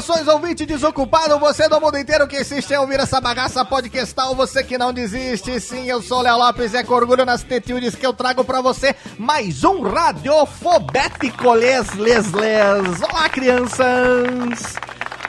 Saudações, ouvinte desocupado, você do mundo inteiro que insiste em ouvir essa bagaça podcastal, você que não desiste, sim, eu sou o Léo Lopes, é com orgulho nas tetildes que eu trago pra você mais um Radiofobético Les Les Les. Olá, crianças!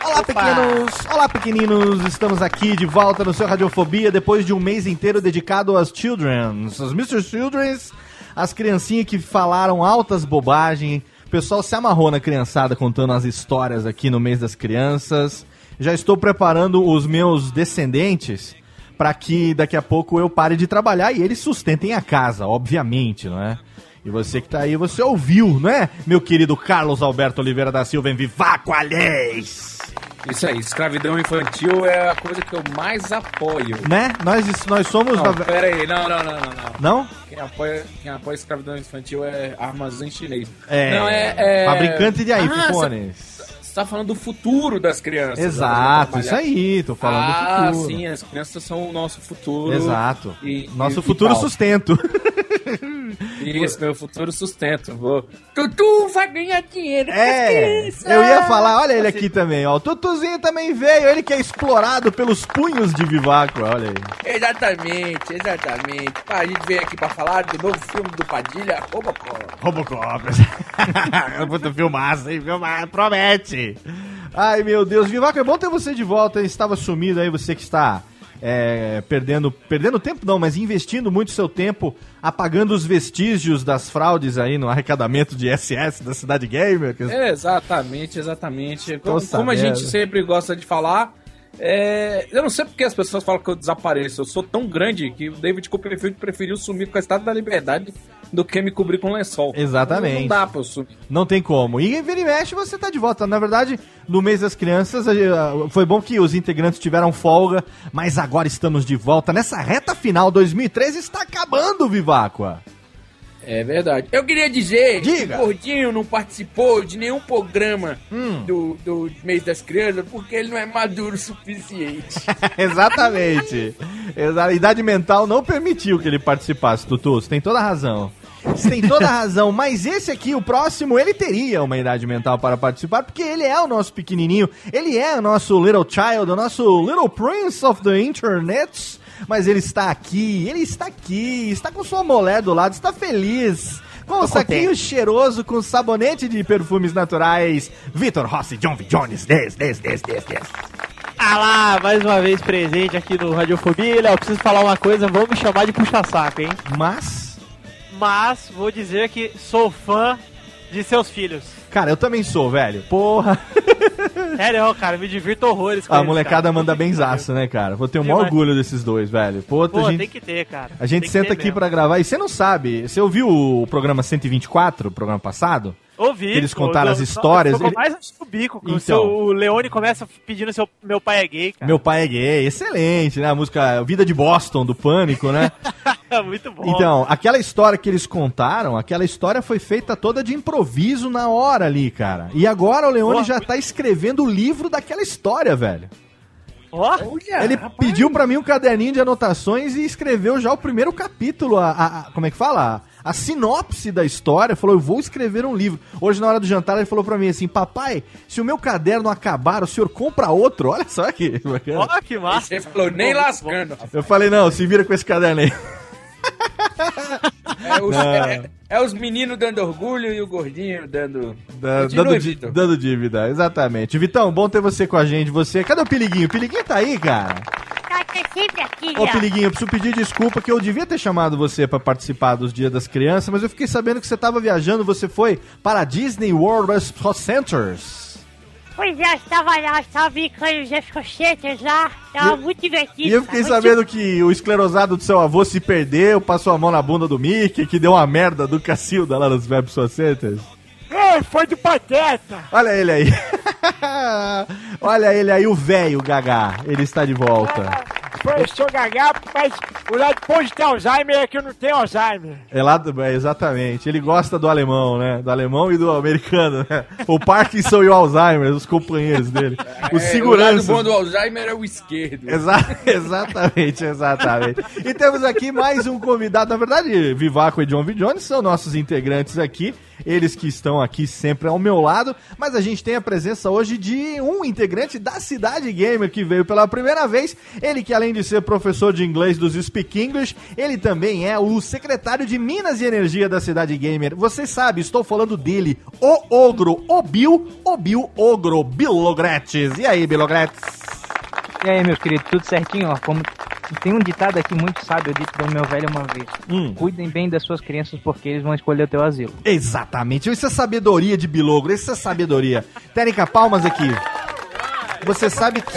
Olá, pequenos! Olá, pequeninos! Estamos aqui de volta no seu Radiofobia depois de um mês inteiro dedicado às Children's, os Mr. Children's, as criancinhas que falaram altas bobagens. O pessoal se amarrou na criançada contando as histórias aqui no mês das crianças. Já estou preparando os meus descendentes para que daqui a pouco eu pare de trabalhar e eles sustentem a casa, obviamente, não é? E você que tá aí, você ouviu, não é, meu querido Carlos Alberto Oliveira da Silva em Vivaco Alheis? Isso aí, escravidão infantil é a coisa que eu mais apoio. Né? Nós, nós somos... Não, da- pera aí, não, não, não, não, não. Não? Quem apoia, quem apoia escravidão infantil é armazém chinês. É, Não, é, é... fabricante de Ah, iPhones. Você tá falando do futuro das crianças. Exato, Elas isso aí, tô falando ah, do futuro. sim, as crianças são o nosso futuro. Exato. E- Nosso e- futuro e sustento. Isso, meu futuro sustento. Vou... Tutu vai ganhar dinheiro. É, eu ia falar, olha ele aqui também, ó. O Tutuzinho também veio, ele que é explorado pelos punhos de Vivaco, olha aí. Exatamente, exatamente. Pá, a gente veio aqui pra falar do novo filme do Padilha, Robocop. Robocop. Puta filmaço, hein? Filmaço, promete. Ai, meu Deus. Vivaco, é bom ter você de volta. hein? Estava sumido aí, você que está é, perdendo, perdendo tempo não, mas investindo muito seu tempo, apagando os vestígios das fraudes aí no arrecadamento de SS da Cidade Gamer. que- Exatamente, exatamente. Como, como a gente sempre gosta de falar, é, eu não sei porque as pessoas falam que eu desapareço. Eu sou tão grande que o David Copperfield preferiu sumir com a Estátua da Liberdade do que me cobrir com lençol. Exatamente. Não, não dá pra eu sumir. Não tem como. E em Vira e Mexe você tá de volta. Na verdade, no mês das crianças, a- a- foi bom que os integrantes tiveram folga, mas agora estamos de volta. Nessa reta final, 2013 está acabando, Viváqua. É verdade. Eu queria dizer Diga. que o Gordinho não participou de nenhum programa Hum. do, do mês das crianças porque ele não é maduro o suficiente. Exatamente. Exa- A idade mental não permitiu que ele participasse, Tutu. Você tem toda a razão. Você tem toda a razão, mas esse aqui, o próximo, ele teria uma idade mental para participar, porque ele é o nosso pequenininho, ele é o nosso little child, o nosso little prince of the internet, mas ele está aqui, ele está aqui, está com sua mulher do lado, está feliz. Com o saquinho cheiroso com sabonete de perfumes naturais, Vitor Rossi, John V. Jones, des, des, des, des, des. Ah lá, mais uma vez presente aqui no Radiofobia. Léo, preciso falar uma coisa, vão me chamar de puxa-saco, hein? Mas... Mas vou dizer que sou fã de seus filhos. Cara, eu também sou, velho. Porra. Sério, cara, me divirto horrores com A eles, molecada cara. manda benzaço, né, cara? Vou ter o maior Demais. orgulho desses dois, velho. Pô, Pô, gente, tem que ter, cara. a gente Tem senta aqui pra gravar. E você não sabe, você ouviu o programa 124, o programa passado? Ouvi. que eles contaram eu- as histórias, Eu ele- mais no bico. Então. o, seu, o Leone começa pedindo seu meu pai é gay, cara. Meu pai é gay, excelente, né? A música Vida de Boston, do Pânico, né? Muito bom. Então, aquela história que eles contaram, aquela história foi feita toda de improviso na hora ali, cara. E agora o Leone Porra, já tá escrevendo o livro daquela história, velho. Ó, Ele pediu pra mim um caderninho de anotações e escreveu já o primeiro capítulo, a, a- a- como é que fala? A, a sinopse da história. Falou, eu vou escrever um livro. Hoje, na hora do jantar, ele falou pra mim assim: Papai, se o meu caderno acabar, o senhor compra outro? Olha só que bacana. ó, que massa. Você falou, nem lascando. Eu falei: Não, se vira com esse caderno aí. É os, é- é os meninos dando orgulho e o gordinho dando. Da- Continue, dando, dando dívida, exatamente. Vitão, bom ter você com a gente. Você, cadê o Piliguinho? O Piliguinho tá aí, cara? Tá, tá sempre aqui, Ô. Piliguinho, eu preciso pedir desculpa que eu devia ter chamado você pra participar dos Dias das Crianças, mas eu fiquei sabendo que você tava viajando, você foi para a Disney World Expo Centers. Pois é, estava lá, estava brincando os escochetes lá. Tava muito divertido. E eu fiquei muito- sabendo que o esclerosado do seu avô se perdeu, passou a mão na bunda do Mickey, que deu uma merda do Cacilda lá nos Web. Ei, foi de pateta! Olha ele aí. Olha ele aí, o velho Gagá. Ele está de volta. Foi, eu sou gagá, mas o lado bom de ter Alzheimer é que eu não tenho Alzheimer. É lá, do- é, exatamente. Ele gosta do alemão, né? Do alemão e do americano, né? O Parkinson e o Alzheimer, os companheiros dele. É, o lado seguranças. bom do Alzheimer é o esquerdo. Exa- exatamente, exatamente. E temos aqui mais um convidado. Na verdade, Vivaco e John V. Jones são nossos integrantes aqui. Eles que estão aqui sempre ao meu lado. Mas a gente tem a presença hoje de um integrante da Cidade Gamer que veio pela primeira vez. Ele que, além de ser professor de inglês dos Speak English, ele também é o secretário de Minas e Energia da Cidade Gamer. Você sabe, estou falando dele, o Ogro, o Bill, o Bill Ogro, Bilogretes. E aí, Bilogretes? E aí, meus queridos, tudo certinho? Ó, como tem um ditado aqui muito sábio dito do meu velho uma vez: Hum. Cuidem bem das suas crianças porque eles vão escolher o teu asilo. Exatamente. Isso é sabedoria de Bilogro. Isso é sabedoria. Técnica, palmas aqui. Você sabe que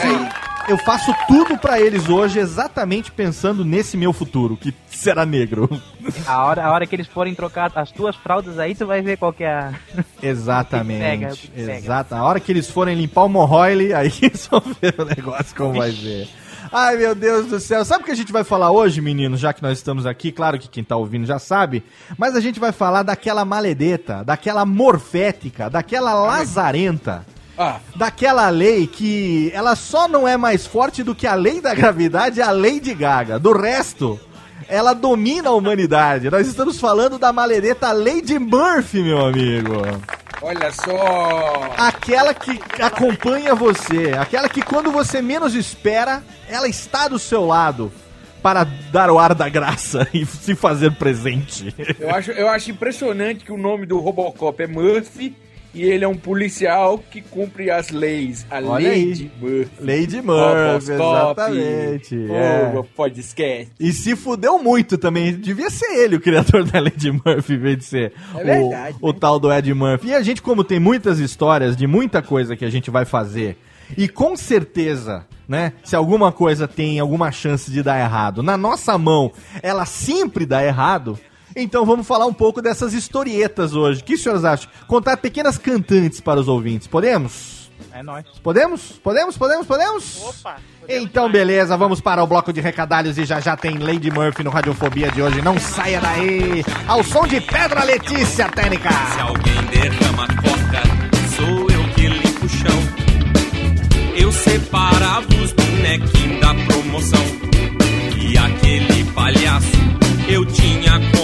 eu faço tudo pra eles hoje exatamente pensando nesse meu futuro, que será negro. A hora, a hora que eles forem trocar as tuas fraldas aí, tu vai ver qual que é a. Exatamente. Pega, que. A hora que eles forem limpar o Morroile, aí eles vão ver o negócio como vai ser. Ai, meu Deus do céu. Sabe o que a gente vai falar hoje, meninos? Já que nós estamos aqui, claro que quem tá ouvindo já sabe, mas a gente vai falar daquela maledeta, daquela morfética, daquela lazarenta. Ah, daquela lei que ela só não é mais forte do que a lei da gravidade a lei de Gaga. Do resto, ela domina a humanidade. Nós estamos falando da maledeta Lady Murphy, meu amigo. olha só. Aquela que acompanha você, aquela que quando você menos espera, ela está do seu lado para dar o ar da graça e se fazer presente. Eu acho, eu acho impressionante que o nome do Robocop é Murphy e ele é um policial que cumpre as leis. A Olha lei aí. de Murphy. Lady Murphy, exatamente. é. Pode esquecer. E se fudeu muito também. Devia ser ele o criador da Lady Murphy, em vez de ser É o, verdade, o tal do Ed Murphy. E a gente, como tem muitas histórias de muita coisa que a gente vai fazer, e com certeza, né, se alguma coisa tem alguma chance de dar errado, na nossa mão, ela sempre dá errado. Então vamos falar um pouco dessas historietas hoje. O que os senhores acham? Contar pequenas cantantes para os ouvintes. Podemos? É nóis. Podemos? Podemos? Podemos? Podemos? Opa! Então, beleza, vamos para o bloco de recadalhos e já já tem Lady Murphy no Radiofobia de hoje. Não saia daí! Ao som de Pedra Letícia, Técnica! Se alguém derrama coca, sou eu que limpo o chão. Eu separava os bonequinhos da promoção. E aquele palhaço eu tinha como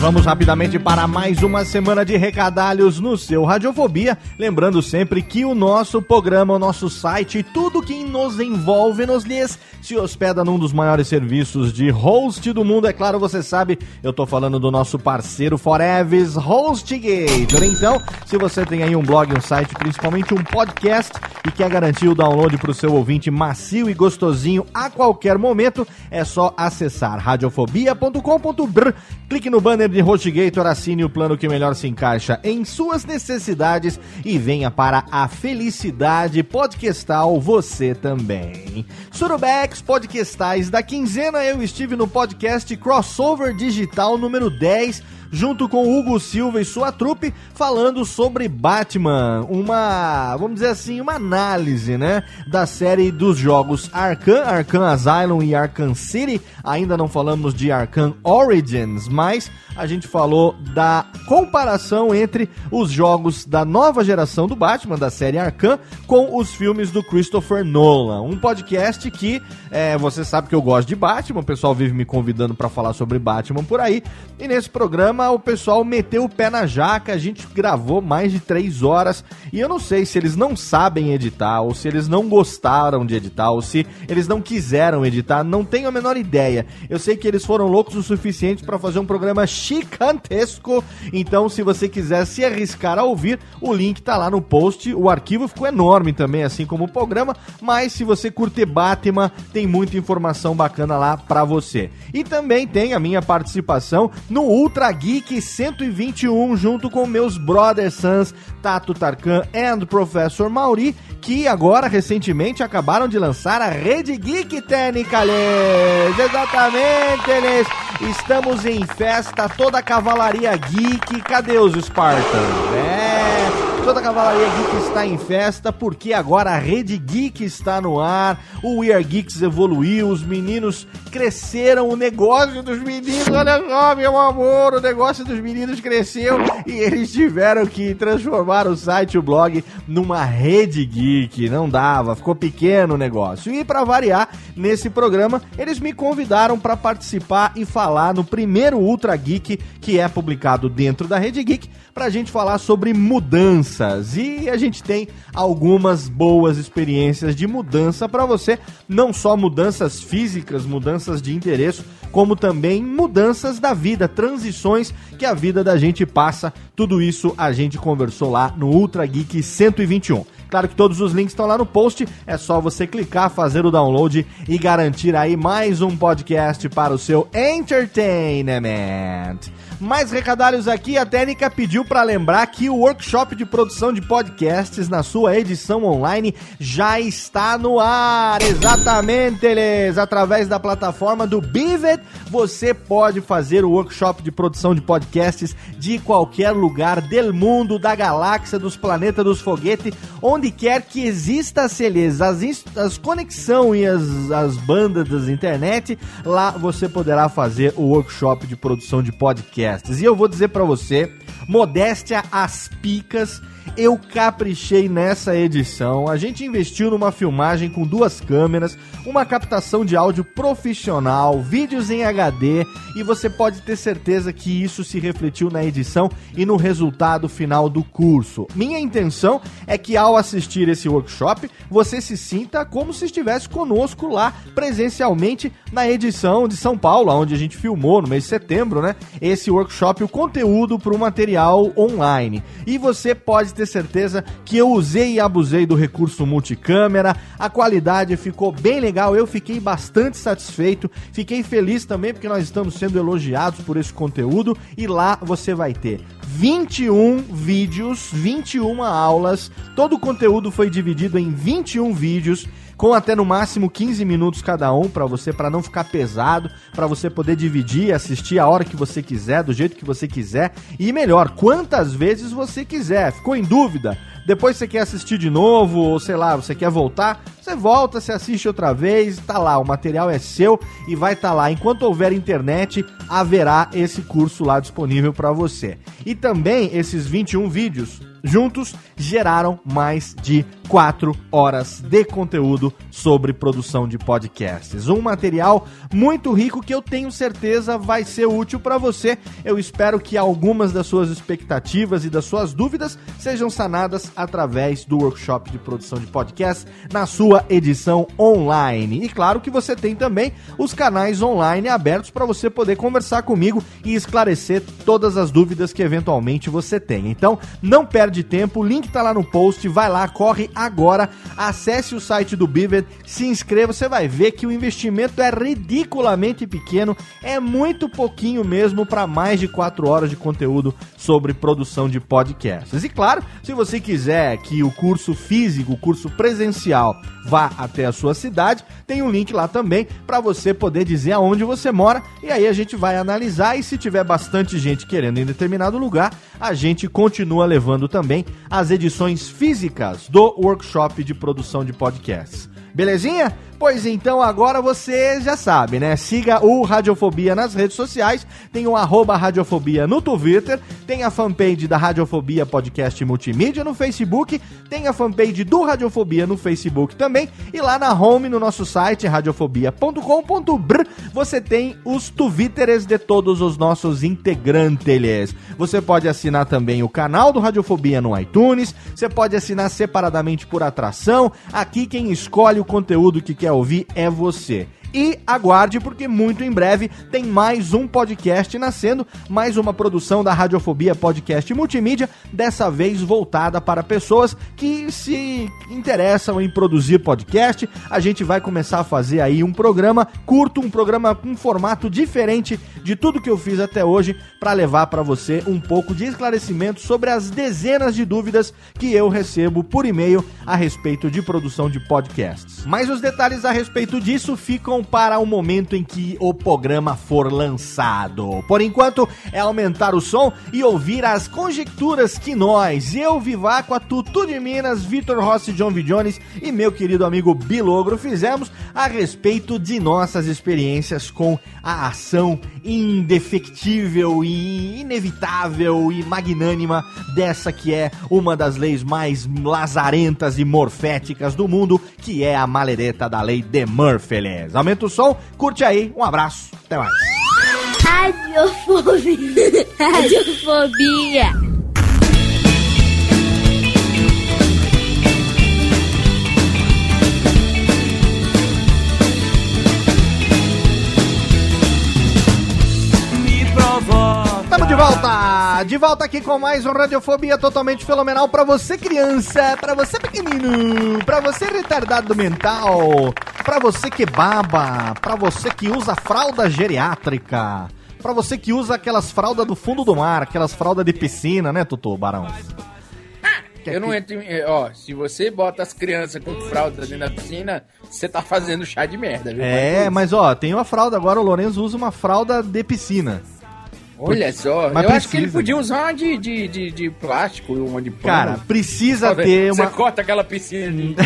Vamos rapidamente para mais uma semana de recadalhos no seu Radiofobia. Lembrando sempre que o nosso programa, o nosso site, tudo que nos envolve nos lhes se hospeda num dos maiores serviços de host do mundo. É claro, você sabe, eu tô falando do nosso parceiro Foreves HostGator. Então, se você tem aí um blog, um site, principalmente um podcast e quer garantir o download para o seu ouvinte macio e gostosinho a qualquer momento, é só acessar radiofobia.com.br, clique no banner de HostGator, assine o plano que melhor se encaixa em suas necessidades e venha para a felicidade podcastal você também. Surubex Podcastais da quinzena, eu estive no podcast Crossover Digital número 10 junto com Hugo Silva e sua trupe, falando sobre Batman, uma, vamos dizer assim, uma análise, né, da série dos jogos Arkham, Arkham Asylum e Arkham City. Ainda não falamos de Arkham Origins, mas a gente falou da comparação entre os jogos da nova geração do Batman, da série Arkham, com os filmes do Christopher Nolan. Um podcast que é, você sabe que eu gosto de Batman, o pessoal vive me convidando para falar sobre Batman por aí. E nesse programa o pessoal meteu o pé na jaca, a gente gravou mais de três horas. E eu não sei se eles não sabem editar, ou se eles não gostaram de editar, ou se eles não quiseram editar, não tenho a menor ideia. Eu sei que eles foram loucos o suficiente para fazer um programa gigantesco. Então, se você quiser se arriscar a ouvir, o link tá lá no post. O arquivo ficou enorme também, assim como o programa. Mas se você curte Batman, tem muita informação bacana lá para você. E também tem a minha participação no Ultra Geek 121, junto com meus brothers Sans, Tato Tarkan e Professor Mauri, que agora recentemente acabaram de lançar a Rede Geek Technicales. Exatamente, eles. Estamos em festa, toda a cavalaria geek. Cadê os Spartans? É. Toda a Cavalaria Geek está em festa porque agora a Rede Geek está no ar, o We Are Geeks evoluiu, os meninos cresceram, o negócio dos meninos, olha só, meu amor, o negócio dos meninos cresceu e eles tiveram que transformar o site, o blog, numa Rede Geek. Não dava, ficou pequeno o negócio. E para variar, nesse programa, eles me convidaram para participar e falar no primeiro Ultra Geek que é publicado dentro da Rede Geek para a gente falar sobre mudanças. E a gente tem algumas boas experiências de mudança para você, não só mudanças físicas, mudanças de interesse, como também mudanças da vida, transições que a vida da gente passa. Tudo isso a gente conversou lá no Ultra Geek 121. Claro que todos os links estão lá no post, é só você clicar, fazer o download e garantir aí mais um podcast para o seu entertainment. Mais recadários aqui, a Técnica pediu para lembrar que o workshop de produção de podcasts na sua edição online já está no ar. Exatamente, eles. Através da plataforma do Bivet, você pode fazer o workshop de produção de podcasts de qualquer lugar do mundo, da galáxia, dos planetas, dos foguetes, onde quer que exista, Celes, as, as conexão e as, as bandas das internet, lá você poderá fazer o workshop de produção de podcasts. E eu vou dizer para você, modéstia às picas, eu caprichei nessa edição. A gente investiu numa filmagem com duas câmeras, uma captação de áudio profissional, vídeos em HD e você pode ter certeza que isso se refletiu na edição e no resultado final do curso. Minha intenção é que ao assistir esse workshop, você se sinta como se estivesse conosco lá presencialmente na edição de São Paulo, onde a gente filmou no mês de setembro, né? Esse workshop, o conteúdo para o material online. E você pode ter certeza que eu usei e abusei do recurso multicâmera, a qualidade ficou bem legal, eu fiquei bastante satisfeito, fiquei feliz também porque nós estamos sendo elogiados por esse conteúdo e lá você vai ter 21 vídeos, 21 aulas, todo o conteúdo foi dividido em 21 vídeos com até no máximo 15 minutos cada um para você para não ficar pesado, para você poder dividir, assistir a hora que você quiser, do jeito que você quiser e melhor, quantas vezes você quiser. Ficou em dúvida? Depois você quer assistir de novo ou sei lá, você quer voltar? Você volta, você assiste outra vez, tá lá, o material é seu e vai estar tá lá. Enquanto houver internet, haverá esse curso lá disponível para você. E também esses 21 vídeos juntos geraram mais de 4 horas de conteúdo sobre produção de podcasts. Um material muito rico que eu tenho certeza vai ser útil para você. Eu espero que algumas das suas expectativas e das suas dúvidas sejam sanadas através do workshop de produção de podcasts na sua edição online. E claro que você tem também os canais online abertos para você poder conversar comigo e esclarecer todas as dúvidas que eventualmente você tem. Então, não perde tempo, o link tá lá no post, vai lá, corre agora, acesse o site do Bivet, se inscreva, você vai ver que o investimento é ridiculamente pequeno, é muito pouquinho mesmo para mais de 4 horas de conteúdo sobre produção de podcasts. E claro, se você quiser que o curso físico, o curso presencial, vá até a sua cidade, tem um link lá também para você poder dizer aonde você mora. E aí a gente vai analisar. E se tiver bastante gente querendo em determinado lugar, a gente continua levando também as edições físicas do workshop de produção de podcasts. Belezinha? Pois então agora você já sabe, né? Siga o Radiofobia nas redes sociais, tem o arroba Radiofobia no Twitter, tem a fanpage da Radiofobia Podcast Multimídia no Facebook, tem a fanpage do Radiofobia no Facebook também, e lá na home no nosso site radiofobia.com.br você tem os Twitters de todos os nossos integrantes. Você pode assinar também o canal do Radiofobia no iTunes, você pode assinar separadamente por atração, aqui quem escolhe o conteúdo que quer ouvir é você. E aguarde, porque muito em breve tem mais um podcast nascendo, mais uma produção da Radiofobia Podcast Multimídia, dessa vez voltada para pessoas que se interessam em produzir podcast. A gente vai começar a fazer aí um programa curto, um programa com um formato diferente de tudo que eu fiz até hoje, para levar para você um pouco de esclarecimento sobre as dezenas de dúvidas que eu recebo por e-mail a respeito de produção de podcasts. Mas os detalhes a respeito disso ficam para o momento em que o programa for lançado. Por enquanto, é aumentar o som e ouvir as conjecturas que nós, eu, Vivaco, a Tutu de Minas, Vitor Rossi, John V. Jones e meu querido amigo Bilogro fizemos a respeito de nossas experiências com a ação indefectível e inevitável e magnânima dessa que é uma das leis mais lazarentas e morféticas do mundo, que é a malereta da lei de Murphy. Aumenta o som, curte aí, um abraço, até mais. Radiofobia. Radiofobia. Estamos de volta! De volta aqui com mais um Radiofobia totalmente fenomenal pra você criança, pra você pequenino, pra você retardado mental, pra você que baba, pra você que usa fralda geriátrica, pra você que usa aquelas fraldas do fundo do mar, aquelas fraldas de piscina, né, Tutu Barão? Eu não entro em. Ó, se você bota as crianças com fralda dentro da piscina, você tá fazendo chá de merda, viu? É, mas ó, tem uma fralda agora, o Lourenço usa uma fralda de piscina. Olha só, Mas eu acho que ele precisa. podia usar uma de, de, de, de plástico, uma de pano. Cara, precisa ter Você uma. corta aquela piscina de,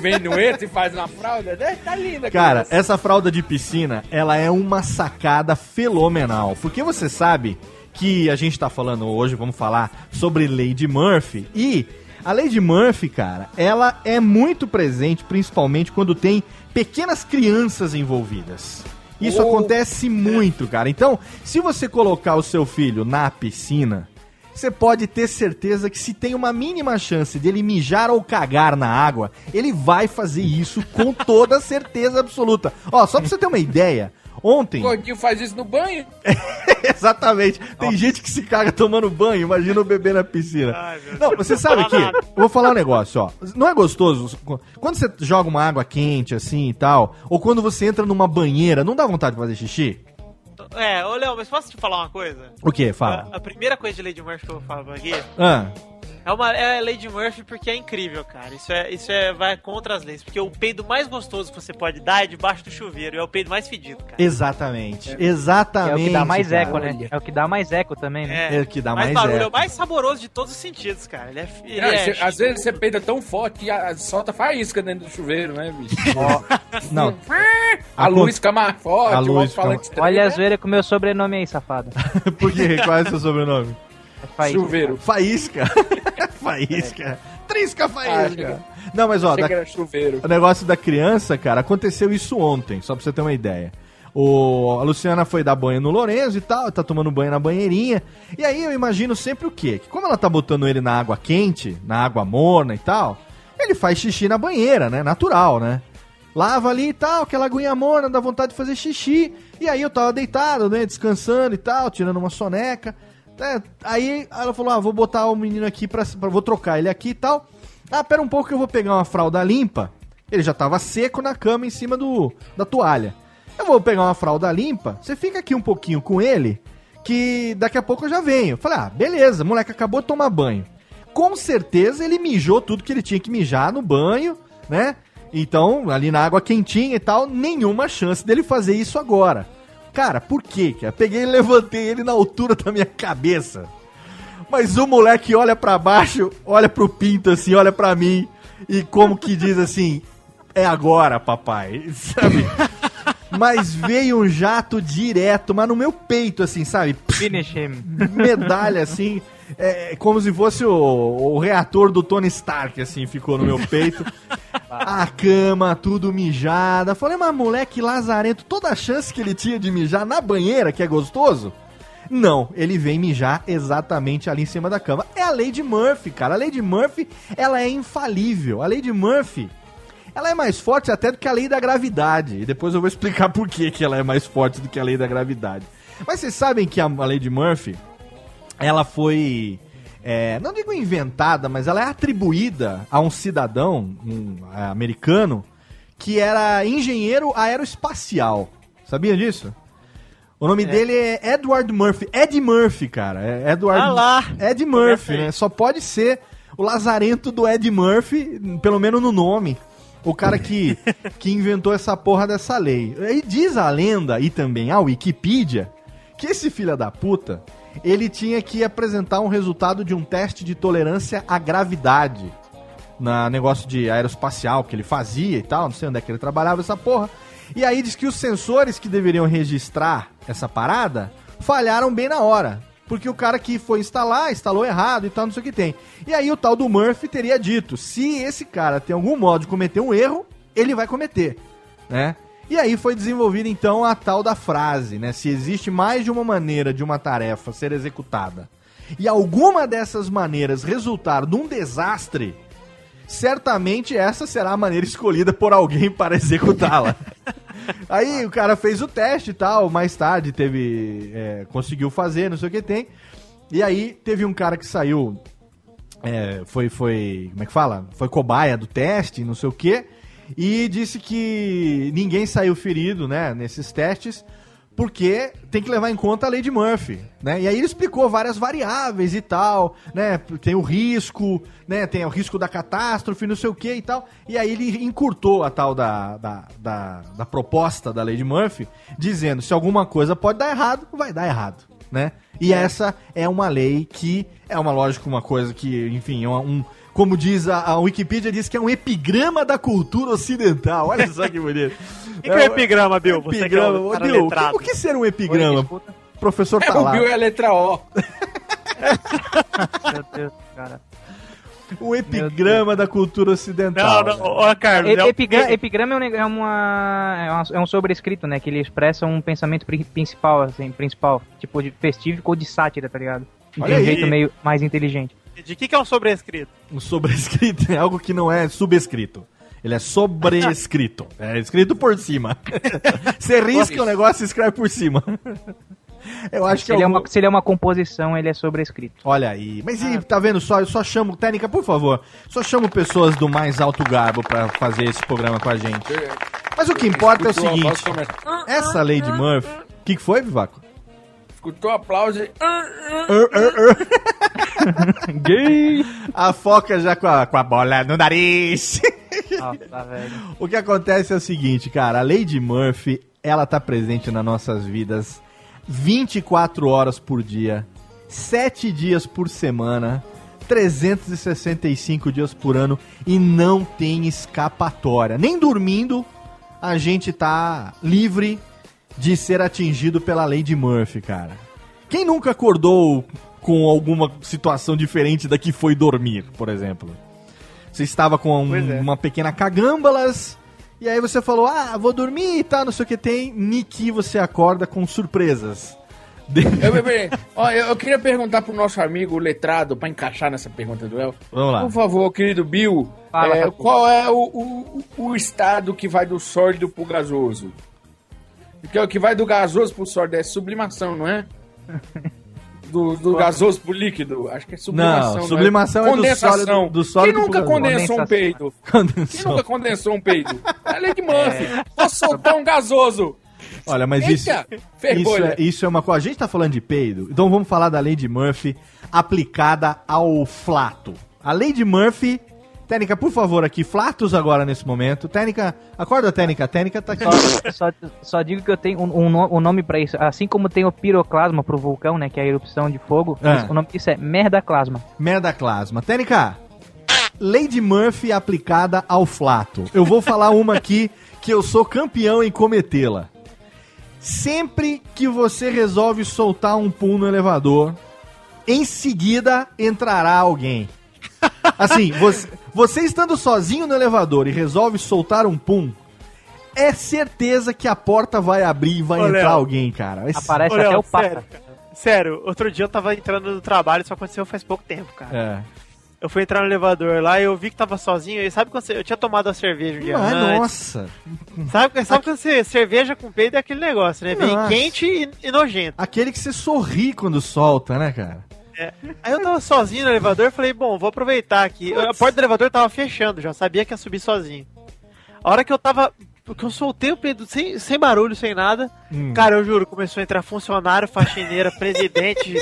vem no e faz uma fralda, né? tá linda. Cara, criança. essa fralda de piscina, ela é uma sacada fenomenal. Porque você sabe que a gente tá falando hoje, vamos falar sobre de Murphy. E a lei de Murphy, cara, ela é muito presente, principalmente quando tem pequenas crianças envolvidas. Isso Oh. acontece muito, cara. Então, se você colocar o seu filho na piscina, você pode ter certeza que se tem uma mínima chance dele mijar ou cagar na água, ele vai fazer isso com toda certeza absoluta. Ó, só pra você ter uma ideia, ontem. O gordinho faz isso no banho? Exatamente. Tem gente que se caga tomando banho, imagina o bebê na piscina. Não, você sabe que. Eu vou falar um negócio, ó. Não é gostoso? Quando você joga uma água quente assim e tal, ou quando você entra numa banheira, não dá vontade de fazer xixi? É, ô Léo, mas posso te falar uma coisa? O quê? Fala. A, a primeira coisa de Lady Murphy que eu vou falar aqui Ah, É uma é a Lady Murphy porque é incrível, cara. Isso é isso é vai contra as leis, porque o peido mais gostoso que você pode dar é debaixo do chuveiro, e é o peido mais fedido, cara. Exatamente. Exatamente. É o que dá mais cara. eco, né? É o que dá mais eco também, né? É o que dá mais mais barulho, é eco. o mais saboroso de todos os sentidos, cara. Ele é, ele É, é cê- às vezes você peida tão forte que a- solta faísca dentro do chuveiro, né, bicho? Não. A luz fica mais forte, A luz fica- Olha a zoeira com o meu sobrenome aí, safado. Por quê? Qual é o seu sobrenome? É faísca. Chuveiro. Faísca. faísca. Trisca faísca. Não, mas ó, da- o negócio da criança, cara, aconteceu isso ontem, só pra você ter uma ideia. O, a Luciana foi dar banho no Lorenzo e tal, tá tomando banho na banheirinha. E aí eu imagino sempre o quê? Que como ela tá botando ele na água quente, na água morna e tal, ele faz xixi na banheira, né? Natural, né? Lava ali e tal, aquela aguinha morna, dá vontade de fazer xixi. E aí eu tava deitado, né? Descansando e tal, tirando uma soneca. Né, Aí ela falou: Ah, vou botar o menino aqui pra, pra. Vou trocar ele aqui e tal. Ah, pera um pouco que eu vou pegar uma fralda limpa. Ele já tava seco na cama em cima do, da toalha. Eu vou pegar uma fralda limpa. Você fica aqui um pouquinho com ele, que daqui a pouco eu já venho. Falei, ah, beleza, moleque acabou de tomar banho. Com certeza ele mijou tudo que ele tinha que mijar no banho, né? Então, ali na água quentinha e tal, nenhuma chance dele fazer isso agora. Cara, por quê? cara? Peguei e levantei ele na altura da minha cabeça. Mas o moleque olha pra baixo, olha pro pinto assim, olha pra mim e como que diz assim: "É agora, papai". Sabe? Mas veio um jato direto, mas no meu peito assim, sabe? Finish him. Medalha assim, é, como se fosse o, o reator do Tony Stark assim, ficou no meu peito. A cama, tudo mijada. Falei, mas moleque lazarento, toda a chance que ele tinha de mijar na banheira, que é gostoso. Não, ele vem mijar exatamente ali em cima da cama. É a Lady Murphy, cara. A Lady Murphy, ela é infalível. A Lady Murphy, ela é mais forte até do que a lei da gravidade. E depois eu vou explicar por que, que ela é mais forte do que a lei da gravidade. Mas vocês sabem que a, a Lady Murphy, ela foi. é, não digo inventada, mas ela é atribuída a um cidadão um, é, americano que era engenheiro aeroespacial. Sabia disso? O nome dele é Edward Murphy. Ed Murphy, cara. É Edward. Ah lá. Ed Murphy, né? Só pode ser o lazarento do Ed Murphy, pelo menos no nome. O cara que, que inventou essa porra dessa lei. E diz a lenda e também a Wikipedia que esse filho da puta, ele tinha que apresentar um resultado de um teste de tolerância à gravidade na negócio de aeroespacial que ele fazia e tal, não sei onde é que ele trabalhava essa porra. E aí diz que os sensores que deveriam registrar essa parada falharam bem na hora. Porque o cara que foi instalar, instalou errado e tal, não sei o que tem. E aí o tal do Murphy teria dito, se esse cara tem algum modo de cometer um erro, ele vai cometer, né? E aí foi desenvolvida então a tal da frase, né? Se existe mais de uma maneira de uma tarefa ser executada e alguma dessas maneiras resultar num desastre, certamente essa será a maneira escolhida por alguém para executá-la. Aí o cara fez o teste e tal, mais tarde teve. é, conseguiu fazer, não sei o que tem. E aí teve um cara que saiu. é, foi, foi. Como é que fala? Foi cobaia do teste, não sei o que. E disse que ninguém saiu ferido, né, nesses testes. Porque tem que levar em conta a lei de Murphy, né? E aí ele explicou várias variáveis e tal, né? Tem o risco, né? Tem o risco da catástrofe, não sei o que e tal. E aí ele encurtou a tal da, da, da, da proposta da lei de Murphy, dizendo se alguma coisa pode dar errado, vai dar errado, né? E essa é uma lei que é uma lógica, uma coisa que, enfim, é um, como diz a, a Wikipedia, diz que é um epigrama da cultura ocidental. Olha só que bonito. O que, que é um epigrama, Bill? Você que é Epigrama. o Bill, o que, letrado. o que ser um epigrama? Professor É, tá o lá. Bill é a letra O. Meu Deus, cara. Um epigrama da cultura ocidental. Não, não, ó, Carlos. E- é o- epigra- epigrama é um, é, uma, é, uma- é um sobrescrito, né? Que ele expressa um pensamento pri- principal, assim, principal. Tipo de festífico ou de sátira, tá ligado? De Olha um aí. jeito meio mais inteligente. De que, que é um sobrescrito? Um sobrescrito é algo que não é subescrito. Ele é sobrescrito. É escrito por cima. Você risca o negócio e escreve por cima. Eu acho se, que ele é algum- uma, se ele é uma composição, ele é sobrescrito. Olha aí. Mas e, tá vendo só? Eu só chamo. Técnica, por favor. Só chamo pessoas do mais alto garbo pra fazer esse programa com a gente. Mas o que importa é o seguinte: começar. essa Lady Murphy. O que, que foi, Vivaco? Escutou o aplauso e... Er, er, er. Gay! A foca já com a, com a bola no nariz. Nossa, velho. O que acontece é o seguinte, cara, a Lady Murphy, ela tá presente nas nossas vidas 24 horas por dia, 7 dias por semana, 365 dias por ano e não tem escapatória. Nem dormindo a gente tá livre de ser atingido pela Lady Murphy, cara. Quem nunca acordou com alguma situação diferente da que foi dormir, por exemplo? Você estava com um- é. uma pequena cagâmbalas e aí você falou, ah, vou dormir e tal, não sei o que tem. Niki, você acorda com surpresas. Eu, bebê, ó, eu, eu queria perguntar pro nosso amigo letrado, pra encaixar nessa pergunta do El. Vamos lá. Por favor, querido Bill, Fala, é, qual é o, o, o estado que vai do sólido pro gasoso? Porque o que vai do gasoso pro sólido é sublimação, não é? Do, do gasoso pro líquido? Acho que é sublimação. Não, sublimação é do Condensação. sólido- do sólido Quem nunca condensou um peido? Quem Condensou. nunca condensou um peido? É Lady Murphy. Vou soltar um gasoso. Olha, mas isso, Eita, isso, ferbolha. é, isso é uma coisa. A gente tá falando de peido, então vamos falar da Lady Murphy aplicada ao flato. A Lady Murphy. Técnica, por favor, aqui, flatos agora nesse momento. Técnica, acorda, Técnica. Técnica tá aqui. Só, só, só digo que eu tenho um, um, um nome pra isso. Assim como tem o piroclasma pro vulcão, né? Que é a erupção de fogo. Esse- O nome disso é merdaclasma. Merda clasma. Técnica, Lady Murphy aplicada ao flato. Eu vou falar uma aqui que eu sou campeão em cometê-la. Sempre que você resolve soltar um pum no elevador, em seguida entrará alguém. Assim, você, você estando sozinho no elevador e resolve soltar um pum, é certeza que a porta vai abrir e vai Ô, entrar Léo. alguém, cara. Aparece Ô, Léo, até o Papa. sério, sério, outro dia eu tava entrando no trabalho, isso aconteceu faz pouco tempo, cara. É. Eu fui entrar no elevador lá e eu vi que tava sozinho. E sabe quando você, eu tinha tomado a cerveja um dia Mas, antes? nossa. Sabe, sabe quando você cerveja com peido é aquele negócio, né? Bem Nossa. quente e, e nojento. Aquele que você sorri quando solta, né, cara? É. Aí eu tava sozinho no elevador e falei, bom, vou aproveitar aqui. A porta do elevador tava fechando, já sabia que ia subir sozinho. A hora que eu tava. Que eu soltei o peido sem, sem barulho, sem nada. Hum. Cara, eu juro, começou a entrar funcionário, faxineira, presidente,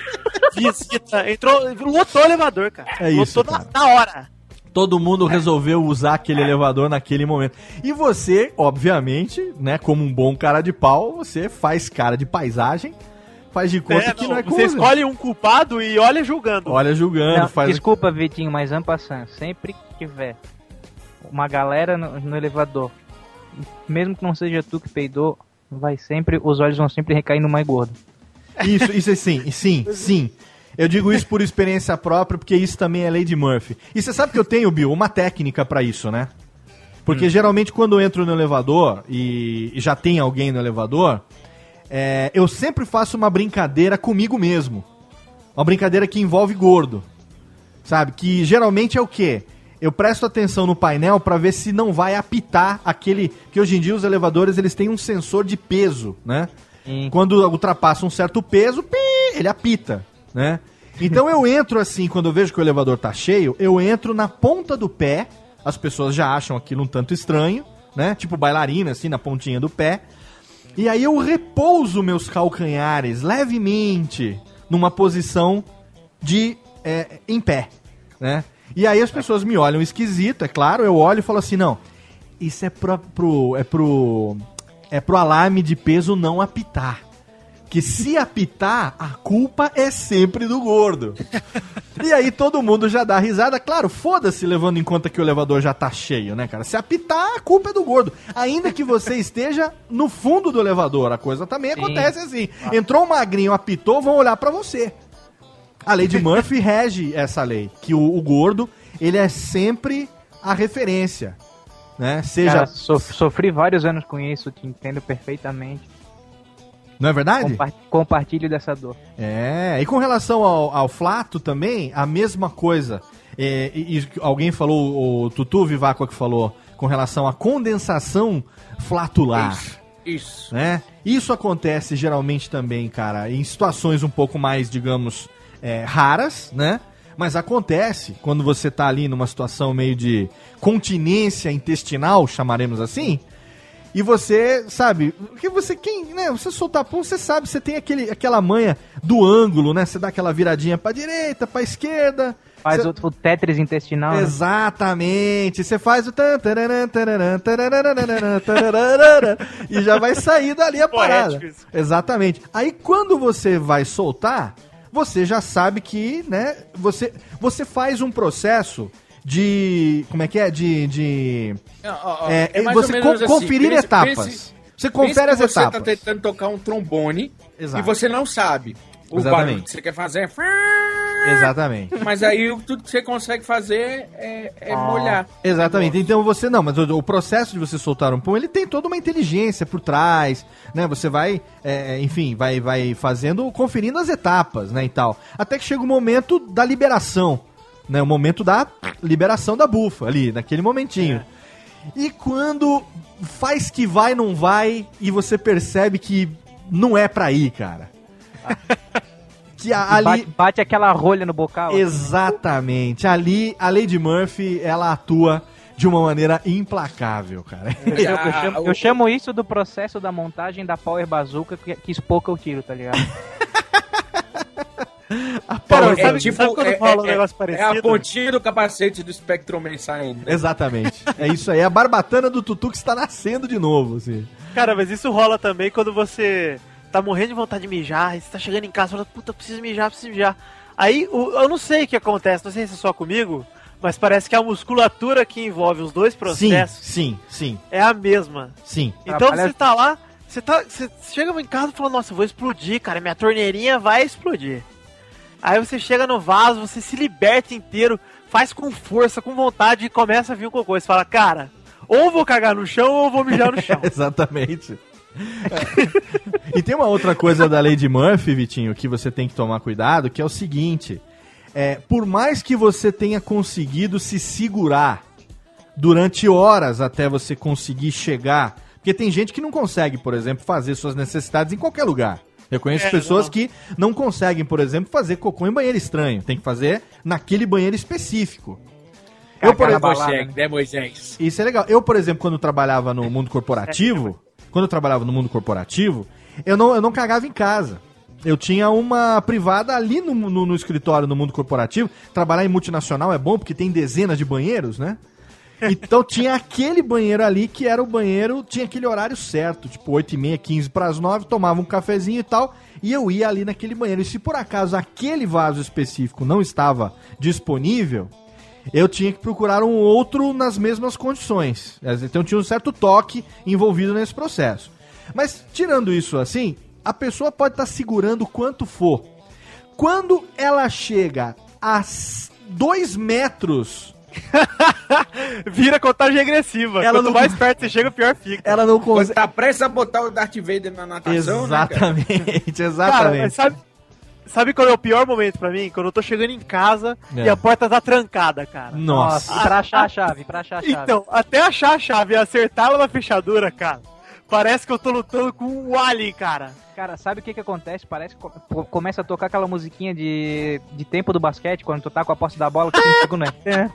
visita. Entrou. Lotou o elevador, cara. É isso, Lotou cara. Na, na hora. Todo mundo resolveu usar aquele elevador naquele momento. E você, obviamente, né, como um bom cara de pau, você faz cara de paisagem, faz de conta É, que não, não é você escolhe um culpado e olha julgando. Olha julgando, Não, faz Desculpa, Vitinho, mas ampassan, sempre que tiver uma galera no, no elevador, mesmo que não seja tu que peidou, vai sempre, os olhos vão sempre recair no mais gordo. Isso, isso é sim, sim, sim. Eu digo isso por experiência própria, porque isso também é Lady Murphy. E você sabe que eu tenho, Bill, uma técnica pra isso, né? Porque geralmente quando eu entro no elevador e já tem alguém no elevador, é, eu sempre faço uma brincadeira comigo mesmo. Uma brincadeira que envolve gordo. Sabe? Que geralmente é o quê? Eu presto atenção no painel pra ver se não vai apitar aquele. Que hoje em dia os elevadores eles têm um sensor de peso, né? Quando ultrapassa um certo peso, pi, ele apita, né? Então eu entro assim, quando eu vejo que o elevador tá cheio, eu entro na ponta do pé. As pessoas já acham aquilo um tanto estranho, né? Tipo bailarina, assim, na pontinha do pé. E aí eu repouso meus calcanhares levemente numa posição de é, em pé, né? E aí as pessoas me olham esquisito, é claro, eu olho e falo assim, não, isso é pro, pro é pro é pro alarme de peso não apitar. Que se apitar, a culpa é sempre do gordo. E aí todo mundo já dá risada. Claro, foda-se levando em conta que o elevador já tá cheio, né, cara? Se apitar, a culpa é do gordo. Ainda que você esteja no fundo do elevador, a coisa também acontece assim. Entrou um magrinho, apitou, vão olhar pra você. A lei de Murphy rege essa lei, que o, o gordo, ele é sempre a referência, né? Seja... Cara, sof- sofri vários anos com isso, te entendo perfeitamente. Não é verdade? Compa- compartilho dessa dor. É, e com relação ao, ao flato também, a mesma coisa. É, e, e alguém falou, o Tutu Vivaco que falou, com relação à condensação flatular. Isso. Né? Isso acontece geralmente também, cara, em situações um pouco mais, digamos, é, raras, né? Mas acontece quando você tá ali numa situação meio de continência intestinal, chamaremos assim, E você, sabe, porque você, quem, né, você soltar pum, você sabe, você tem aquele, aquela manha do ângulo, né? Você dá aquela viradinha pra direita, pra esquerda. Faz Cê- o, Tetris intestinal. né? Exatamente. Você faz o e já vai sair dali a parada. Exatamente. Aí quando você vai soltar, você já sabe que, né, você você faz um processo de como é que é? De de ó, ó, É, mais você co- assim. conferir Pense- etapas. pense- Você confere as que Você etapas. tá tentando tocar um trombone Exato. e você não sabe. O Exatamente. barulho que você quer fazer é... Exatamente. Mas aí o- tudo que você consegue fazer é, é molhar. Exatamente. Então você não, mas o, o processo de você soltar um pum, ele tem toda uma inteligência por trás, né? Você vai, é, enfim, vai, vai fazendo, conferindo as etapas, né, e tal. Até que chega o momento da liberação, né? O momento da liberação da bufa ali, naquele momentinho. E quando faz que vai, não vai, e você percebe que não é pra ir, cara. que a- ali Bate, bate aquela rolha no bocal. Exatamente. Ali, a Lady Murphy, ela atua de uma maneira implacável, cara. Eu, eu chamo, eu chamo isso do processo da montagem da Power Bazooka que, que espoca o tiro, tá ligado? Cara, É sabe, tipo- sabe quando é- fala um é- negócio É parecido? a pontinha do capacete do Spectrum saindo. né? Exatamente. É isso aí. A barbatana do Tutu que está nascendo de novo, assim. Cara, mas isso rola também quando você tá morrendo de vontade de mijar, e você tá chegando em casa e fala, puta, preciso mijar, preciso mijar. Aí, eu não sei o que acontece, não sei se é só comigo, mas parece que a musculatura que envolve os dois processos Sim, sim, é a mesma. sim. Então Trabalha- você tá lá, você tá. Você chega em casa e fala, nossa, eu vou explodir, cara, minha torneirinha vai explodir. Aí você chega no vaso, você se liberta inteiro, faz com força, com vontade e começa a vir o cocô. Você fala, cara, ou vou cagar no chão ou vou mijar no chão. Exatamente. É. e tem uma outra coisa da Lady Murphy, Vitinho, que você tem que tomar cuidado, que é o seguinte: é, por mais que você tenha conseguido se segurar durante horas até você conseguir chegar, porque tem gente que não consegue, por exemplo, fazer suas necessidades em qualquer lugar. Eu conheço É, pessoas não. que não conseguem, por exemplo, fazer cocô em banheiro estranho. Tem que fazer naquele banheiro específico. Eu, por exemplo, né, Moisés? isso é legal. Eu, por exemplo, quando trabalhava no mundo corporativo, quando eu trabalhava no mundo corporativo, eu não, eu não cagava em casa. Eu tinha uma privada ali no, no, no escritório, no mundo corporativo. Trabalhar em multinacional é bom porque tem dezenas de banheiros, né? Então tinha aquele banheiro ali que era o banheiro, tinha aquele horário certo, tipo 8 e meia, 15 para as 9, tomava um cafezinho e tal, e eu ia ali naquele banheiro. E se por acaso aquele vaso específico não estava disponível, eu tinha que procurar um outro nas mesmas condições. Então tinha um certo toque envolvido nesse processo. Mas tirando isso assim, a pessoa pode estar segurando o quanto for. Quando ela chega a 2 metros, Vira contagem regressiva. Ela Quanto não- mais perto você chega, pior fica. ela não Você consegue. tá prestes a botar o Darth Vader na natação, né, cara? Exatamente, exatamente. sabe, sabe qual é o pior momento pra mim? Quando eu tô chegando em casa É. e a porta tá trancada, cara. Nossa. E pra achar a chave, pra achar a chave. Então, até achar a chave e acertá-la na fechadura, cara, parece que eu tô lutando com um alien, cara. Cara, sabe o que que acontece? Parece que co- co- começa a tocar aquela musiquinha de, de tempo do basquete, quando tu tá com a posse da bola, que tem segundo, né?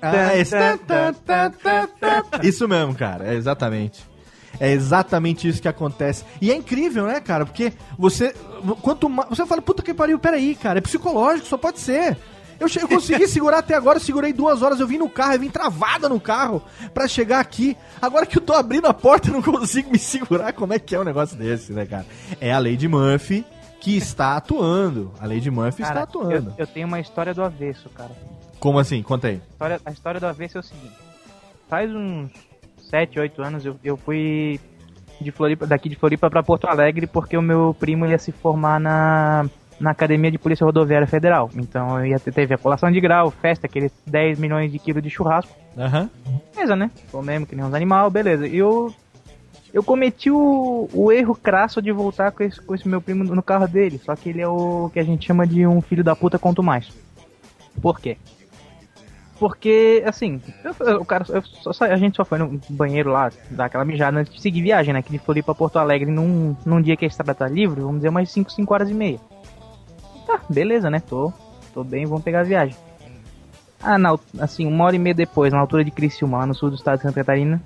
Ah, esse. Isso mesmo, cara. É exatamente. É exatamente isso que acontece. E é incrível, né, cara? Porque você. Quanto mais. Você fala, puta que pariu, peraí, cara. É psicológico, só pode ser. Eu, eu consegui segurar até agora, eu segurei duas horas, eu vim no carro, eu vim travada no carro pra chegar aqui. Agora que eu tô abrindo a porta, eu não consigo me segurar. Como é que é um negócio desse, né, cara? É a Lady Murphy que está atuando. A Lady Murphy está Cara, atuando. eu, eu tenho uma história do avesso, cara. Como assim? Conta aí. A história, a história do avesso é o seguinte. Faz uns 7, 8 anos eu, eu fui de Floripa, daqui de Floripa pra Porto Alegre porque o meu primo ia se formar na, na Academia de Polícia Rodoviária Federal. Então ia ter, teve a colação de grau, festa, aqueles 10 milhões de quilos de churrasco. Aham. Beleza, né? Comemos que nem uns animal, beleza. E eu, eu cometi o, o erro crasso de voltar com esse, com esse meu primo no carro dele. Só que ele é o que a gente chama de um filho da puta quanto mais. Por quê? Porque, assim, eu- o cara, só a gente só foi no banheiro lá, dar aquela mijada antes de seguir viagem, né? Que de Floripa pra Porto Alegre num, num dia que a estrada tá livre, vamos dizer umas 5, 5 horas e meia. Tá, beleza, né? Tô, tô bem, vamos pegar a viagem. Ah, na, assim, uma hora e meia depois, na altura de Criciúma, no sul do estado de Santa Catarina,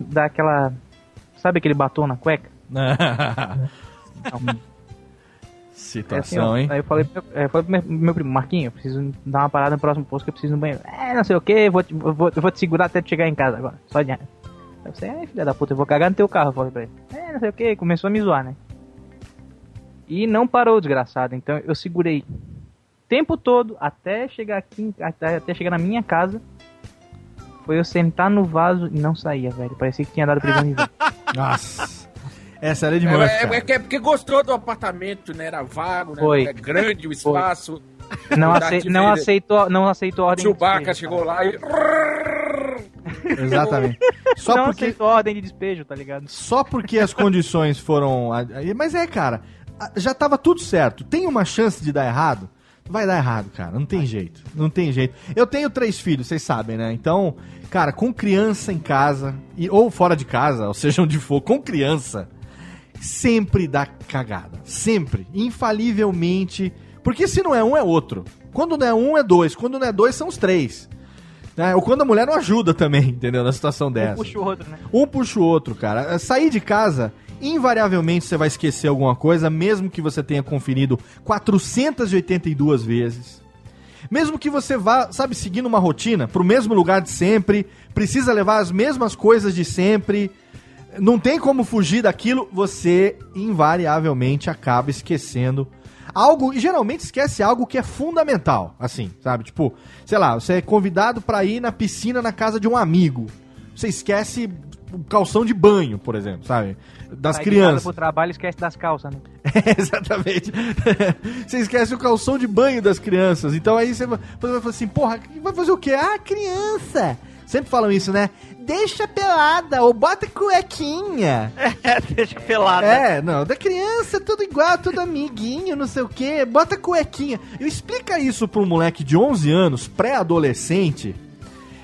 dá aquela sabe aquele batom na cueca? Situação, assim, ó, hein? Aí eu falei, meu- é, falei pro meu, meu primo, Marquinho, eu preciso dar uma parada no próximo posto que eu preciso no banheiro. É, não sei o que, vou, te- eu vou, eu vou te segurar até tu chegar em casa agora. Só de. Você, é, filha da puta, eu vou cagar no teu carro, eu falei pra ele. É, não sei o que, começou a me zoar, né? E não parou, desgraçado. Então eu segurei o tempo todo até chegar aqui, até, até chegar na minha casa. Foi eu sentar no vaso e não saía, velho. Parecia que tinha dado prisão de. Nossa. Essa era de É, é, é que- é porque gostou do apartamento, né? Era vago, né? Foi. Era grande o espaço. Não, acei- não, aceitou, não aceitou a ordem de Chewbacca despejo, chegou lá e. Exatamente. Só não porque, aceitou a ordem de despejo, tá ligado? só porque as condições foram. aí- Mas é, cara, já tava tudo certo. Tem uma chance de dar errado? Vai dar errado, cara. Não tem jeito. Não tem jeito. Eu tenho três filhos, vocês sabem, né? Então, cara, com criança em casa, e, ou fora de casa, ou seja onde for, com criança, sempre dá cagada. Sempre. Infalivelmente. Porque se não é um, é outro. Quando não é um, é dois. Quando não é dois, são os três. Né? Ou quando a mulher não ajuda também, entendeu? Na situação dessa. Um puxa o outro, né? Um puxa o outro, cara. Sair de casa, invariavelmente você vai esquecer alguma coisa, mesmo que você tenha conferido 482 vezes. Mesmo que você vá, sabe, seguindo uma rotina, pro mesmo lugar de sempre, precisa levar as mesmas coisas de sempre, não tem como fugir daquilo, você invariavelmente acaba esquecendo algo, e geralmente esquece algo que é fundamental, assim, sabe? Tipo, sei lá, você é convidado pra ir na piscina na casa de um amigo. Você esquece o calção de banho, por exemplo, sabe? Das Sai crianças. pro trabalho esquece das calças, né? Exatamente. você esquece o calção de banho das crianças. Então aí você vai você vai falar assim, porra, vai fazer o quê? Ah, criança. Sempre falam isso, né? Deixa pelada ou bota cuequinha. É, deixa pelado. É, não, da criança tudo igual, tudo amiguinho, não sei o quê, bota cuequinha. Eu explica isso pra um moleque de 11 anos, pré-adolescente,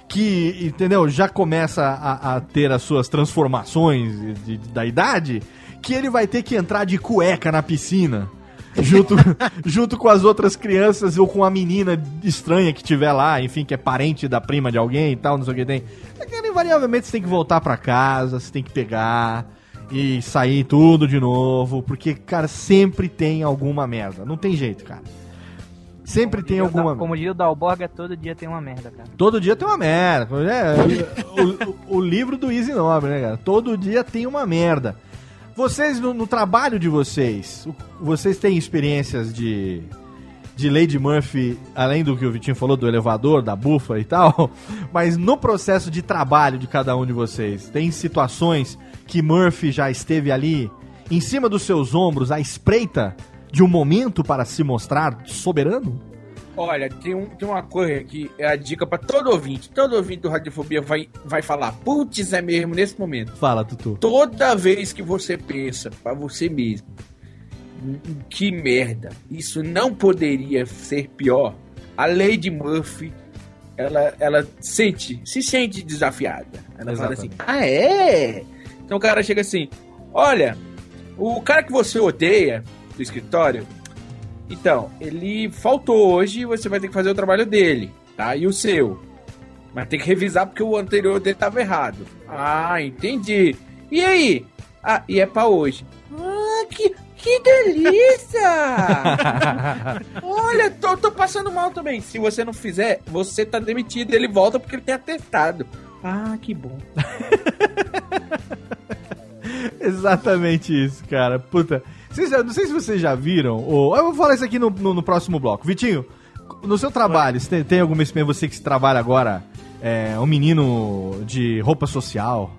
que, entendeu, já começa a, a ter as suas transformações de- de- da idade, que ele vai ter que entrar de cueca na piscina. Junto, junto com as outras crianças ou com a menina estranha que tiver lá, enfim, que é parente da prima de alguém e tal, não sei o que tem. É invariavelmente você tem que voltar pra casa, você tem que pegar e sair tudo de novo, porque, cara, sempre tem alguma merda. Não tem jeito, cara. Sempre tem alguma Como diria o Dalborga, todo dia tem uma merda, cara. Todo dia tem uma merda. É, o, o- o livro do Easy Nobre, né, cara? Todo dia tem uma merda. Vocês, no, no trabalho de vocês, vocês têm experiências de, de Lady Murphy, além do que o Vitinho falou, do elevador, da bufa e tal, mas no processo de trabalho de cada um de vocês, tem situações que Murphy já esteve ali, em cima dos seus ombros, à espreita de um momento para se mostrar soberano? Olha, tem, um, tem uma coisa que é a dica pra todo ouvinte. Todo ouvinte do Radiofobia vai, vai falar, putz, é mesmo nesse momento. Fala, Tutu. Toda vez que você pensa pra você mesmo, "Hum, que merda, isso não poderia ser pior. A Lady Murphy, ela, ela sente, se sente desafiada. Ela fala assim, Exatamente. ah é? Então o cara chega assim, olha, o cara que você odeia do escritório, então, ele faltou hoje e você vai ter que fazer o trabalho dele, tá? E o seu? Mas tem que revisar porque o anterior dele tava errado. Ah, entendi. E aí? Ah, e é pra hoje. Ah, que, que delícia! Olha, tô, tô passando mal também. Se você não fizer, você tá demitido. Ele volta porque ele tem atestado. Ah, que bom. Exatamente isso, cara. Puta. Vocês não sei se vocês já viram. Ou, eu vou falar isso aqui no, no- no próximo bloco. Vitinho, no seu trabalho, você tem, tem alguma experiência? Você que trabalha agora, é um menino de roupa social.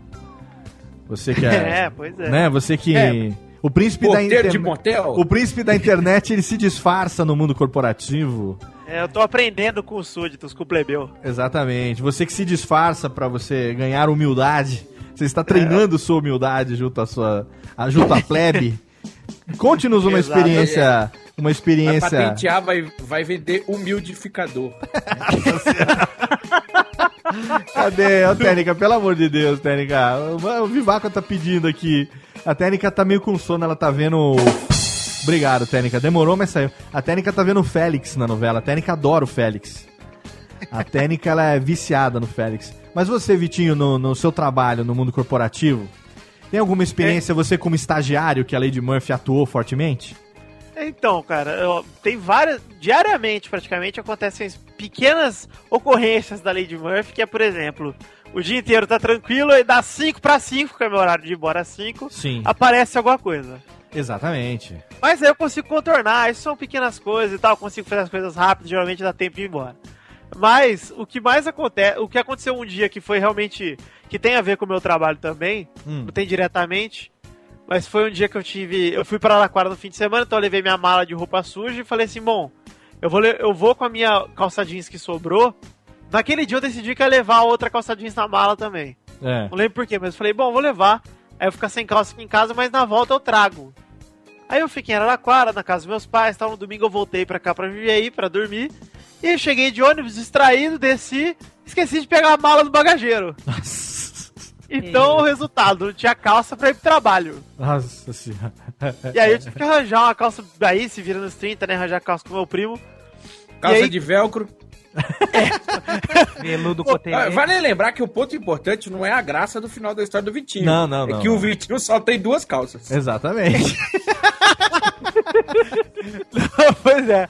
Você que é. É, pois é. Né? Você que. É. O príncipe da Porteiro de internet. motel? O príncipe da internet, ele se disfarça no mundo corporativo. É, eu tô aprendendo com os súditos, com o plebeu. Exatamente. Você que se disfarça pra você ganhar humildade. Você está treinando sua humildade junto à sua, junto à plebe. Conte-nos uma Exato. experiência, uma Vai experiência. patentear, vai, vai vender humildificador. Cadê? Ô, Técnica, pelo amor de Deus, Técnica. O Vivaco tá pedindo aqui. A Técnica tá meio com sono, ela tá vendo. Obrigado, Técnica. Demorou, mas saiu. A Técnica tá vendo o Félix na novela. A Técnica adora o Félix. A Técnica, ela é viciada no Félix. Mas você, Vitinho, no, no seu trabalho no mundo corporativo, Tem alguma experiência você como estagiário que a Lady Murphy atuou fortemente? Então, cara, eu- tem várias. Diariamente, praticamente, acontecem pequenas ocorrências da Lady Murphy, que é, por exemplo, o dia inteiro tá tranquilo e dá 5 para 5, que é meu horário de ir embora às 5, Sim. aparece alguma coisa. Exatamente. Mas aí eu consigo contornar, isso são pequenas coisas e tal, eu consigo fazer as coisas rápido, geralmente dá tempo de ir embora. Mas o que mais acontece, o que aconteceu um dia que foi realmente que tem a ver com o meu trabalho também, Hum. não tem diretamente, mas foi um dia que eu tive, eu fui para Araraquara no fim de semana, então eu levei minha mala de roupa suja e falei assim, bom, eu vou eu vou com a minha calça jeans que sobrou. Naquele dia eu decidi que ia levar outra calça jeans na mala também. É. Não lembro por quê, mas eu falei, bom, vou levar. Aí eu vou ficar sem calça aqui em casa, mas na volta eu trago. Aí eu fiquei em Araraquara, na casa dos meus pais, tal. No domingo eu voltei pra cá pra Viver pra dormir. E eu cheguei de ônibus, distraído, desci, esqueci de pegar a mala do bagageiro. Então o resultado, não tinha calça pra ir pro trabalho. Nossa senhora. E aí eu tive que arranjar uma calça aí, se vira nos 30, né? Arranjar calça com meu primo. Calça aí- de velcro. Veludo Pô, cotelê. Vale lembrar que o ponto importante não é a graça do final da história do Vitinho. Não, não, É não, que não. o Vitinho só tem duas calças. Exatamente. pois é.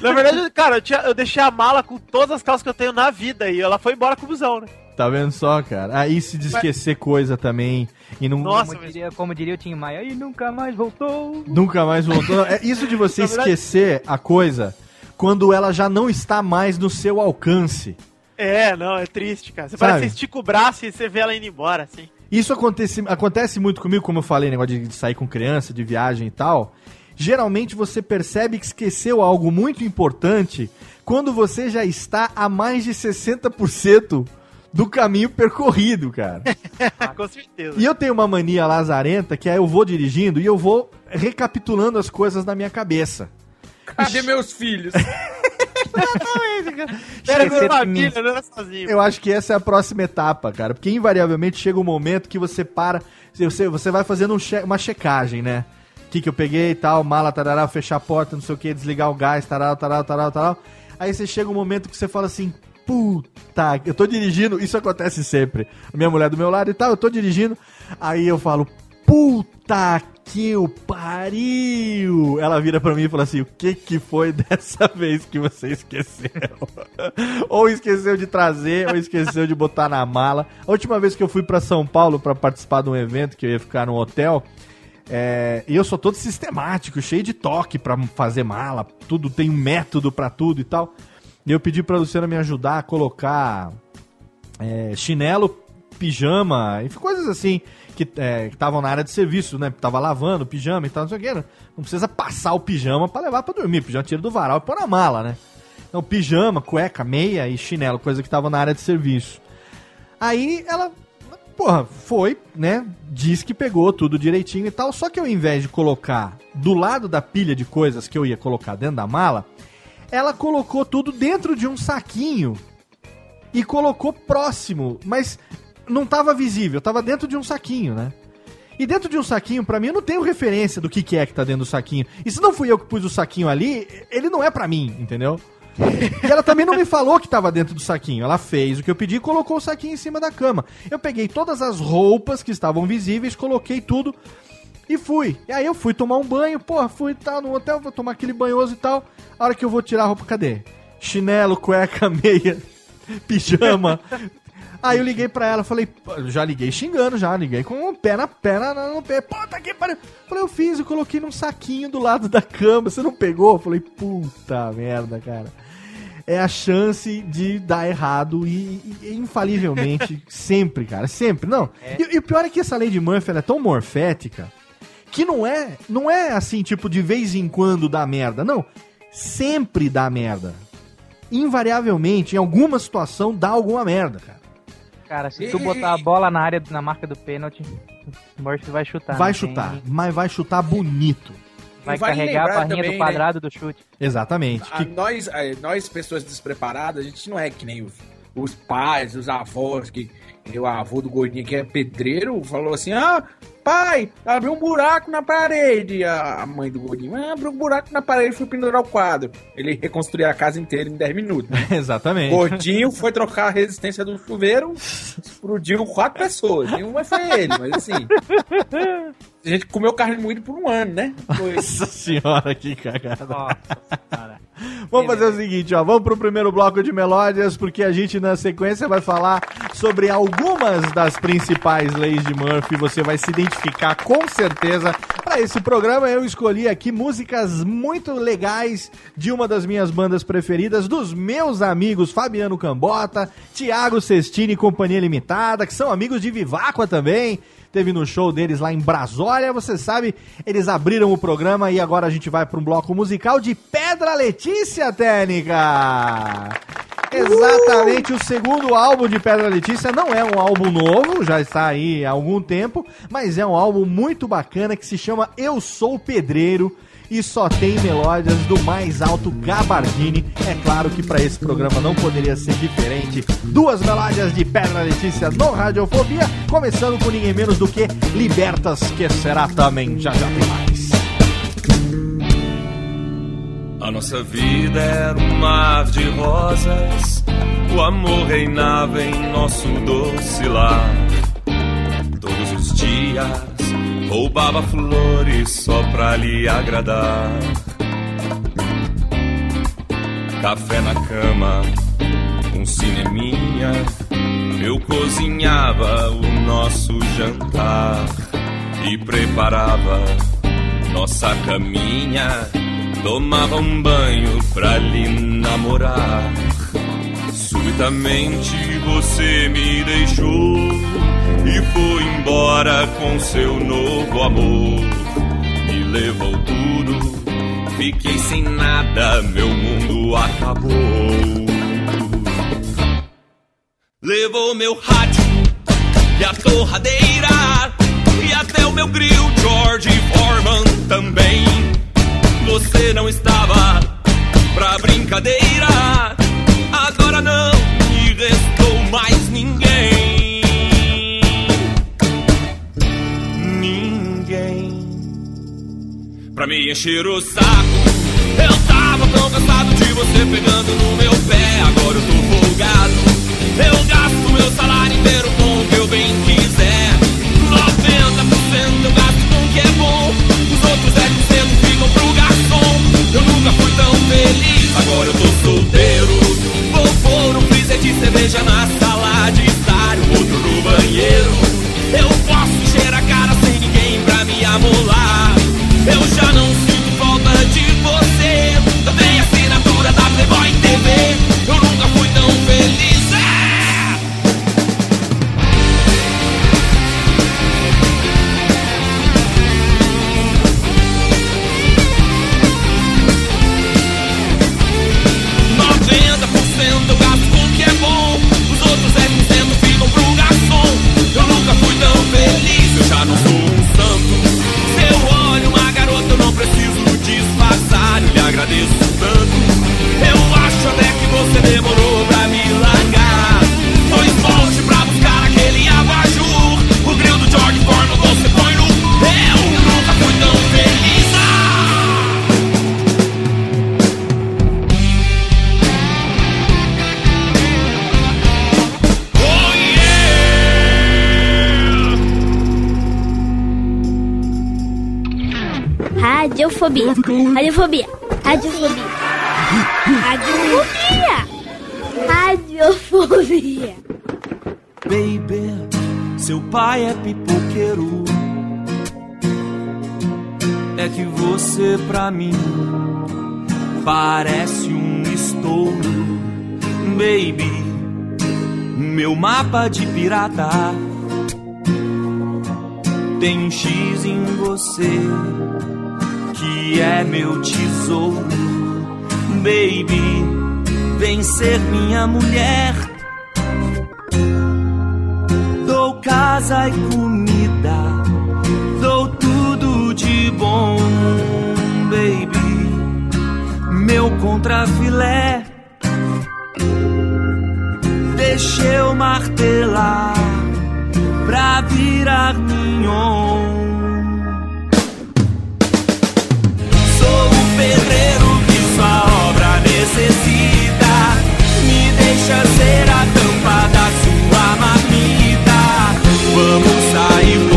Na verdade, cara, eu, tinha- eu deixei a mala com todas as calças que eu tenho na vida e ela foi embora com o busão, né? Tá vendo só, cara? Aí se de esquecer coisa também e não como, diria, como diria o Tim Maia, e nunca mais voltou. nunca mais voltou. É isso de você verdade- esquecer a coisa quando ela já não está mais no seu alcance. É, não, é triste, cara. Você Sabe? parece que você estica o braço e você vê ela indo embora, assim. Isso acontece, acontece muito comigo, como eu falei, negócio de sair com criança, de viagem e tal. Geralmente você percebe que esqueceu algo muito importante quando você já está a mais de 60% do caminho percorrido, cara. com certeza. E eu tenho uma mania lazarenta que é eu vou dirigindo e eu vou recapitulando as coisas na minha cabeça. Cadê meus filhos? Era com Esquecer a de mim. família, não era sozinho. Eu acho que essa é a próxima etapa, cara. Porque invariavelmente chega um momento que você para. Você, você vai fazendo um che- uma checagem, né? O que, que eu peguei e tal, mala, tarará, fechar a porta, não sei o que, desligar o gás, tarará, tarará, tarará, tarará. Aí você chega um momento que você fala assim, puta, eu tô dirigindo, isso acontece sempre. Minha mulher do meu lado e tal, eu tô dirigindo, aí eu falo, puta que o pariu! Ela vira pra mim e fala assim, o que que foi dessa vez que você esqueceu? ou esqueceu de trazer, ou esqueceu de botar na mala. A última vez que eu fui pra São Paulo pra participar de um evento, que eu ia ficar num hotel, é, e eu sou todo sistemático, cheio de toque pra fazer mala, tudo tem um método pra tudo e tal. E eu pedi pra Luciana me ajudar a colocar é, chinelo, pijama, coisas assim que é, estavam na área de serviço, né? Tava lavando pijama e tal, não sei o que. né? Não precisa passar o pijama pra levar pra dormir. Pijama tira do varal e põe na mala, né? Então, pijama, cueca, meia e chinelo, coisa que tava na área de serviço. Aí ela, porra, foi, né? Diz que pegou tudo direitinho e tal. Só que ao invés de colocar do lado da pilha de coisas que eu ia colocar dentro da mala, ela colocou tudo dentro de um saquinho e colocou próximo, mas não tava visível, tava dentro de um saquinho, né? E dentro de um saquinho, pra mim, eu não tenho referência do que, que é que tá dentro do saquinho. E se não fui eu que pus o saquinho ali, ele não é pra mim, entendeu? E ela também não me falou que tava dentro do saquinho. Ela fez o que eu pedi e colocou o saquinho em cima da cama. Eu peguei todas as roupas que estavam visíveis, coloquei tudo e fui. E aí eu fui tomar um banho, porra, fui tá, no hotel, vou tomar aquele banhoso e tal. A hora que eu vou tirar a roupa, cadê? Chinelo, cueca, meia, pijama. Aí eu liguei pra ela, falei, já liguei xingando, já liguei com o pé na perna, no pé, puta que pariu. Falei, eu fiz, eu coloquei num saquinho do lado da cama, você não pegou? Falei, puta merda, cara. É a chance de dar errado e, e- infalivelmente, sempre, cara, sempre. Não, e, e o pior é que essa lei de Murphy ela é tão morfética que não é, não é assim, tipo, de vez em quando dá merda, não. Sempre dá merda. Invariavelmente, em alguma situação, dá alguma merda, cara. Cara, se tu botar a bola na área, na marca do pênalti, o Murphy vai chutar. vai tem- chutar, mas vai chutar bonito. Vai Vale carregar a lembrar barrinha também, do quadrado né? do chute. Exatamente. A- nós, a- nós, pessoas despreparadas, a gente não é que nem o, os pais, os avós, que o avô do gordinho que é pedreiro, falou assim: ah, pai, abriu um buraco na parede. A mãe do gordinho, ah, abriu um buraco na parede e foi pendurar o quadro. Ele reconstruiu a casa inteira em 10 minutos. né? Exatamente. Gordinho foi trocar a resistência do chuveiro, explodiu quatro pessoas. Nenhuma foi ele, mas assim. A gente comeu carne moída por um ano, né? Foi. Nossa senhora, que cagada. Vamos fazer o seguinte, ó. Vamos pro primeiro bloco de melódias, porque a gente na sequência vai falar sobre algumas das principais leis de Murphy. Você vai se identificar com certeza. Para esse programa eu escolhi aqui músicas muito legais de uma das minhas bandas preferidas, dos meus amigos Fabiano Cambota, Thiago Cestini e Companhia Limitada, que são amigos de Viváqua também teve no show deles lá em Brasólia. Você sabe, eles abriram o programa e agora a gente vai para um bloco musical de Pedra Letícia Técnica. Exatamente, o segundo álbum de Pedra Letícia não é um álbum novo, já está aí há algum tempo, mas é um álbum muito bacana que se chama Eu Sou Pedreiro e só tem melódias do mais alto gabardine. É claro que para esse programa não poderia ser diferente. Duas melódias de Pedra Letícia no Radiofobia, começando com ninguém menos do que Libertas, que será também já já tem mais. A nossa vida era um mar de rosas, o amor reinava em nosso doce lar. Todos os dias roubava flores só pra lhe agradar. Café na cama, um cineminha, eu cozinhava o nosso jantar e preparava nossa caminha. Tomava um banho pra lhe namorar. Subitamente você me deixou e foi embora com seu novo amor. Me levou tudo, fiquei sem nada, meu mundo acabou. Levou meu rádio e a torradeira e até o meu grill George Foreman também. Você não estava pra brincadeira. Encher o saco. Eu tava tão cansado de você pegando no meu pé. Agora eu tô folgado. Eu gasto meu salário inteiro com o que eu bem quiser. 90% eu gasto com o que é bom. Os outros 10% ficam pro garçom. Eu nunca fui tão feliz. Agora eu tô solteiro. Vou pôr um freezer de cerveja na sala Radiofobia. Radiofobia. Radiofobia. Radiofobia. Radiofobia. Baby, seu pai é pipoqueiro. É que você pra mim parece um estouro. Baby, meu mapa de pirata tem um X em você é meu tesouro. Baby, vem ser minha mulher. Dou casa e comida, dou tudo de bom, baby. Meu contrafilé, Deixa eu martelar pra virar mignon. Ser a tampa da sua marmita. Vamos sair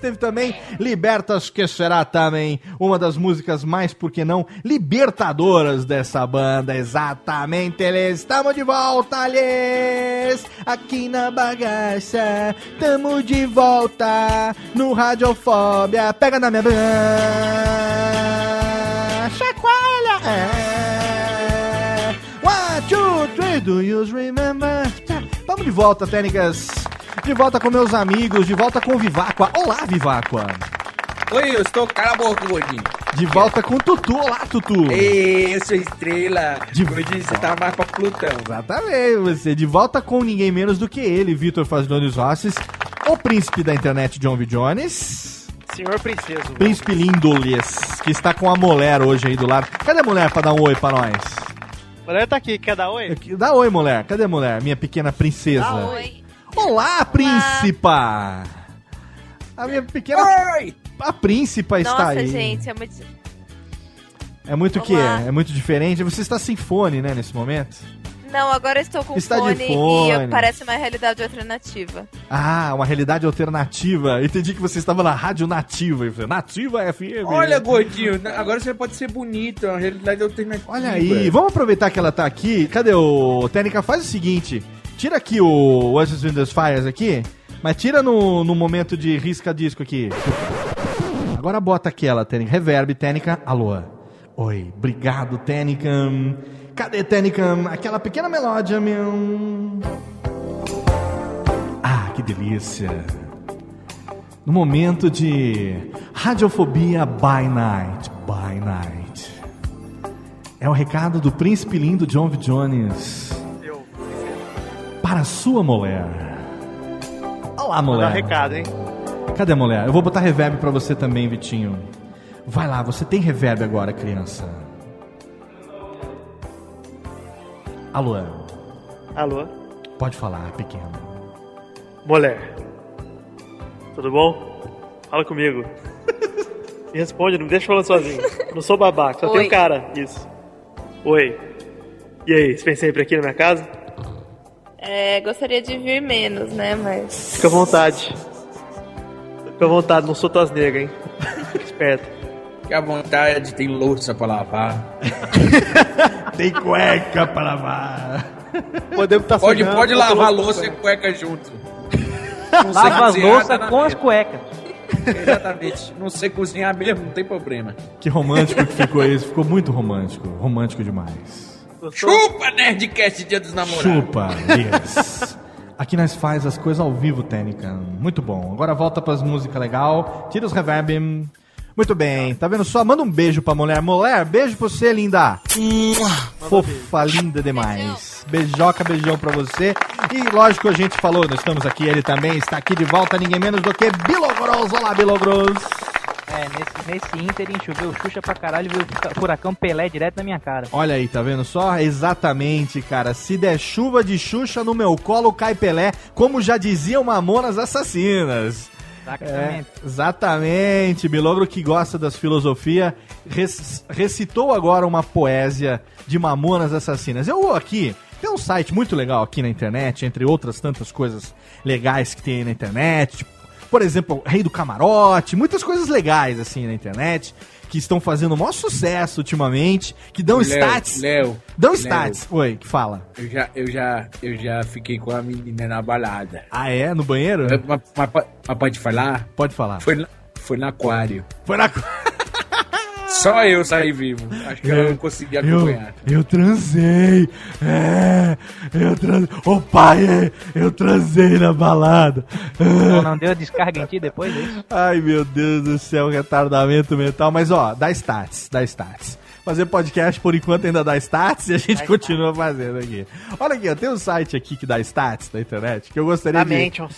teve também Libertas, que será também uma das músicas mais, por que não, libertadoras dessa banda. Exatamente, eles estamos de volta, eles aqui na bagaça. Tamo de volta no Radiofobia. Pega na minha banda. Chacoalha. É. One, two, three, do you remember? Tá, Vamos de volta, técnicas. De volta com meus amigos, de volta com o Viváqua. Olá, Viváqua. Oi, eu estou cala a boca, gordinho. De volta com o Tutu. Olá, Tutu. Ei, eu sou estrela. De gordinho, você tá mais pra Plutão. Exatamente, você. De volta com ninguém menos do que ele, Vitor Faziones Rosses, o príncipe da internet, John V. Jones. Senhor Princeso. Príncipe Lindoles, que está com a mulher hoje aí do lado. Cadê a mulher pra dar um oi pra nós? Mulher tá aqui, quer dar oi? Dá oi, mulher. Cadê a mulher? Minha pequena princesa. Dá oi. Olá, príncipa! A minha pequena. Oi! A príncipa está Nossa, aí. gente, é muito. É muito o quê? É muito diferente. Você está sem fone, né, nesse momento? Não, agora eu estou com Está de fone, fone. e parece uma realidade alternativa. Ah, uma realidade alternativa. Entendi que você estava na rádio nativa. Eu falei, Nativa FM. Olha, gordinho, agora você pode ser bonito, é uma realidade alternativa. Olha aí, vamos aproveitar que ela tá aqui. Cadê o Técnica? Faz o seguinte: tira aqui o Ashes Windows Fires aqui, mas tira no, no momento de risca-disco aqui. Agora bota aquela, Técnica. Reverb, Técnica. Alô. Oi, obrigado, Técnica. Cadê, Técnica? Aquela pequena melódia, meu. Ah, que delícia. no momento de Radiofobia by Night. By Night. É o recado do príncipe lindo John V. Jones para a sua mulher. Olá, Vou dar mulher. recado, hein? Cadê a mulher? Eu vou botar reverb pra você também, Vitinho. Vai lá, você tem reverb agora, criança. Alô, Alô? pode falar, pequeno. Mulher. Tudo bom? Fala comigo. Me responde, não me deixa falando sozinho. Não sou babaca, só Oi. um cara. Isso. Oi. E aí, você vem sempre aqui na minha casa? É, gostaria de vir menos, né? Mas. Fica à vontade. Fica à vontade, não sou tuas negras, hein? Fica esperto. Fique à vontade, tem louça pra lavar. Tem cueca pra lavar. Podemos tá Pode, sonhando, pode eu lavar louça e cueca junto. Lava as louças tá com as cuecas. Exatamente. Não sei cozinhar mesmo, não tem problema. Que romântico que ficou isso. Ficou muito romântico. Romântico demais. Chupa, Nerdcast Dia dos Namorados. Chupa, yes. Aqui nós faz as coisas ao vivo, Técnica. Muito bom. Agora volta pras músicas legal. Tira os reverb. Muito bem. Tá vendo só? Manda um beijo pra mulher. Mulher, beijo pra você, linda. Fofa, linda demais. Beijoca, beijão pra você. E lógico, a gente falou, nós estamos aqui, ele também está aqui de volta, ninguém menos do que Bilogros. Olá, Bilogros. É, nesse, nesse ínterim choveu Xuxa pra caralho e veio o furacão Pelé direto na minha cara. Olha aí, tá vendo só? Exatamente, cara. Se der chuva de Xuxa no meu colo, cai Pelé, como já diziam Mamonas Assassinas. É, Exatamente. exatamente, Milogro que gosta das filosofias rec- recitou agora uma poesia de Mamonas Assassinas. Eu vou aqui, tem um site muito legal aqui na internet, entre outras tantas coisas legais que tem aí na internet, tipo, por exemplo, Rei do Camarote, muitas coisas legais assim na internet que estão fazendo o maior sucesso ultimamente, que dão Léo, stats. Léo, dão Léo. stats. Oi, que fala. Eu já, eu já, eu já fiquei com a menina na balada. Ah, é? No banheiro? Mas, mas- mas po- mas pode falar? Pode falar. Foi, foi no aquário. Foi na Só eu saí vivo. Acho que eu não consegui Eu, acompanhar. eu transei. É, eu transei. Ô pai, eu transei na balada. Não, não deu descarga em ti depois disso? Ai, meu Deus do céu, retardamento mental. Mas ó, dá stats, dá stats. Fazer podcast por enquanto ainda dá stats e a gente continua fazendo aqui. Olha aqui, ó, tem um site aqui que dá stats na internet que eu gostaria Da de. Mentions.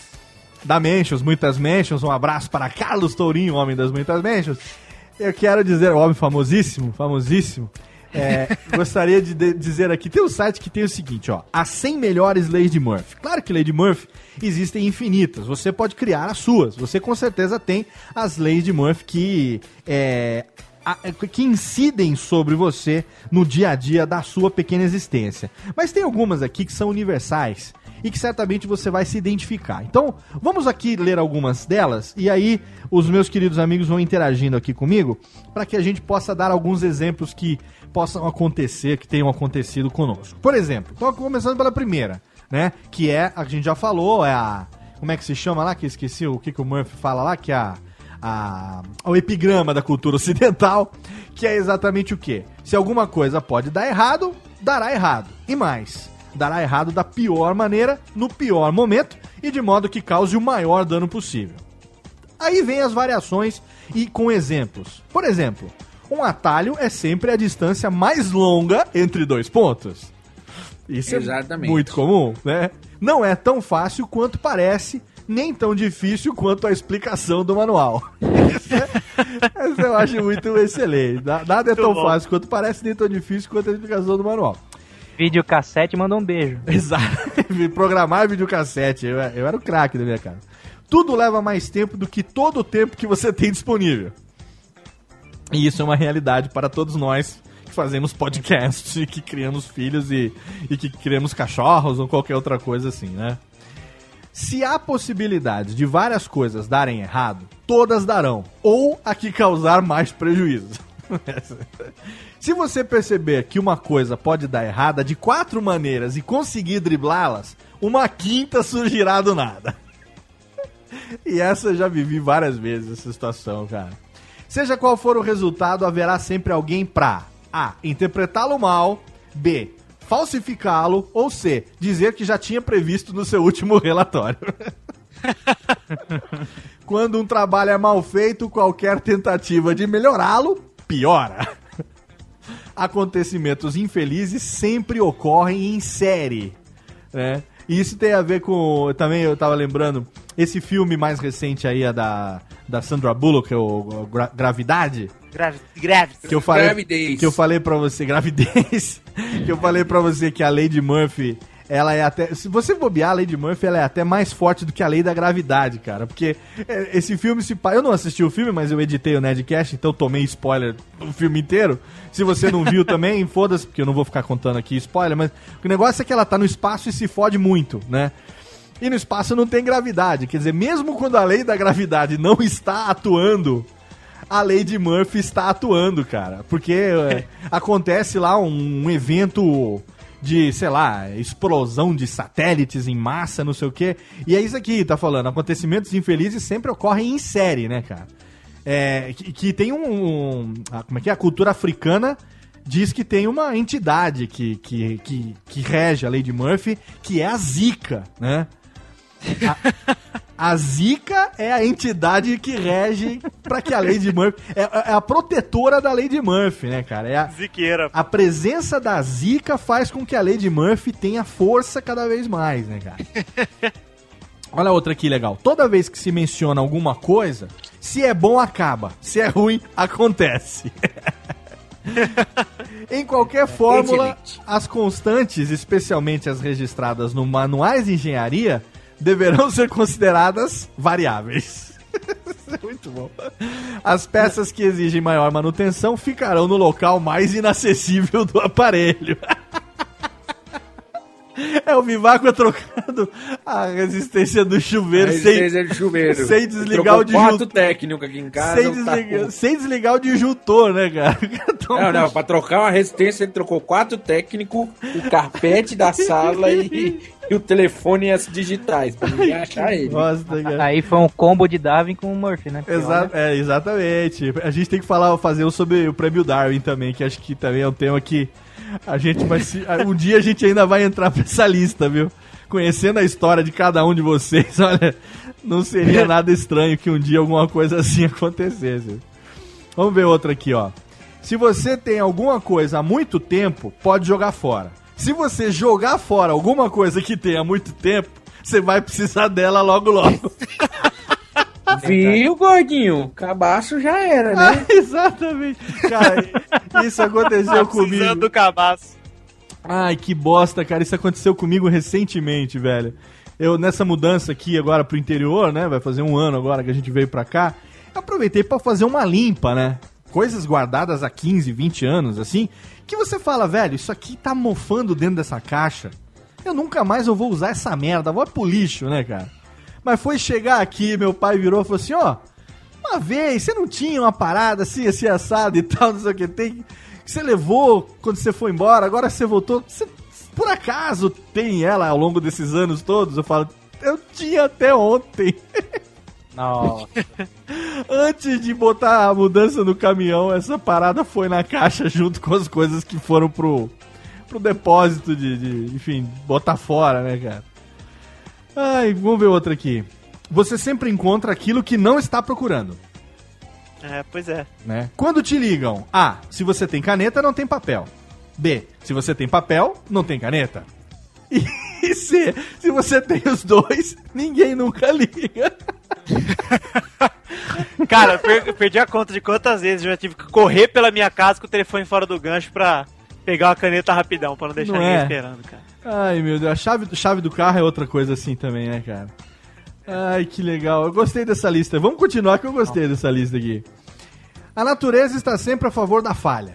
Da Mentions, muitas Mentions. Um abraço para Carlos Tourinho, homem das muitas Mentions. Eu quero dizer, o homem famosíssimo, famosíssimo. é, gostaria de, de- dizer aqui, tem um site que tem o seguinte, ó, as 100 melhores leis de Murphy. Claro que lei de Murphy existem infinitas, você pode criar as suas. Você com certeza tem as leis de Murphy que é, a- que incidem sobre você no dia a dia da sua pequena existência. Mas tem algumas aqui que são universais e que certamente você vai se identificar. Então, vamos aqui ler algumas delas e aí os meus queridos amigos vão interagindo aqui comigo para que a gente possa dar alguns exemplos que possam acontecer, que tenham acontecido conosco. Por exemplo, tô começando pela primeira, né? Que é, a gente já falou, é a. Como é que se chama lá? Que esqueci o que, que o Murphy fala lá, que é a. A, o epigrama da cultura ocidental, que é exatamente o que? Se alguma coisa pode dar errado, dará errado. E mais, dará errado da pior maneira, no pior momento e de modo que cause o maior dano possível. Aí vem as variações e com exemplos. Por exemplo, um atalho é sempre a distância mais longa entre dois pontos. Isso Exatamente. é muito comum, né? Não é tão fácil quanto parece, nem tão difícil quanto a explicação do manual. Essa, essa eu acho muito excelente. Na- Nada é tão fácil quanto parece, nem tão difícil quanto a explicação do manual. Videocassete mandou um beijo. Exato. Programar videocassete. Eu, eu era o craque da minha casa. Tudo leva mais tempo do que todo o tempo que você tem disponível. E isso é uma realidade para todos nós que fazemos podcast, e que criamos filhos e, e que criamos cachorros ou qualquer outra coisa assim, né? Se há possibilidade de várias coisas darem errado, todas darão. Ou a que causar mais prejuízo. Se você perceber que uma coisa pode dar errada de quatro maneiras e conseguir driblá-las, uma quinta surgirá do nada. E essa eu já vivi várias vezes essa situação, cara. Seja qual for o resultado, haverá sempre alguém pra A. Interpretá-lo mal, B. Falsificá-lo, ou C. Dizer que já tinha previsto no seu último relatório. Quando um trabalho é mal feito, qualquer tentativa de melhorá-lo piora. Acontecimentos infelizes sempre ocorrem em série, né? E isso tem a ver com. Também eu tava lembrando. Esse filme mais recente aí, é da, da Sandra Bullock, que é o Gra- Gravidade. Que eu falei, Gravidez. que eu falei pra você, gravidez, que eu falei pra você que a Lady Murphy, ela é até, se você bobear, a Lady Murphy, ela é até mais forte do que a lei da gravidade, cara, porque é, esse filme se, eu não assisti o filme, mas eu editei o Nerdcast, então tomei spoiler do filme inteiro, se você não viu também, foda-se, porque eu não vou ficar contando aqui spoiler, mas o negócio é que ela tá no espaço e se fode muito, né? E no espaço não tem gravidade, quer dizer, mesmo quando a lei da gravidade não está atuando, a Lady Murphy está atuando, cara. Porque é, acontece lá um, um evento de, sei lá, explosão de satélites em massa, não sei o quê. E é isso aqui, tá falando. Acontecimentos infelizes sempre ocorrem em série, né, cara? É, que, que tem um, um- a- Como é que é? A cultura africana diz que tem uma entidade que, que, que, que rege a Lady Murphy, que é a Zika, né? A Zika é a entidade que rege pra que a Lady Murphy. É, é a protetora da Lady Murphy, né, cara? É a, Ziqueira. a presença da Zika faz com que a Lady Murphy tenha força cada vez mais, né, cara? Olha outra aqui legal. Toda vez que se menciona alguma coisa, se é bom, acaba. Se é ruim, acontece. em qualquer fórmula, as constantes, especialmente as registradas no manuais de engenharia, deverão ser consideradas variáveis. Muito bom. As peças que exigem maior manutenção ficarão no local mais inacessível do aparelho. É o Vivaco trocando a resistência do chuveiro A sem, resistência do chuveiro. sem desligar o disjuntor. quatro técnico aqui em casa. Sem não tá desligar, com- sem desligar o disjuntor, né, cara? Não, não, pra trocar uma resistência ele trocou quatro técnicos, o carpete da sala e, e o telefone e as digitais, pra ninguém achar ele. Bosta, cara. Aí foi um combo de Darwin com o Murphy, né? Exa olha, é, exatamente. A gente tem que falar, fazer um sobre o prêmio Darwin também, que acho que também é um tema que a gente vai se. Um dia a gente ainda vai entrar pra essa lista, viu? Conhecendo a história de cada um de vocês, olha, não seria nada estranho que um dia alguma coisa assim acontecesse. Vamos ver outra aqui, ó. Se você tem alguma coisa há muito tempo, pode jogar fora. Se você jogar fora alguma coisa que tem há muito tempo, você vai precisar dela logo logo. Viu, gordinho? Cabaço já era, Ah, né? exatamente. Cara, isso aconteceu Tá comigo. do cabaço. Ai, que bosta, cara. Isso aconteceu comigo recentemente, velho. Eu, nessa mudança aqui agora pro interior, né? Vai fazer um ano agora que a gente veio pra cá. Eu aproveitei pra fazer uma limpa, né? Coisas guardadas há 15, 20 anos, assim. Que você fala, velho, isso aqui tá mofando dentro dessa caixa. Eu nunca mais eu vou usar essa merda. Vou pro lixo, né, cara? Mas foi chegar aqui, meu pai virou e falou assim, ó. Uma vez, você não tinha uma parada assim, assim, assado e tal, não sei o que tem. que Você levou quando você foi embora, agora você voltou. Você, por acaso tem ela ao longo desses anos todos? Eu falo, eu tinha até ontem. Nossa. Antes de botar a mudança no caminhão, essa parada foi na caixa junto com as coisas que foram pro, pro depósito de, de, enfim, botar fora, né, cara? Ai, vamos ver outra aqui. Você sempre encontra aquilo que não está procurando. É, pois é. né? Quando te ligam, A, se você tem caneta, não tem papel. B, se você tem papel, não tem caneta. E C, se você tem os dois, ninguém nunca liga. Cara, eu per- eu perdi a conta de quantas vezes eu já tive que correr pela minha casa com o telefone fora do gancho pra pegar uma caneta rapidão, pra não deixar Não ninguém é? esperando, cara. Ai, meu Deus, a chave, chave do carro é outra coisa assim também, né, cara? Ai, que legal. Eu gostei dessa lista. Vamos continuar que eu gostei dessa lista aqui. A natureza está sempre a favor da falha.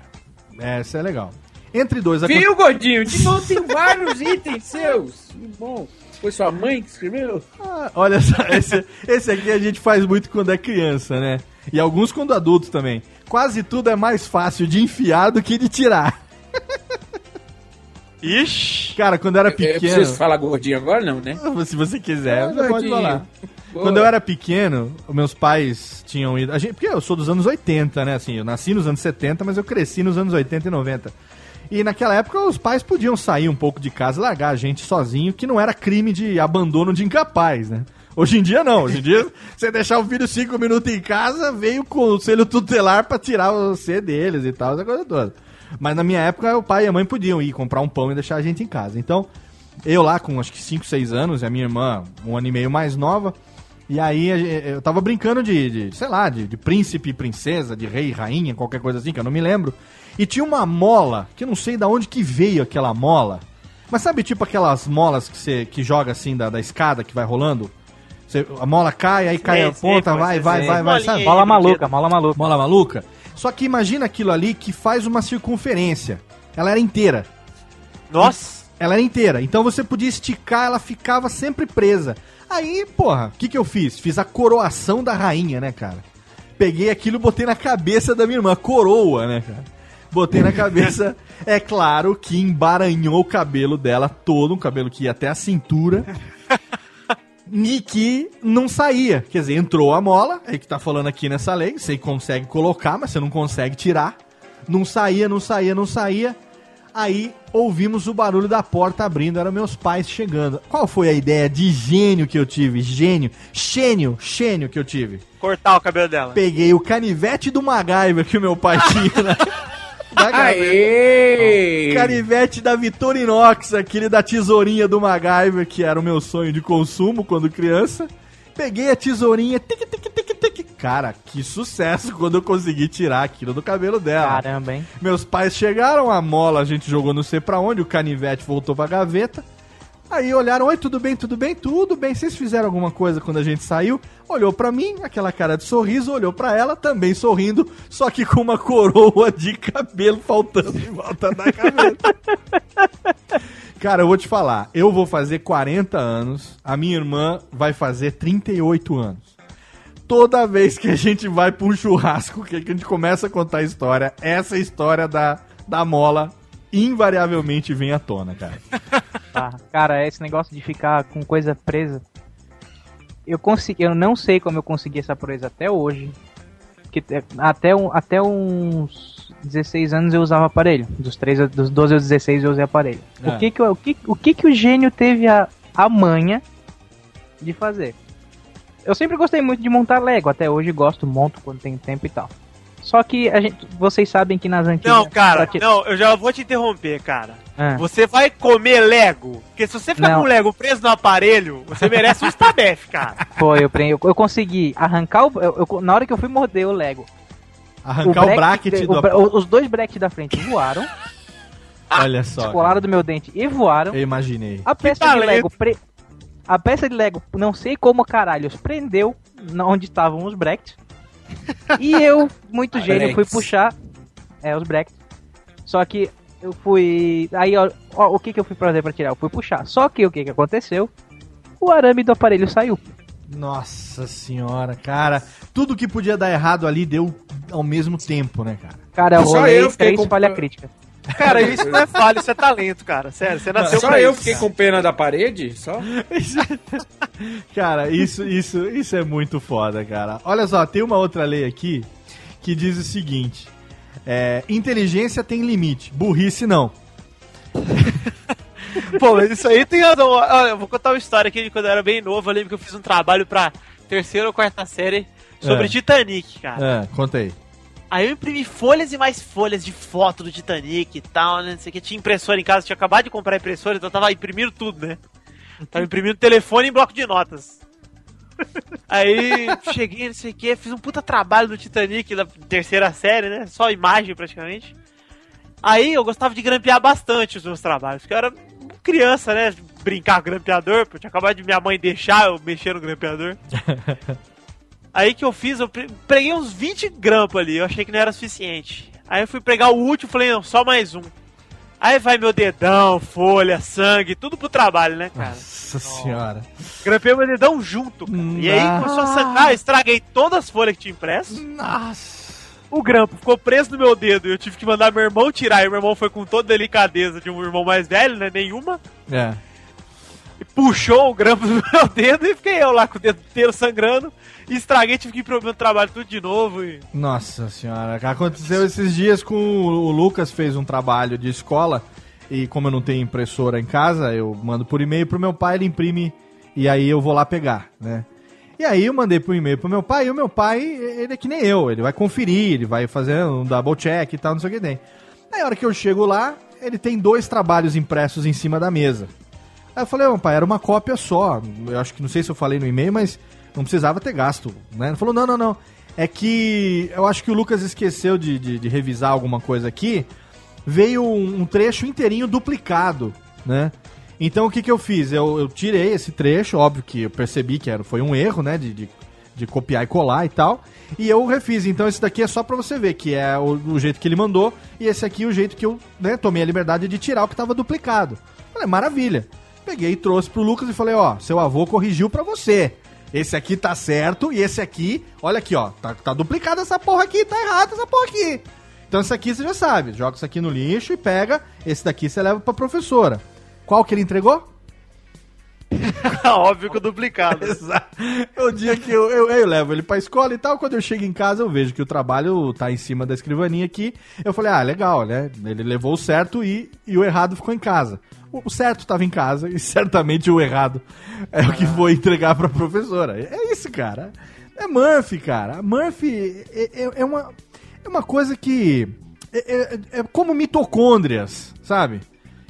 Essa é legal. Entre dois... acon- Viu, gordinho? De novo tem vários itens seus. Que bom. Foi sua mãe que escreveu? Ah, olha só, esse, esse aqui a gente faz muito quando é criança, né? E alguns quando adulto também. Quase tudo é mais fácil de enfiar do que de tirar. Ixi! Cara, quando eu era Eu pequeno. preciso falar gordinho agora, não, né? Se você quiser, Ah, você pode falar. Boa. Quando eu era pequeno, os meus pais tinham ido. A gente, porque eu sou dos anos 80, né? Assim, eu nasci nos anos 70, mas eu cresci nos anos 80 e 90. E naquela época os pais podiam sair um pouco de casa e largar a gente sozinho, que não era crime de abandono de incapaz, né? Hoje em dia não. Hoje em dia, você deixar o filho cinco minutos em casa, veio o conselho tutelar pra tirar você deles e tal, essa coisa toda. Mas na minha época, o pai e a mãe podiam ir comprar um pão e deixar a gente em casa. Então, eu lá com acho que 5, 6 anos, e a minha irmã um ano e meio mais nova. E aí a eu tava brincando de, de, sei lá, de, de príncipe e princesa, de rei e rainha, qualquer coisa assim, que eu não me lembro. E tinha uma mola, que eu não sei da onde que veio aquela mola. Mas sabe tipo aquelas molas que você que joga assim da, da escada que vai rolando? Você- a mola cai, aí cai a sim, ponta, pô, vai, sim, vai, sim. vai, vai, Molinha sabe? Mola maluca, mola maluca. Mola maluca. Só que imagina aquilo ali que faz uma circunferência. Ela era inteira. Nossa! Ela era inteira. Então você podia esticar, ela ficava sempre presa. Aí, porra, o que que eu fiz? Fiz a coroação da rainha, né, cara? Peguei aquilo e botei na cabeça da minha irmã, coroa, né, cara? Botei na cabeça. É claro que embaranhou o cabelo dela todo, um cabelo que ia até a cintura. E que não saía. Quer dizer, entrou a mola, é que tá falando aqui nessa lei. Você consegue colocar, mas você não consegue tirar. Não saía, não saía, não saía. Aí ouvimos o barulho da porta abrindo, eram meus pais chegando. Qual foi a ideia de gênio que eu tive? Gênio, gênio, gênio que eu tive. Cortar o cabelo dela. Peguei o canivete do MacGyver que o meu pai tinha na Aê! Canivete da Vitorinox, aquele da tesourinha do MacGyver, que era o meu sonho de consumo quando criança. Peguei a tesourinha, tic, tic, tic, tic. Cara, que sucesso quando eu consegui tirar aquilo do cabelo dela. Caramba, hein? Meus pais chegaram, a mola a gente jogou não sei pra onde, o canivete voltou pra gaveta. Aí olharam, oi, tudo bem, tudo bem, tudo bem. Vocês fizeram alguma coisa quando a gente saiu? Olhou pra mim, aquela cara de sorriso, olhou pra ela, também sorrindo, só que com uma coroa de cabelo faltando em volta da cabeça. Cara, eu vou te falar, eu vou fazer 40 anos, a minha irmã vai fazer 38 anos. Toda vez que a gente vai pra um churrasco, que a gente começa a contar a história, essa história da, da mola invariavelmente vem à tona, cara. Tá. Cara, esse negócio de ficar com coisa presa. Eu consegui, eu não sei como eu consegui essa proeza até hoje. Que até, um, até uns 16 anos eu usava aparelho. Dos, 3, dos 12 aos 16 eu usei aparelho. É. O, que que, eu- o, que, o que que o gênio teve a, a manha de fazer? Eu sempre gostei muito de montar Lego, até hoje gosto, monto quando tenho tempo e tal. Só que a gente, vocês sabem que nas antigas. Não, cara, ti- não, eu já vou te interromper, cara. Ah. Você vai comer Lego? Porque se você ficar Não. com o Lego preso no aparelho, você merece um Stabef, cara. Foi, eu, eu, eu consegui arrancar o. eu- eu- na hora que eu fui morder o Lego. Arrancar o bracket de- do o Os dois brackets da frente voaram, Olha só. descolaram do meu dente e voaram. Eu imaginei. A peça de Lego. Pre... A peça de Lego, não sei como caralho, prendeu onde estavam os brackets. E eu, muito gênio, fui puxar. É, os brackets. Só que eu fui. Aí, ó, ó, o que, que eu fui fazer pra tirar? Eu fui puxar. Só que o que, que aconteceu? O arame do aparelho saiu. Nossa senhora, cara. Tudo que podia dar errado ali deu ao mesmo tempo, né, cara? Cara, eu Só rolei eu fiquei três com- falha crítica. Cara, isso não é falha, isso é talento, cara. Sério, você nasceu Só pra eu isso, fiquei cara. com pena da parede? Só? Cara, isso, isso, isso é muito foda, cara. Olha só, tem uma outra lei aqui que diz o seguinte: é, inteligência tem limite, burrice não. Pô, mas isso aí tem razão. Olha, eu vou contar uma história aqui de quando eu era bem novo. Eu lembro que eu fiz um trabalho pra terceira ou quarta série sobre É. Titanic, cara. É, conta aí. Aí eu imprimi folhas e mais folhas de foto do Titanic e tal, né? Não sei o que. Tinha impressora em casa, tinha acabado de comprar impressora, então eu tava imprimindo tudo, né? Tava imprimindo telefone em bloco de notas. Aí cheguei, não sei o que, fiz um puta trabalho do Titanic da terceira série, né? Só imagem praticamente. Aí eu gostava de grampear bastante os meus trabalhos, porque eu era criança, né? Brincar com grampeador, porque eu tinha acabado de minha mãe deixar eu mexer no grampeador. Aí que eu fiz, eu pre- preguei uns 20 grampos ali, eu achei que não era suficiente. Aí eu fui pregar o último, falei, não, só mais um. Aí vai meu dedão, folha, sangue, tudo pro trabalho, né, cara? Nossa senhora. Grampei meu dedão junto, cara. E aí começou a sangrar, eu estraguei todas as folhas que tinha impresso. Nossa. O grampo ficou preso no meu dedo e eu tive que mandar meu irmão tirar. E meu irmão foi com toda a delicadeza de um irmão mais velho, né? Nenhuma. É. Puxou o grampo do meu dedo e fiquei eu lá com o dedo inteiro sangrando. Estraguei, tive que ir pro meu trabalho tudo de novo. E... Nossa senhora, aconteceu esses dias com o, Lucas fez um trabalho de escola e como eu não tenho impressora em casa, eu mando por e-mail pro meu pai, ele imprime E aí eu vou lá pegar, né? E aí eu mandei pro e-mail pro meu pai, e o meu pai, ele é que nem eu, ele vai conferir, ele vai fazer um double check e tal, não sei o que tem. Aí a hora que eu chego lá, ele tem dois trabalhos impressos em cima da mesa. Aí eu falei, pai, era uma cópia só. Eu acho que não sei se eu falei no e-mail, mas não precisava ter gasto. Né? Ele falou, não, não, não. É que eu acho que o Lucas esqueceu de, de, de revisar alguma coisa aqui. Veio um, um trecho inteirinho duplicado, né? Então o que, que eu fiz? Eu, eu tirei esse trecho, óbvio que eu percebi que era, foi um erro, né? De, de, de copiar e colar e tal. E eu refiz. Então esse daqui é só pra você ver que é o, o jeito que ele mandou. E esse aqui é o jeito que eu né, tomei a liberdade de tirar o que tava duplicado. Falei, maravilha. Peguei e trouxe pro Lucas e falei, ó, seu avô corrigiu pra você. Esse aqui tá certo e esse aqui, olha aqui, ó, tá, tá duplicado essa porra aqui, tá errado essa porra aqui. Então esse aqui você já sabe, joga isso aqui no lixo e pega, esse daqui você leva pra professora. Qual que ele entregou? Óbvio que o duplicado. Exato. O dia que eu, eu, eu levo ele pra escola e tal, quando eu chego em casa eu vejo que o trabalho tá em cima da escrivaninha aqui. Eu falei, ah, legal, né? Ele levou o certo e, e o errado ficou em casa. O certo estava em casa e certamente o errado é o que foi entregar pra professora. É isso, cara. É Murphy, cara. Murphy é, é- é uma, é uma coisa que. É, é- é como mitocôndrias, sabe?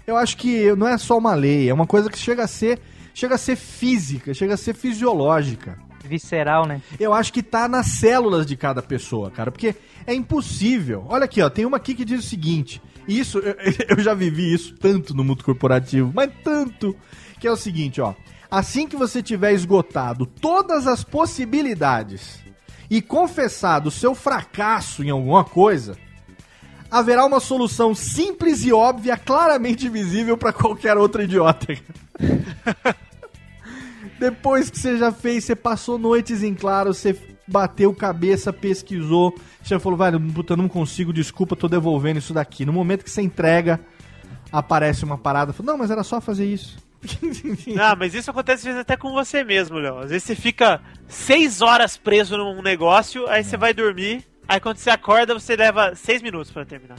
Eu acho que não é só uma lei, é uma coisa que chega a ser. Chega a ser física, chega a ser fisiológica. Visceral, né? Eu acho que tá nas células de cada pessoa, cara, porque é impossível. Olha aqui, ó, tem uma aqui que diz o seguinte: isso, eu, eu já vivi isso tanto no mundo corporativo, mas tanto, que é o seguinte, ó. Assim que você tiver esgotado todas as possibilidades e confessado o seu fracasso em alguma coisa, haverá uma solução simples e óbvia, claramente visível pra qualquer outro idiota. Depois que você já fez, você passou noites em claro, você bateu cabeça, pesquisou, você falou, velho, puta, eu não consigo, desculpa, tô devolvendo isso daqui. No momento que você entrega, aparece uma parada, fala, não, mas era só fazer isso. Ah, mas isso acontece às vezes até com você mesmo, Léo. Às vezes você fica seis horas preso num negócio, aí você vai dormir, aí quando você acorda, você leva seis minutos pra terminar.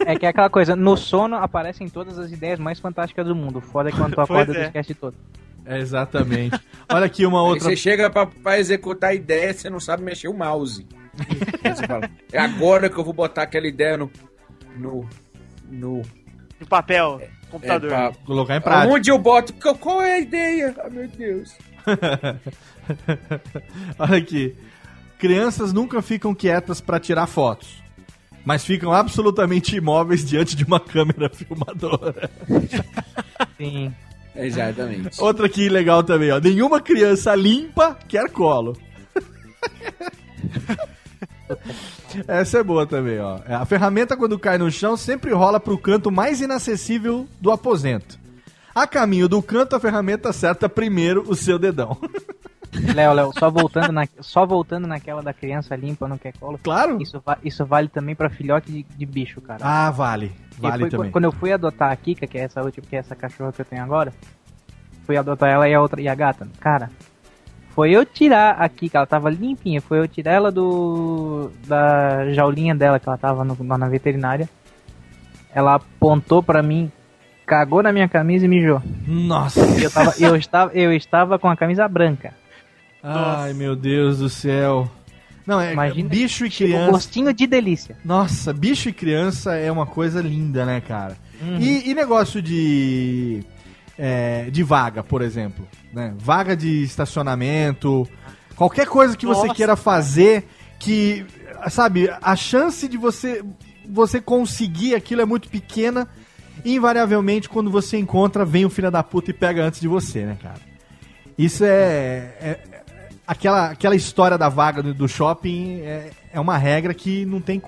É que é aquela coisa, no sono aparecem todas as ideias mais fantásticas do mundo. Foda é quando tu acorda, tu é. esquece de todo. É, exatamente. Olha aqui uma Aí outra. você chega pra, pra executar a ideia, você não sabe mexer o mouse. Aí você fala, é agora que eu vou botar aquela ideia no. no. no. No papel, computador. É, pra- Colocar em prática. Onde eu boto? Qual- Qual é a ideia? Ah, meu Deus. Olha aqui. Crianças nunca ficam quietas pra tirar fotos, mas ficam absolutamente imóveis diante de uma câmera filmadora. Sim. Exatamente. Outra aqui legal também, ó. Nenhuma criança limpa quer colo. Essa é boa também, ó. É, A ferramenta, quando cai no chão, sempre rola pro canto mais inacessível do aposento. A caminho do canto, a ferramenta acerta primeiro o seu dedão. Léo, Léo, só voltando, na, só voltando naquela da criança limpa não quer colo. Claro. Isso, isso vale também pra filhote de, de bicho, cara. Ah, vale. Vale foi. Quando eu fui adotar a Kika, que é essa última, que é essa cachorra que eu tenho agora, fui adotar ela e a outra e a gata. Cara, foi eu tirar a Kika, ela tava limpinha, foi eu tirar ela do da jaulinha dela que ela tava no- na veterinária. Ela apontou pra mim, cagou na minha camisa e mijou. Nossa. Eu, tava, eu, estava, eu estava com a camisa branca. Ai, meu Deus do céu. Não, é Imagina, bicho e criança. gostinho de delícia. Nossa, bicho e criança é uma coisa linda, né, cara? Uhum. E, e negócio de. é, de vaga, por exemplo. Né? Vaga de estacionamento. Qualquer coisa que você Nossa, queira fazer que. Sabe, a chance de você, você conseguir aquilo é muito pequena. E invariavelmente, quando você encontra, vem o filho da puta e pega antes de você, né, cara? Isso é- é- aquela, aquela história da vaga do, do shopping é, é uma regra que não tem,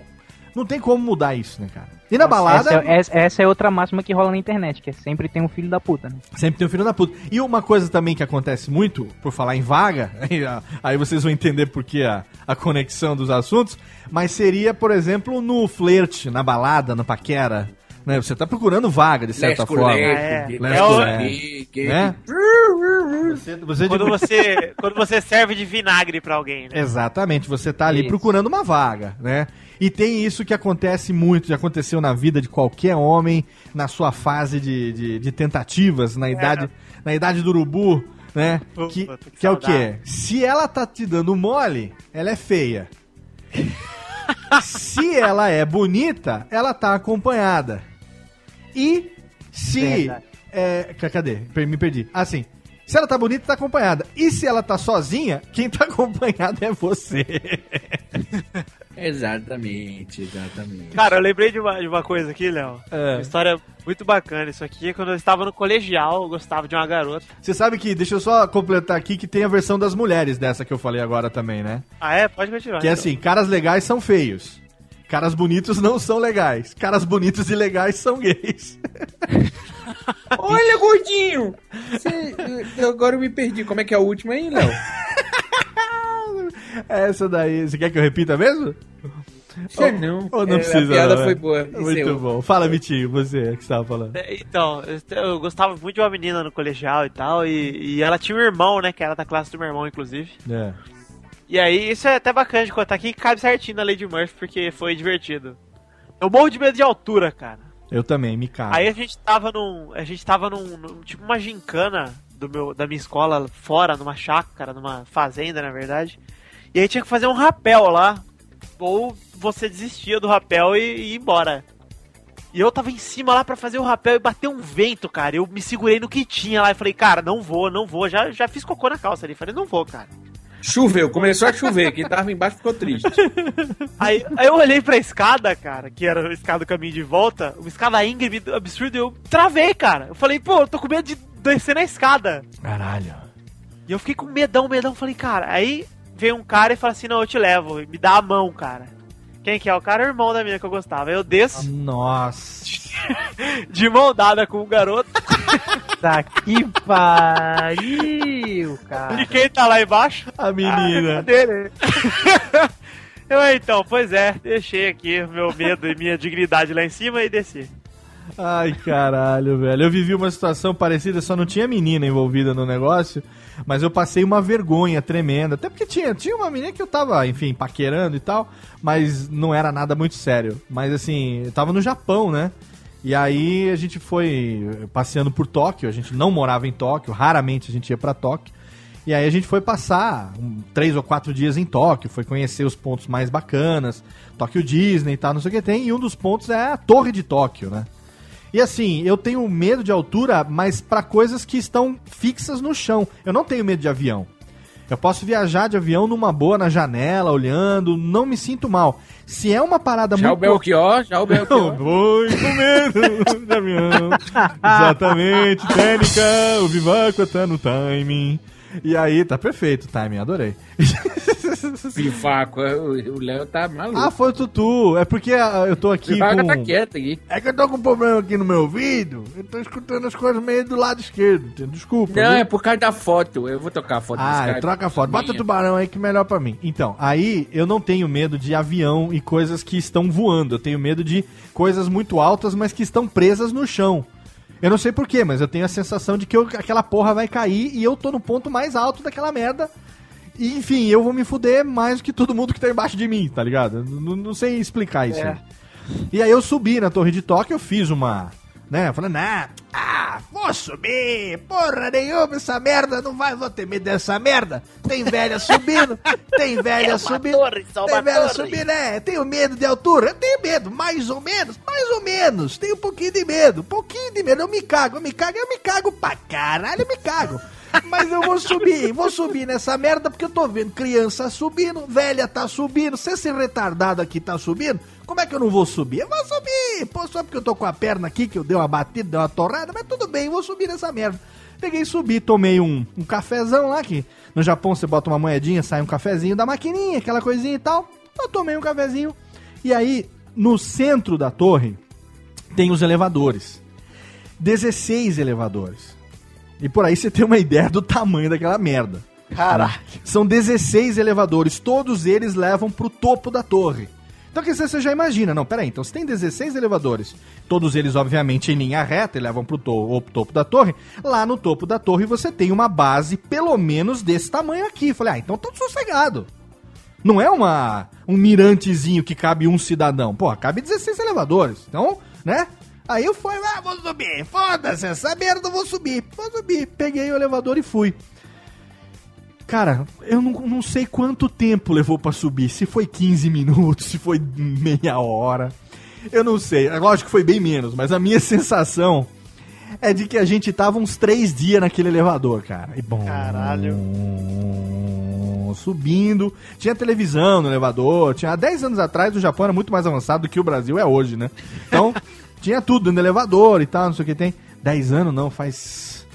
não tem como mudar isso, né, cara? E na balada. Essa, é- essa- é outra máxima que rola na internet, que é sempre tem um filho da puta, né? Sempre tem um filho da puta. E uma coisa também que acontece muito, por falar em vaga, aí, aí vocês vão entender por que a, a conexão dos assuntos, mas seria, por exemplo, no flerte, na balada, no paquera. Né? Você tá procurando vaga, de certa Lesco, forma. lesco, Lesco, É o- é. Né? Você, você Quando de- você, quando você serve de vinagre pra alguém, né? Exatamente, você tá ali Isso. procurando uma vaga, né? E tem isso que acontece muito, já aconteceu na vida de qualquer homem, na sua fase de, de, de tentativas, na idade, na idade do urubu, né? Que, Puta, que que é o quê? Se ela tá te dando mole, ela é feia. se ela é bonita, ela tá acompanhada. E se. É, ca- cadê? Me perdi. Assim. Se ela tá bonita, tá acompanhada. E se ela tá sozinha, quem tá acompanhado é você. Exatamente, exatamente. Cara, eu lembrei de uma, de uma coisa aqui, Léo. É. Uma história muito bacana. Isso aqui, quando eu estava no colegial, eu gostava de uma garota. Você sabe que, deixa eu só completar aqui, que tem a versão das mulheres dessa que eu falei agora também, né? Ah, é? Pode continuar. Que é então. assim, caras legais são feios. Caras bonitos não são legais. Caras bonitos e legais são gays. Olha, gordinho! Você- eu- agora eu me perdi. Como é que é a última aí, Léo? Essa daí. Você quer que eu repita mesmo? Sei não. Ou não É, precisa? A piada não, foi né? boa. Muito bom. Fala, Vitinho, você que estava falando. É, Então, eu- eu gostava muito de uma menina no colegial e tal, e, e ela tinha um irmão, né, que era da classe do meu irmão, inclusive. É. E aí, isso é até bacana de contar aqui, que cabe certinho na Lady Murphy, porque foi divertido. Eu morro de medo de altura, cara. Eu também, me cago. Aí a gente tava num. A gente tava num. num- tipo uma gincana do meu, da minha escola fora, numa chácara, numa fazenda, na verdade. E aí tinha que fazer um rapel lá. Ou você desistia do rapel e, e ia embora. E eu tava em cima lá pra fazer o rapel e bateu um vento, cara. Eu me segurei no que tinha lá e falei, cara, não vou, não vou. Já, já fiz cocô na calça ali. Falei, não vou, cara. Choveu, começou a chover. Quem tava embaixo ficou triste. Aí, aí eu olhei pra escada, cara, que era a escada do caminho de volta, uma escada íngreme, absurda, e eu travei, cara. Eu falei, pô, eu tô com medo de descer na escada. Caralho. E eu fiquei com medão, medão. Falei, cara, aí veio um cara e fala assim: não, eu te levo, e me dá a mão, cara. Quem que é? O cara é o irmão da minha que eu gostava. Eu desço Nossa. de mão dada com o garoto. Tá que pariu, cara. E quem tá lá embaixo? A menina. Ah, dele. eu, então, pois é, deixei aqui meu medo e minha dignidade lá em cima e desci. Ai, caralho, velho. Eu vivi uma situação parecida, só não tinha menina envolvida no negócio, mas eu passei uma vergonha tremenda. Até porque tinha, tinha uma menina que eu tava, enfim, paquerando e tal, mas não era nada muito sério. Mas assim, eu tava no Japão, né? E aí a gente foi passeando por Tóquio, a gente não morava em Tóquio, raramente a gente ia pra Tóquio. E aí a gente foi passar um, três ou quatro dias em Tóquio, foi conhecer os pontos mais bacanas, Tóquio Disney e tal, não sei o que tem, e um dos pontos é a Torre de Tóquio, né? E assim, eu tenho medo de altura, mas pra coisas que estão fixas no chão. Eu não tenho medo de avião. Eu posso viajar de avião numa boa na janela, olhando, não me sinto mal. Se é uma parada Já o muito Belchior, já o Belchior. Com medo de avião. Exatamente, técnica, o Vivaco tá no timing. E aí, tá perfeito o timing, adorei. Vivaco, o o Léo tá maluco. Ah, foi o Tutu. É porque ah, eu tô aqui Vivaco com... tá quieto aqui. É que eu tô com um problema aqui no meu ouvido. Eu tô escutando as coisas meio do lado esquerdo. Desculpa. Não, viu? é por causa da foto. Eu vou tocar a foto Ah, Skype. troca a foto. Bota Minha. tubarão aí que é melhor pra mim. Então, aí eu não tenho medo de avião e coisas que estão voando. Eu tenho medo de coisas muito altas, mas que estão presas no chão. Eu não sei porquê, mas eu tenho a sensação de que eu- aquela porra vai cair e eu tô no ponto mais alto daquela merda. E, enfim, eu vou me fuder mais que todo mundo que tá embaixo de mim, tá ligado? Não, não sei explicar isso. É. E aí eu subi na Torre de Tóquio, eu fiz uma. Né? Falei, nah, ah, vou subir, porra nenhuma, essa merda, não vai, vou ter medo dessa merda. Tem velha subindo, tem velha subindo. torre, só tem velha torre. subindo, é, tenho medo de altura, eu tenho medo, mais ou menos, mais ou menos, tenho um pouquinho de medo, um pouquinho de medo, eu me cago, eu me cago, eu me cago pra caralho, eu me cago. Mas eu vou subir, vou subir nessa merda porque eu tô vendo criança subindo, velha tá subindo, se esse retardado aqui tá subindo, como é que eu não vou subir? Eu vou subir, pô, só porque eu tô com a perna aqui, que eu dei uma batida, dei uma torrada, mas tudo bem, vou subir nessa merda. Peguei e subi, tomei um, um cafezão lá, que no Japão você bota uma moedinha, sai um cafezinho da maquininha, aquela coisinha e tal. Eu tomei um cafezinho. E aí, no centro da torre, tem os elevadores. 16 elevadores. E por aí você tem uma ideia do tamanho daquela merda. Caraca. São 16 elevadores, todos eles levam pro topo da torre. Então que você já imagina, não, peraí, então se tem 16 elevadores, todos eles obviamente em linha reta e levam pro to pro topo da torre, lá no topo da torre você tem uma base pelo menos desse tamanho aqui. Falei, ah, então tô sossegado. Não é uma um mirantezinho que cabe um cidadão. Pô, cabe 16 elevadores. Então, né? Aí eu fui, ah, vou subir. Foda-se essa merda, eu vou subir. Vou subir. Peguei o elevador e fui. Cara, eu não, não sei quanto tempo levou pra subir. Se foi 15 minutos, se foi meia hora. Eu não sei. É lógico que foi bem menos, mas a minha sensação é de que a gente tava uns três dias naquele elevador, cara. E bom. Caralho. Subindo. Tinha televisão no elevador. Tinha há 10 anos atrás o Japão era muito mais avançado do que o Brasil é hoje, né? Então, tinha tudo no elevador e tal, não sei o que tem. 10 anos não, faz.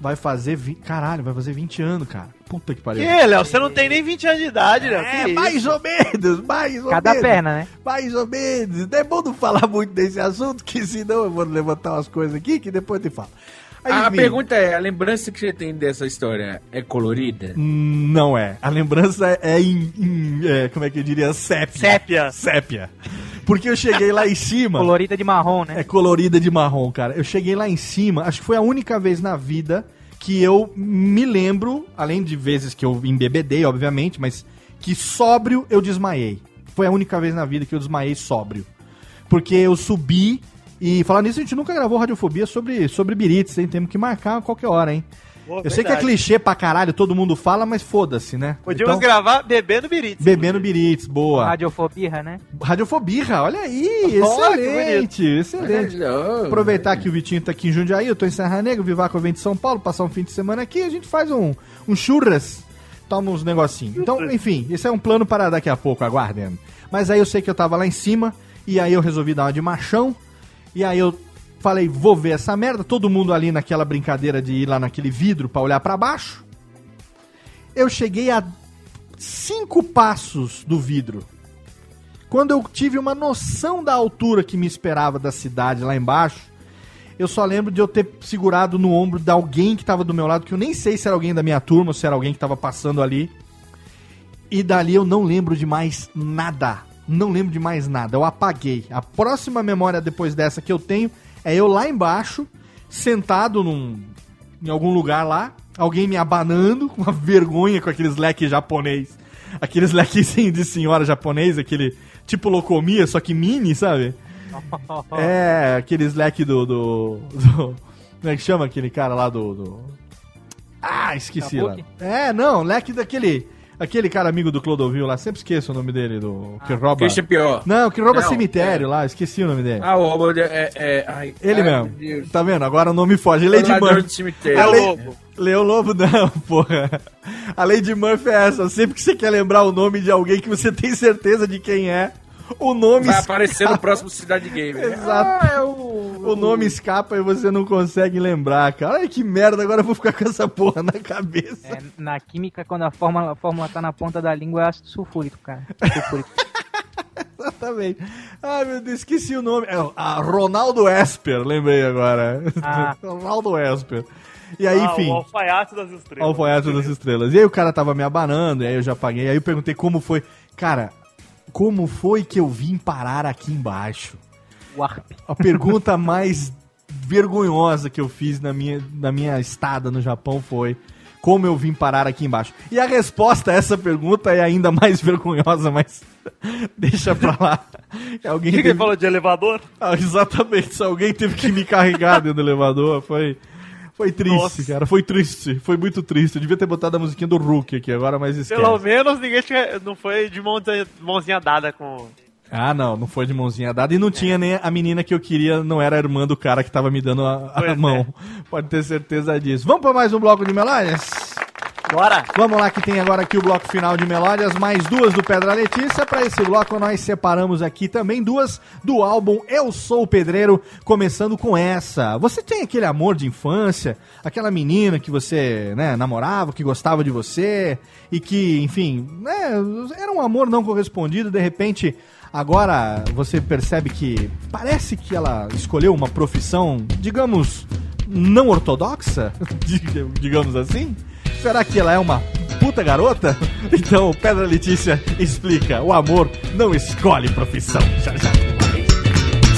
Vai fazer. Vi... Caralho, vai fazer 20 anos, cara. Puta que pariu. Que, Léo? Você não tem nem 20 anos de idade, Léo. É, Que mais isso? ou menos, mais ou Cada menos. perna, né? Mais ou menos. Não é bom não falar muito desse assunto, que senão eu vou levantar umas coisas aqui que depois eu te falo. Aí, A enfim, pergunta é, a lembrança que você tem dessa história é colorida? Não é. A lembrança é em. em- é, como é que eu diria? Sépia. Sépia. Sépia. Porque eu cheguei lá em cima. Colorida de marrom, né? É colorida de marrom, cara. Eu cheguei lá em cima, acho que foi a única vez na vida que eu me lembro, além de vezes que eu embebedei, obviamente, mas que sóbrio eu desmaiei. Foi a única vez na vida que eu desmaiei sóbrio. Porque eu subi e falando nisso, a gente nunca gravou radiofobia sobre, sobre birites, hein? Temos que marcar a qualquer hora, hein? Pô, eu sei que é verdade. clichê pra caralho, todo mundo fala, mas foda-se, né? Podíamos Então, gravar bebendo birite. Bebendo birites, boa. Radiofobia, né? Radiofobia, olha aí, excelente, excelente. Aproveitar que o Vitinho tá aqui em Jundiaí, eu tô em Serra Negra, o Vivaco vem de São Paulo, passar um fim de semana aqui, a gente faz um, um churras, toma uns negocinhos. Então, enfim, esse é um plano para daqui a pouco, aguardem. Mas aí eu sei que eu tava lá em cima, e aí eu resolvi dar uma de machão, e aí eu falei, vou ver essa merda, todo mundo ali naquela brincadeira de ir lá naquele vidro pra olhar pra baixo. Eu cheguei a cinco passos do vidro. Quando eu tive uma noção da altura que me esperava da cidade lá embaixo, eu só lembro de eu ter segurado no ombro de alguém que tava do meu lado, que eu nem sei se era alguém da minha turma se era alguém que tava passando ali. E dali eu não lembro de mais nada. Não lembro de mais nada. Eu apaguei. A próxima memória depois dessa que eu tenho é eu lá embaixo, sentado num, em algum lugar lá, alguém me abanando, com uma vergonha com aqueles leques japonês. Aqueles leques de senhora japonês, aquele tipo locomia, só que mini, sabe? É, aqueles leque do, do, do- Como é que chama aquele cara lá do. do- Ah, esqueci lá. É, não, leque daquele. Aquele cara amigo do Clodovil lá, sempre esqueço o nome dele, do. Que rouba. Christian Pior. Não, que rouba Não, cemitério lá, esqueci o nome dele. Ah, o é... é ai, Ele ai, mesmo. Deus. Tá vendo? Agora o nome foge. Lady Murphy. A Leo Lei- Lobo. Leo Lobo não, porra. A Lady Murphy é essa. Sempre que você quer lembrar o nome de alguém que você tem certeza de quem é, o nome Vai escapa. aparecer no próximo Cidade Gamer. Exato. Ah, é o... O nome escapa e você não consegue lembrar, cara. Ai, que merda, agora eu vou ficar com essa porra na cabeça. É, na química, quando a fórmula, a fórmula tá na ponta da língua, é ácido sulfúrico, cara. Sulfúrico. Exatamente. Ai, meu Deus, esqueci o nome. É a Ronaldo Esper, lembrei agora. Ah. Ronaldo Esper. E aí, Ah, enfim. o alfaiate das estrelas. Alfaiate das estrelas. E aí o cara tava me abanando, e aí eu já paguei. Aí eu perguntei como foi. Cara, como foi que eu vim parar aqui embaixo? Warp. A pergunta mais vergonhosa que eu fiz na minha, na minha estada no Japão foi como eu vim parar aqui embaixo. E a resposta a essa pergunta é ainda mais vergonhosa, mas deixa pra lá. Alguém O que, que teve- falou de elevador? Ah, exatamente, alguém teve que me carregar dentro do elevador, foi. Foi triste, Nossa. cara. Foi triste. Foi muito triste. Eu devia ter botado a musiquinha do Hulk aqui agora, mas esquece. Pelo menos ninguém tinha, não foi de mãozinha, mãozinha dada com. Ah, não, não foi de mãozinha dada. E não tinha nem a menina que eu queria, não era a irmã do cara que tava me dando a, a Pois é. mão. Pode ter certeza disso. Vamos pra mais um bloco de melódias? Bora! Vamos lá que tem agora aqui o bloco final de melódias, mais duas do Pedra Letícia. Para esse bloco nós separamos aqui também duas do álbum Eu Sou o Pedreiro, começando com essa. Você tem aquele amor de infância, aquela menina que você, né, namorava, que gostava de você e que, enfim, né, era um amor não correspondido, de repente agora você percebe que parece que ela escolheu uma profissão, digamos, não ortodoxa, digamos assim. Será que ela é uma puta garota? Então, Pedra Letícia explica: o amor não escolhe profissão. Já, já.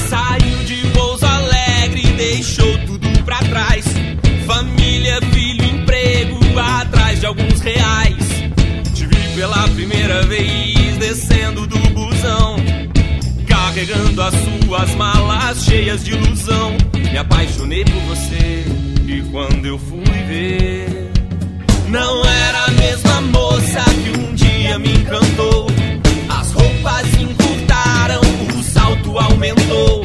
Saiu de Pouso Alegre, deixou tudo pra trás. Família, filho, emprego, atrás de alguns reais. Te vi pela primeira vez descendo do busão. Carregando as suas malas cheias de ilusão. Me apaixonei por você e quando eu fui ver, não era a mesma moça que um dia me encantou. As roupas encurtaram, o salto aumentou.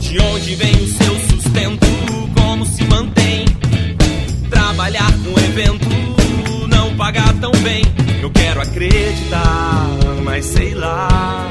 De onde vem o seu sustento? Como se mantém? Trabalhar com evento não pagar tão bem. Eu quero acreditar, mas sei lá.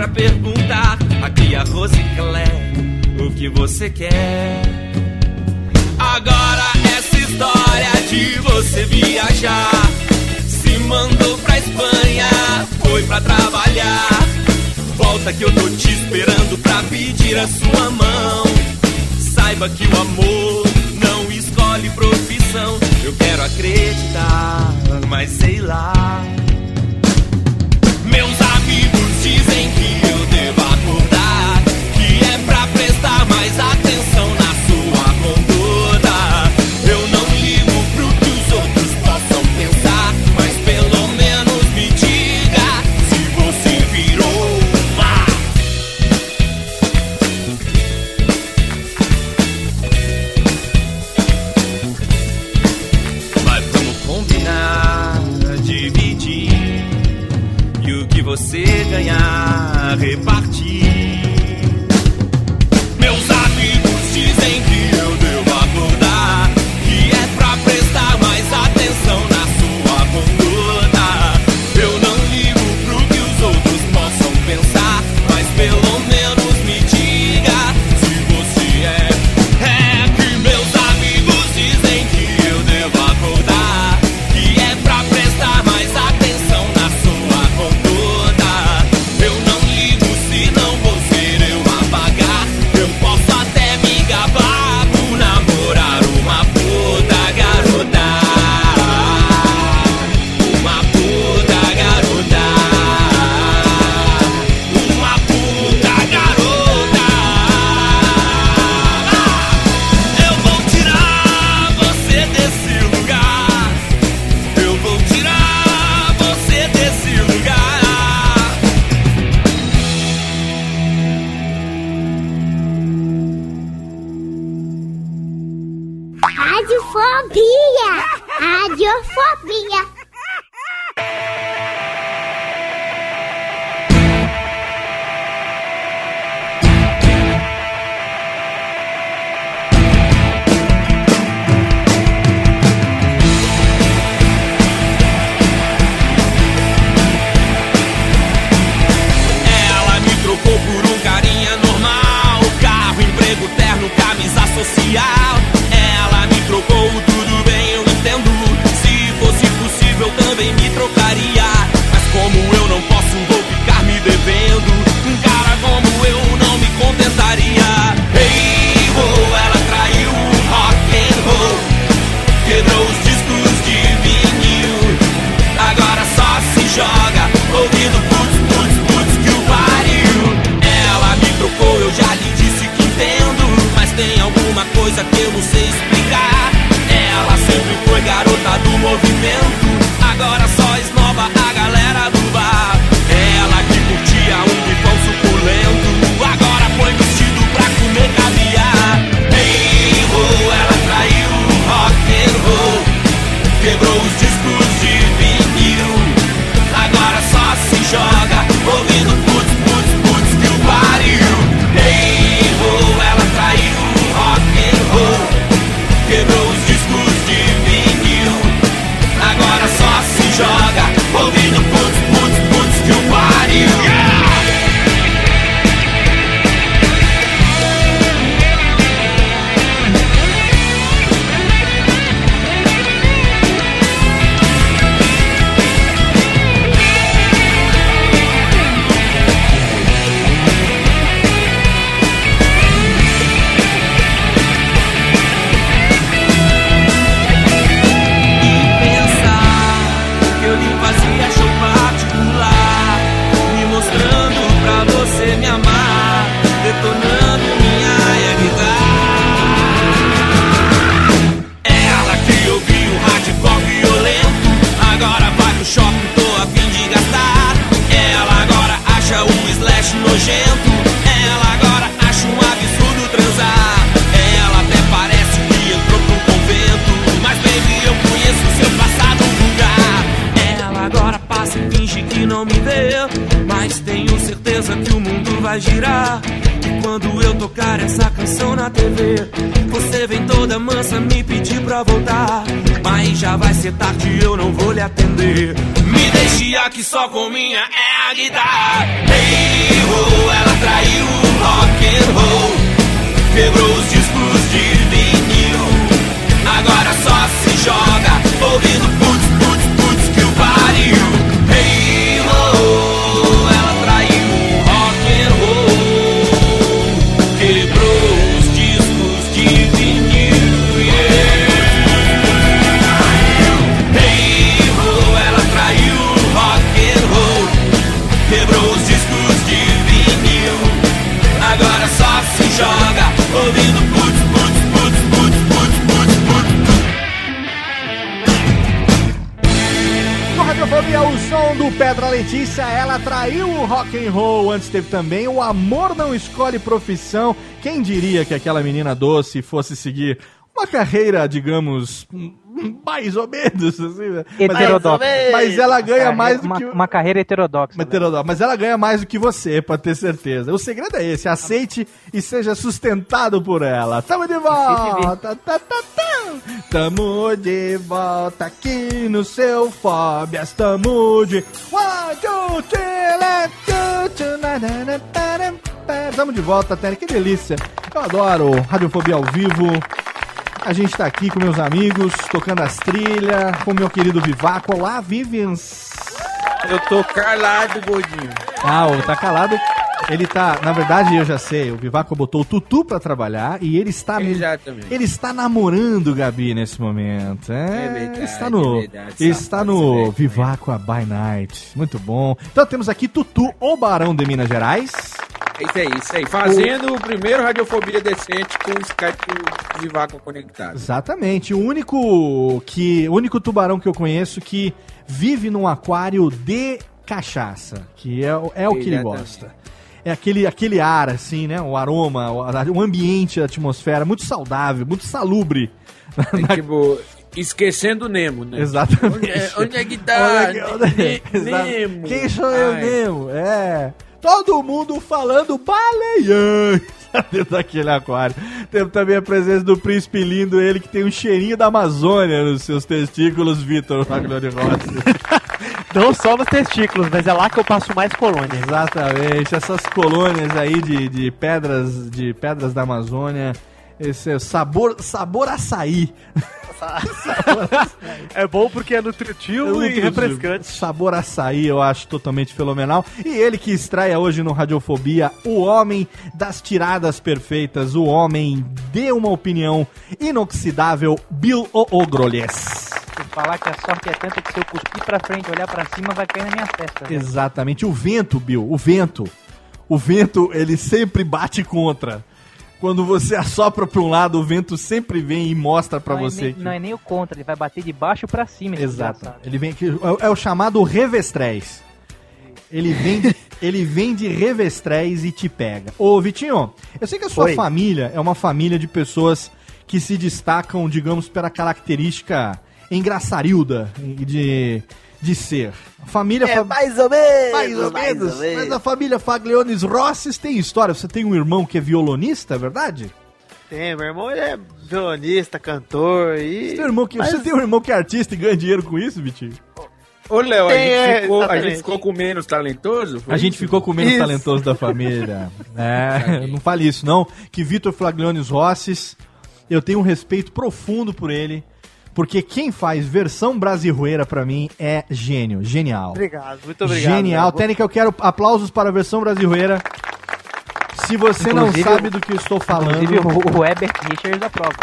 pra perguntar. Aqui a Rosiclé, o que você quer? Agora essa história de você viajar. Se mandou pra Espanha, foi pra trabalhar. Volta que eu tô te esperando pra pedir a sua mão. Saiba que o amor não escolhe profissão. Eu quero acreditar, mas sei lá. Aqui só com minha é a guitarra. Hey, ho, ela traiu o rock and roll, quebrou os discos de vinil. Letícia, ela traiu o rock and roll. Antes teve também o Amor Não Escolhe Profissão. Quem diria que aquela menina doce fosse seguir uma carreira, digamos, mais ou menos, assim, né? Heterodoxa. Mas, mas ela ganha Carreira- mais do uma, que... uma carreira heterodoxa. Uma heterodoxa. Mas ela ganha mais do que você, pode ter certeza. O segredo é esse, aceite e seja sustentado por ela. Tamo de volta! Tá, tá, tá. Tamo de volta aqui no seu Fóbias. Tamo de... One, two, three, let's go. Tamo de volta, Tênis. Que delícia. Eu adoro Radiofobia ao vivo. A gente tá aqui com meus amigos, tocando as trilhas, com meu querido Vivaco. Olá, Vivians. Eu tô calado, gordinho. Ah, o tá calado. Ele tá, na verdade, eu já sei, o Vivaco botou o Tutu pra trabalhar e ele está Exatamente. ele está namorando Gabi nesse momento. É, É verdade, está no é verdade, está no Vivaco by Night. Muito bom. Então temos aqui Tutu, o Barão de Minas Gerais. É isso aí, isso aí. Fazendo o, primeiro Radiofobia Decente com o Skype de vácuo conectado. Exatamente, o único que o único tubarão que eu conheço que vive num aquário de cachaça, que é, o- é o que ele gosta. É aquele, aquele ar, assim, né? O aroma, o, o ambiente, a atmosfera, muito saudável, muito salubre. É tipo, esquecendo o Nemo, né? Exatamente. Onde é, onde é que tá? Olha que- olha- Ne- Exato. Nemo. Quem sou eu, Ai. Nemo? É. Todo mundo falando baleião dentro daquele aquário. Temos também a presença do príncipe lindo, ele que tem um cheirinho da Amazônia nos seus testículos, Vitor Maglone Rossi. Não só nos testículos, mas é lá que eu passo mais colônia. Exatamente, essas colônias aí de, de pedras de pedras da Amazônia. Esse é sabor, sabor açaí. É bom porque é nutritivo e refrescante. Sabor açaí, eu acho totalmente fenomenal. E ele que estreia hoje no Radiofobia, o homem das tiradas perfeitas, o homem de uma opinião inoxidável, Bill Ogrolhes. Se falar que a sorte é tanta que se eu cuspir pra frente e olhar pra cima, vai cair na minha testa. né? Exatamente, o vento, Bill, o vento. O vento, ele sempre bate contra. Quando você assopra pra um lado, o vento sempre vem e mostra pra não você. É nem, que- Não é nem o contra, ele vai bater de baixo pra cima. Exato. desgraçado. Ele vem aqui, é, é o chamado revestrez. Ele vem, de, ele vem de revestrez e te pega. Ô, Vitinho, eu sei que a sua Oi. família é uma família de pessoas que se destacam, digamos, pela característica engraçarilda de, de ser. A família... fa- mais ou menos. mais ou menos. Mas a família Fagliones Rosses tem história. Você tem um irmão que é violonista, é verdade? Tem, meu irmão ele é violonista, cantor e. Você tem um irmão que, Mas- você tem um irmão que é artista e ganha dinheiro com isso, Vitinho? Ô, Léo, a, gente é, ficou- a gente ficou com menos talentoso? Foi A gente isso? ficou com o menos Isso. talentoso da família. É, não fale isso, não. Que Vitor Flagliones Rosses, eu tenho um respeito profundo por ele. Porque quem faz versão brasileira pra mim é gênio, genial. Obrigado, muito obrigado. Genial. Léo. Técnica, eu quero aplausos para a versão brasileira. Se você Inclusive, não sabe do que eu estou falando. Inclusive, o, o Herbert Richards aprova.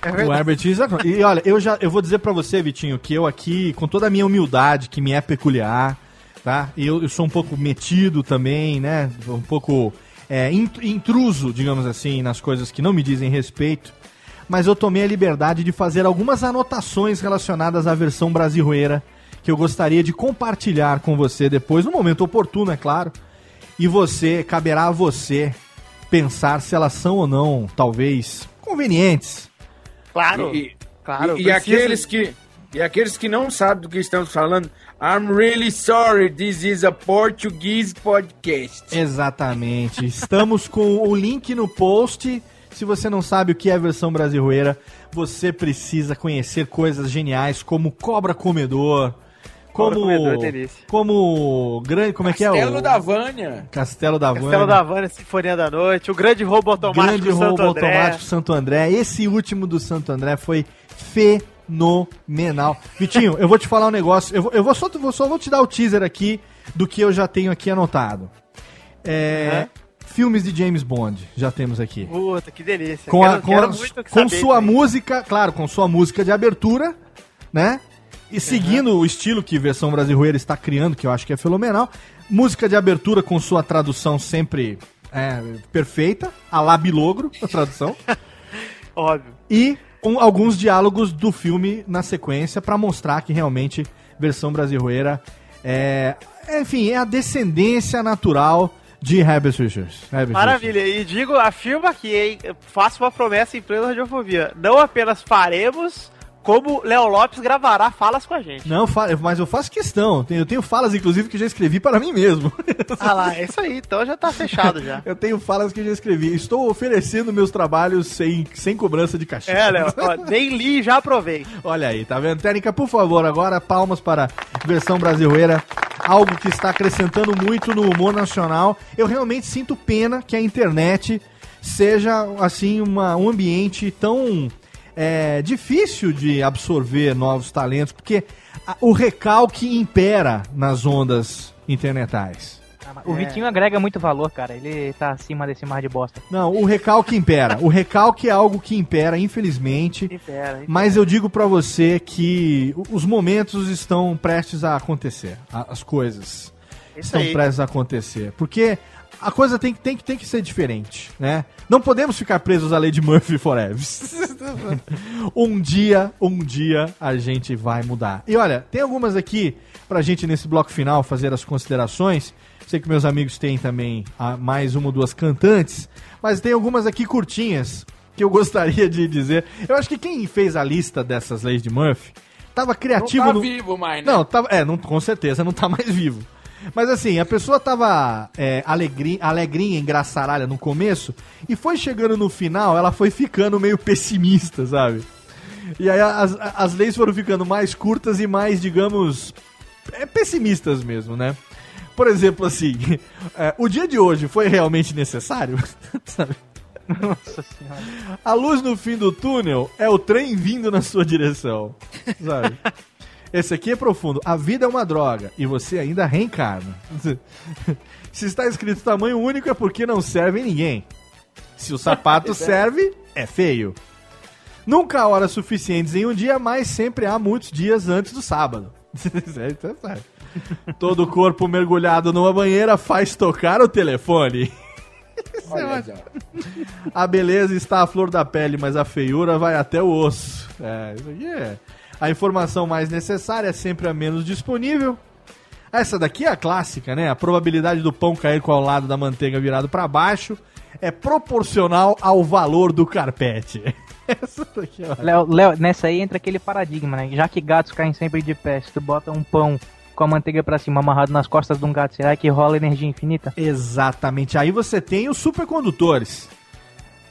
É O Herbert Isaac. E olha, eu já eu vou dizer pra você, Vitinho, que eu aqui, com toda a minha humildade, que me é peculiar, tá? Eu, eu sou um pouco metido também, né? Um pouco é, int- intruso, digamos assim, nas coisas que não me dizem respeito. Mas eu tomei a liberdade de fazer algumas anotações relacionadas à versão brasileira que eu gostaria de compartilhar com você depois, no momento oportuno, é claro. E você, caberá a você pensar se elas são ou não, talvez, convenientes. Claro. E, Claro, e- e aqueles que E aqueles que não sabem do que estamos falando, I'm really sorry, this is a Portuguese podcast. Exatamente. Estamos com o link no post. Se você não sabe o que é a versão brasileira, você precisa conhecer coisas geniais como Cobra Comedor, Cobra como Comedor, delícia. como grande, como é que é Castelo o da Vânia. Castelo da Castelo Vânia. da Vânia, Sinfonia da Noite, o grande roubo automático Grande do Santo roubo André. automático Santo André. Esse último do Santo André foi fenomenal. Vitinho, eu vou te falar um negócio. Eu vou, eu vou só, vou só vou te dar o teaser aqui do que eu já tenho aqui anotado. É, Filmes de James Bond, já temos aqui. Puta, que delícia. Com, a, Quero- com, quero a- com sua também. música, claro, com sua música de abertura, né? E seguindo o estilo que versão brasileira está criando, que eu acho que é fenomenal. Música de abertura com sua tradução sempre é, perfeita, a lá bilogro, a tradução. Óbvio. E um- alguns diálogos do filme na sequência para mostrar que realmente versão brasileira é, enfim, é a descendência natural de Herbert Richards. Maravilha. E digo, afirmo aqui, hein? Faço uma promessa em plena radiofobia. Não apenas faremos, como Léo Lopes gravará falas com a gente. Não, mas eu faço questão. Tenho- Eu tenho falas, inclusive, que já escrevi para mim mesmo. Ah lá, é isso aí. Então já tá fechado já. Eu tenho falas que já escrevi. Estou oferecendo meus trabalhos sem, sem cobrança de cachê. É, Léo, nem li e já aprovei. Olha aí, tá vendo? Técnica, por favor, agora palmas para a versão brasileira. Algo que está acrescentando muito no humor nacional. Eu realmente sinto pena que a internet seja, assim, uma, um ambiente tão é, difícil de absorver novos talentos, porque o recalque impera nas ondas internetais. O Vitinho agrega muito valor, cara. Ele tá acima desse mar de bosta. Não, o recalque impera. O recalque é algo que impera, infelizmente. Impera, Mas eu digo pra você que os momentos estão prestes a acontecer. As coisas Isso estão aí. prestes a acontecer. Porque a coisa tem, que- tem, que- tem que ser diferente, né? Não podemos ficar presos à lei de Murphy forever. um dia, um dia a gente vai mudar. E olha, tem algumas aqui pra gente nesse bloco final fazer as considerações. Sei que meus amigos têm também ah, mais uma ou duas cantantes, mas tem algumas aqui curtinhas que eu gostaria de dizer. Eu acho que quem fez a lista dessas leis de Murphy tava criativo não tá no vivo mais, né? não, tava, é, não, com certeza não tá mais vivo. Mas assim, a pessoa tava é, alegri, alegrinha, engraçaralha no começo, e foi chegando no final, ela foi ficando meio pessimista, sabe? E aí as, as leis foram ficando mais curtas e mais, digamos, é, pessimistas mesmo, né? Por exemplo, assim, é, o dia de hoje foi realmente necessário? Sabe? Nossa senhora. A luz no fim do túnel é o trem vindo na sua direção. Sabe? Esse aqui é profundo. A vida é uma droga e você ainda reencarna. Se está escrito tamanho único é porque não serve em ninguém. Se o sapato serve, é feio. Nunca há horas suficientes em um dia, mas sempre há muitos dias antes do sábado. É certo. Todo corpo mergulhado numa banheira faz tocar o telefone. Só. A beleza está à flor da pele, mas a feiura vai até o osso. É, isso aqui é. A informação mais necessária é sempre a menos disponível. Essa daqui é a clássica, né? A probabilidade do pão cair com o lado da manteiga virado para baixo é proporcional ao valor do carpete. Essa daqui, ó. Léo, Léo, nessa aí entra aquele paradigma, né? Já que gatos caem sempre de pé, se tu bota um pão com a manteiga pra cima amarrado nas costas de um gato, será que rola energia infinita? Exatamente. Aí você tem os supercondutores.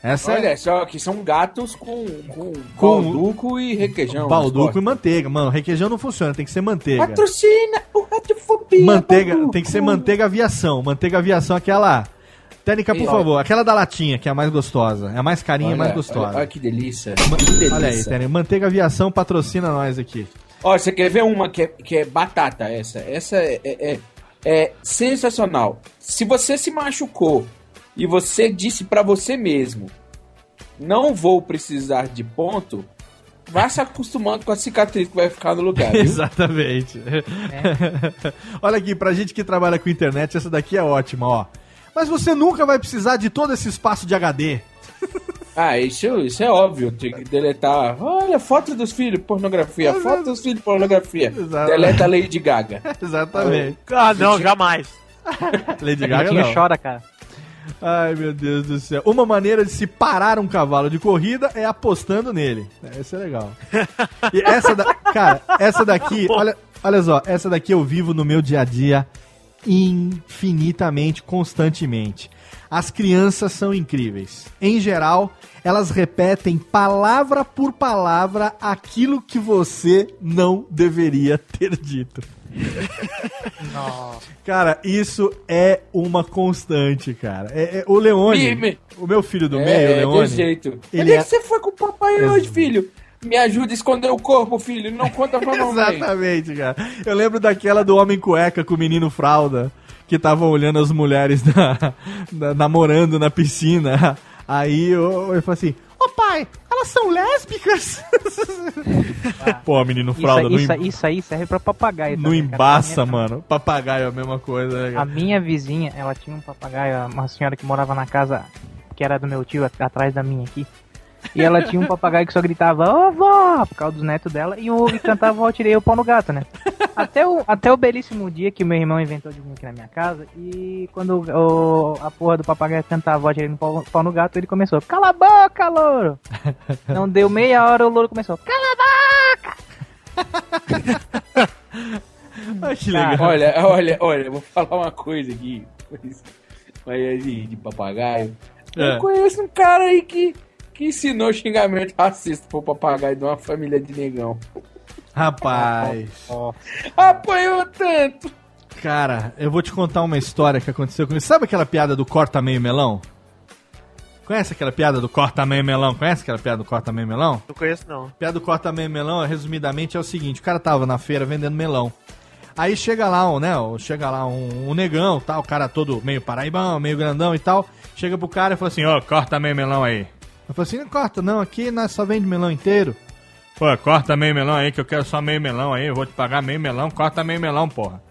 Essa Olha é só, que são gatos com, com, Com- balduco e requeijão. balduco e manteiga. Mano, requeijão não funciona, tem que ser manteiga. Patrocina o Radiofobia. Manteiga, balduco. tem que ser manteiga aviação. Manteiga aviação, aquela. Técnica, por E, favor, aquela da latinha, que é a mais gostosa. É a mais carinha e mais gostosa. Olha, olha que delícia. Que delícia. Olha aí, Técnica. Manteiga aviação patrocina nós aqui. Ó, você quer ver uma que é, que é batata essa? Essa é, é, é- é sensacional. Se você se machucou e você disse pra você mesmo, não vou precisar de ponto, vá se acostumando com a cicatriz que vai ficar no lugar, viu? Exatamente. Olha aqui, pra gente que trabalha com internet, essa daqui é ótima, ó. Mas você nunca vai precisar de todo esse espaço de HD. Ah, isso, isso é óbvio, tem que deletar. Olha, foto dos filhos, pornografia. Foto dos filhos, pornografia. Exato. Deleta a Lady Gaga. Exatamente. Ah, não, jamais. Lady Gaga não. chora, cara. Ai, meu Deus do céu. Uma maneira de se parar um cavalo de corrida é apostando nele. Essa é legal. E essa da... Cara, essa daqui, olha, olha só, essa daqui eu vivo no meu dia a dia infinitamente, constantemente. As crianças são incríveis. Em geral, elas repetem palavra por palavra aquilo que você não deveria ter dito. Cara, isso é uma constante, cara. É, é- o Leone, Me- me- o meu filho do É, meio, o é Leone. desse jeito. ele Onde é é- que você foi com o papai hoje, filho? Me ajuda a esconder o corpo, filho. Não conta pra mamãe. Exatamente, cara. Eu lembro daquela do homem cueca com o menino fralda, que tava olhando as mulheres na- na- namorando na piscina. Aí eu, eu falei assim: Ô pai, elas são lésbicas? Pô, menino Isso, fralda, isso, em- isso aí serve pra papagaio. não também, cara. embaça, A minha- mano. Papagaio é a mesma coisa, né, A cara? minha vizinha, ela tinha um papagaio, uma senhora que morava na casa que era do meu tio, at- atrás da minha aqui. E ela tinha um papagaio que só gritava, ô vó, por causa dos netos dela, e, o, e cantava, ó, tirei o pau no gato, né? Até o, até o belíssimo dia que meu irmão inventou de vir aqui na minha casa, e quando o, a porra do papagaio cantava, ó, tirei o pau, pau no gato, ele começou, cala a boca, louro! Não deu meia hora, o louro começou, cala a boca! Ah, que legal. Olha, olha, olha, eu vou falar uma coisa aqui. Mas mas de, de papagaio. É. Eu conheço um cara aí que, que ensinou xingamento racista pro papagaio de uma família de negão. Rapaz. Apanhou tanto. Cara, eu vou te contar uma história que aconteceu comigo. Sabe aquela piada do corta meio melão? Conhece aquela piada do corta meio melão? Conhece aquela piada do corta meio melão? Não conheço, não. piada do corta meio melão, resumidamente, é o seguinte: o cara tava na feira vendendo melão. Aí chega lá, um, né? Chega lá um, um negão, tal, o cara todo meio paraibão, meio grandão e tal. Chega pro cara e fala assim: Ó, corta meio melão aí. Eu falei assim: não corta, não, aqui nós só vende melão inteiro. Pô, corta meio melão aí, que eu quero só meio melão aí, eu vou te pagar meio melão, corta meio melão, porra.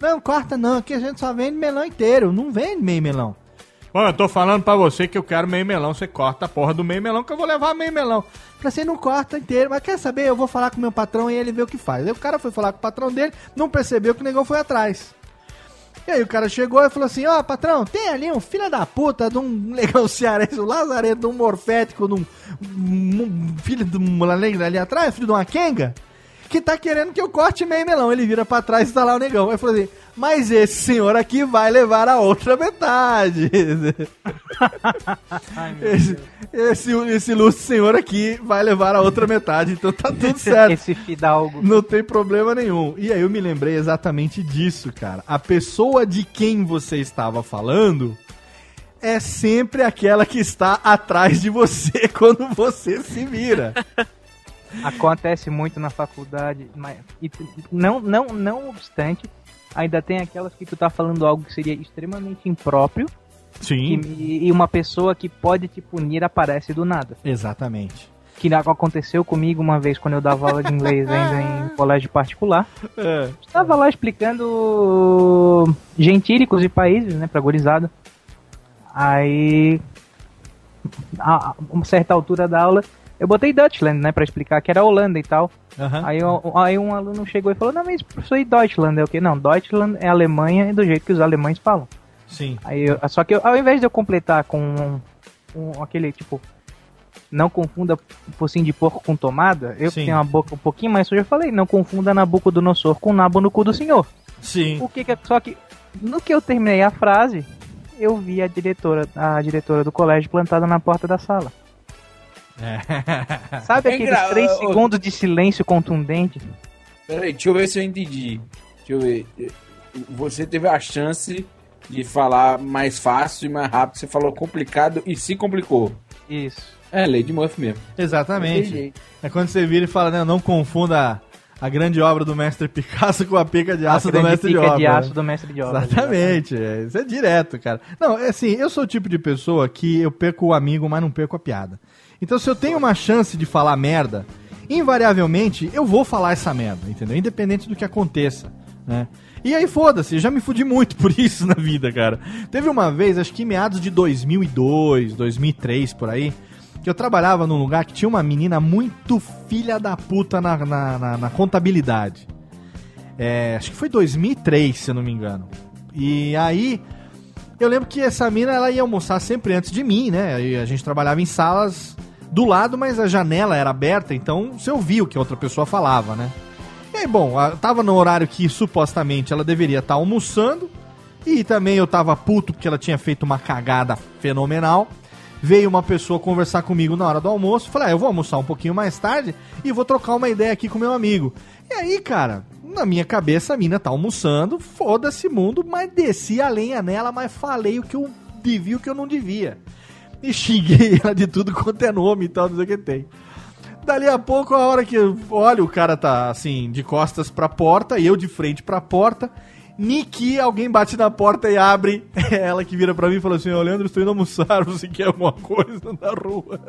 Não, corta não, aqui a gente só vende melão inteiro, não vende meio melão. Pô, eu tô falando pra você que eu quero meio melão, você corta a porra do meio melão que eu vou levar meio melão. Falei assim, não corta inteiro, mas quer saber? Eu vou falar com o meu patrão e ele vê o que faz. Aí o cara foi falar com o patrão dele, não percebeu que o negão foi atrás. E aí o cara chegou e falou assim, ó, patrão, tem ali um filho da puta de um negão cearense, um lazareto, um morfético, de um, um filho de negra ali atrás, filho de uma quenga, que tá querendo que eu corte meio melão. Ele vira pra trás e tá lá o negão. Aí falou assim, mas esse senhor aqui vai levar a outra metade. esse, esse, esse ilustre senhor aqui vai levar a outra metade, então tá tudo certo. Esse fidalgo. Não tem problema nenhum. E aí eu me lembrei exatamente disso, cara. A pessoa de quem você estava falando é sempre aquela que está atrás de você quando você se vira. Acontece muito na faculdade, mas e não, não, não obstante, ainda tem aquelas que tu tá falando algo que seria extremamente impróprio Sim. e, e uma pessoa que pode te punir aparece do nada. Exatamente. Que aconteceu comigo uma vez quando eu dava aula de inglês ainda em colégio particular. É. Estava lá explicando gentílicos e países, né, pra gurizada. Aí, a, a uma certa altura da aula, eu botei Deutschland, né, pra explicar que era Holanda e tal. Aham. Aí, eu- aí um aluno chegou e falou, não, mas professor, e Deutschland é o quê? Não, Deutschland é Alemanha do jeito que os alemães falam. Sim. Aí eu- só que eu- ao invés de eu completar com aquele tipo, não confunda focinho de porco com tomada, eu que Sim. tenho uma boca um pouquinho mais suja, eu falei, não confunda Nabucodonosor com nabo no cu do senhor. Sim. O que que é- só que no que eu terminei a frase, eu vi a diretora, a diretora do colégio plantada na porta da sala. Sabe É aqueles engra- três segundos de silêncio contundente? Peraí, deixa eu ver se eu entendi. Deixa eu ver. Você teve a chance de falar mais fácil e mais rápido. Você falou complicado e se complicou. Isso. É, lei de Murphy mesmo. Exatamente. É quando você vira e fala, né, não confunda a grande obra do mestre Picasso com a pica de aço a do mestre de pica obra. de aço do mestre de obra. Exatamente, é, isso é direto, cara. Não, é assim, eu sou o tipo de pessoa que eu perco o amigo, mas não perco a piada. Então, se eu tenho uma chance de falar merda, invariavelmente eu vou falar essa merda, entendeu? Independente do que aconteça, né? E aí, foda-se, já me fudi muito por isso na vida, cara. Teve uma vez, acho que meados de 2002, 2003, por aí, que eu trabalhava num lugar que tinha uma menina muito filha da puta na, na, na- na contabilidade. É, acho que foi 2003, se eu não me engano. E aí, Eu lembro que essa mina ela ia almoçar sempre antes de mim, né? E a gente trabalhava em salas do lado, mas a janela era aberta, então você ouvia o que a outra pessoa falava, né? E aí, bom, tava no horário que supostamente ela deveria estar almoçando. E também eu tava puto porque ela tinha feito uma cagada fenomenal. Veio uma pessoa conversar comigo na hora do almoço. Falei, ah, eu vou almoçar um pouquinho mais tarde e vou trocar uma ideia aqui com meu amigo. E aí, cara, na minha cabeça a mina tá almoçando, foda-se mundo, mas desci a lenha nela, mas falei o que eu devia e o que eu não devia. E xinguei ela de tudo quanto é nome e tal, não sei o que tem. Dali a pouco, a hora que eu olho, o cara tá assim, de costas pra porta, e eu de frente pra porta. Niki, alguém bate na porta e abre. É ela que vira pra mim e fala assim: Ô Leandro, estou indo almoçar, você quer alguma coisa na rua?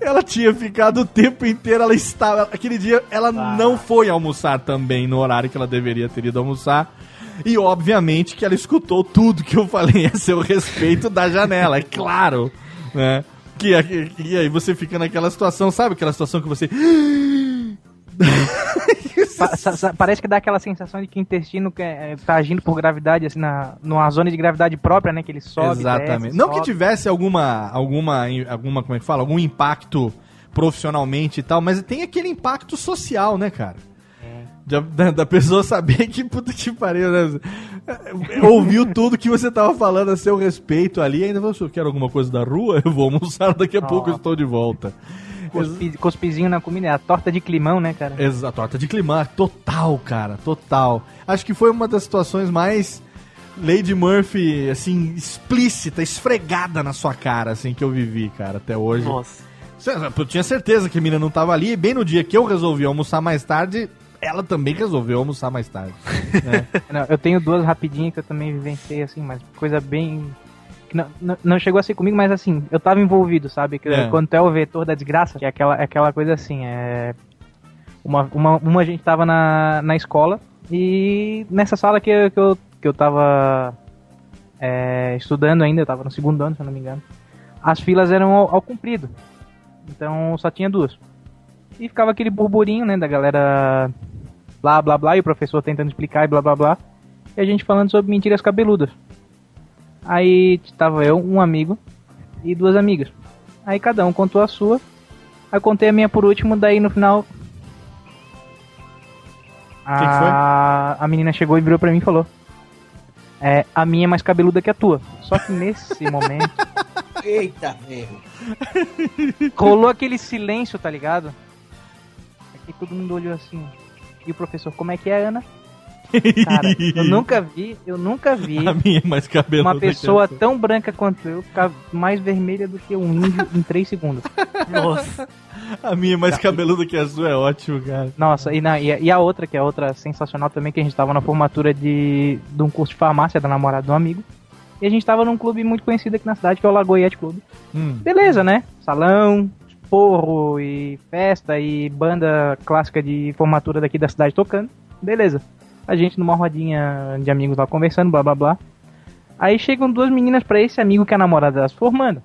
Ela tinha ficado o tempo inteiro, ela estava. Aquele dia ela não foi almoçar também no horário que ela deveria ter ido almoçar. E obviamente que ela escutou tudo que eu falei a seu respeito da janela, é claro, né? Que, e aí você fica naquela situação, sabe aquela situação que você. Parece que dá aquela sensação de que o intestino que é, tá agindo por gravidade, assim, na, numa zona de gravidade própria, né? Que ele sobe. Exatamente. desce, não que sobe. tivesse alguma, alguma, alguma, como é que fala? Algum impacto profissionalmente e tal, mas tem aquele impacto social, né, cara? Da, da- da pessoa saber que puta que pariu, né? Ouviu tudo que você tava falando a seu respeito ali, e ainda falou, se eu quero alguma coisa da rua, eu vou almoçar, daqui a pouco eu estou de volta. Cospi, cospizinho na comida, a torta de climão, né, cara? Exato, a torta de clima, total, cara, total. Acho que foi uma das situações mais Lady Murphy, assim, explícita, esfregada na sua cara, assim, que eu vivi, cara, até hoje. Nossa. Eu tinha certeza que a mina não tava ali, e bem no dia que eu resolvi almoçar mais tarde, ela também resolveu almoçar mais tarde. né? Não, eu tenho duas rapidinhas que eu também vivenciei, assim, mas coisa bem. Não, não, não chegou a ser comigo, mas assim, eu tava envolvido, sabe? Que, É. Quando é o vetor da desgraça, que é aquela, é aquela coisa assim, é. Uma, uma, uma gente tava na, na escola e nessa sala que, eu- que, eu, que eu tava é, estudando ainda, eu tava no segundo ano, se eu não me engano, as filas eram ao, ao comprido. Então só tinha duas. E ficava aquele burburinho, né, da galera blá blá blá, e o professor tentando explicar e blá blá blá. E a gente falando sobre mentiras cabeludas. Aí tava eu, um amigo e duas amigas. Aí cada um contou a sua. Aí eu contei a minha por último, daí no final. A, a menina chegou e virou pra mim e falou: É, a minha é mais cabeluda que a tua. Só que nesse momento Eita, erro. rolou aquele silêncio, tá ligado? Aqui todo mundo olhou assim. E o professor, como é que é, Ana? Cara, eu nunca vi, eu nunca vi A minha é mais cabeluda uma pessoa tão branca quanto eu ficar mais vermelha do que um índio em 3 segundos. Nossa. A minha é mais cabeluda que a sua é ótimo, cara. Nossa, e, na, e, a- e a outra, que é outra sensacional também, que a gente tava na formatura de, de um curso de farmácia da namorada de um amigo. E a gente tava num clube muito conhecido aqui na cidade, que é o Lagoiete Clube. Hum. Beleza, né? Salão, porro e festa e banda clássica de formatura daqui da cidade tocando. Beleza. A gente numa rodinha de amigos lá conversando, blá blá blá. Aí chegam duas meninas pra esse amigo que é a namorada delas formando.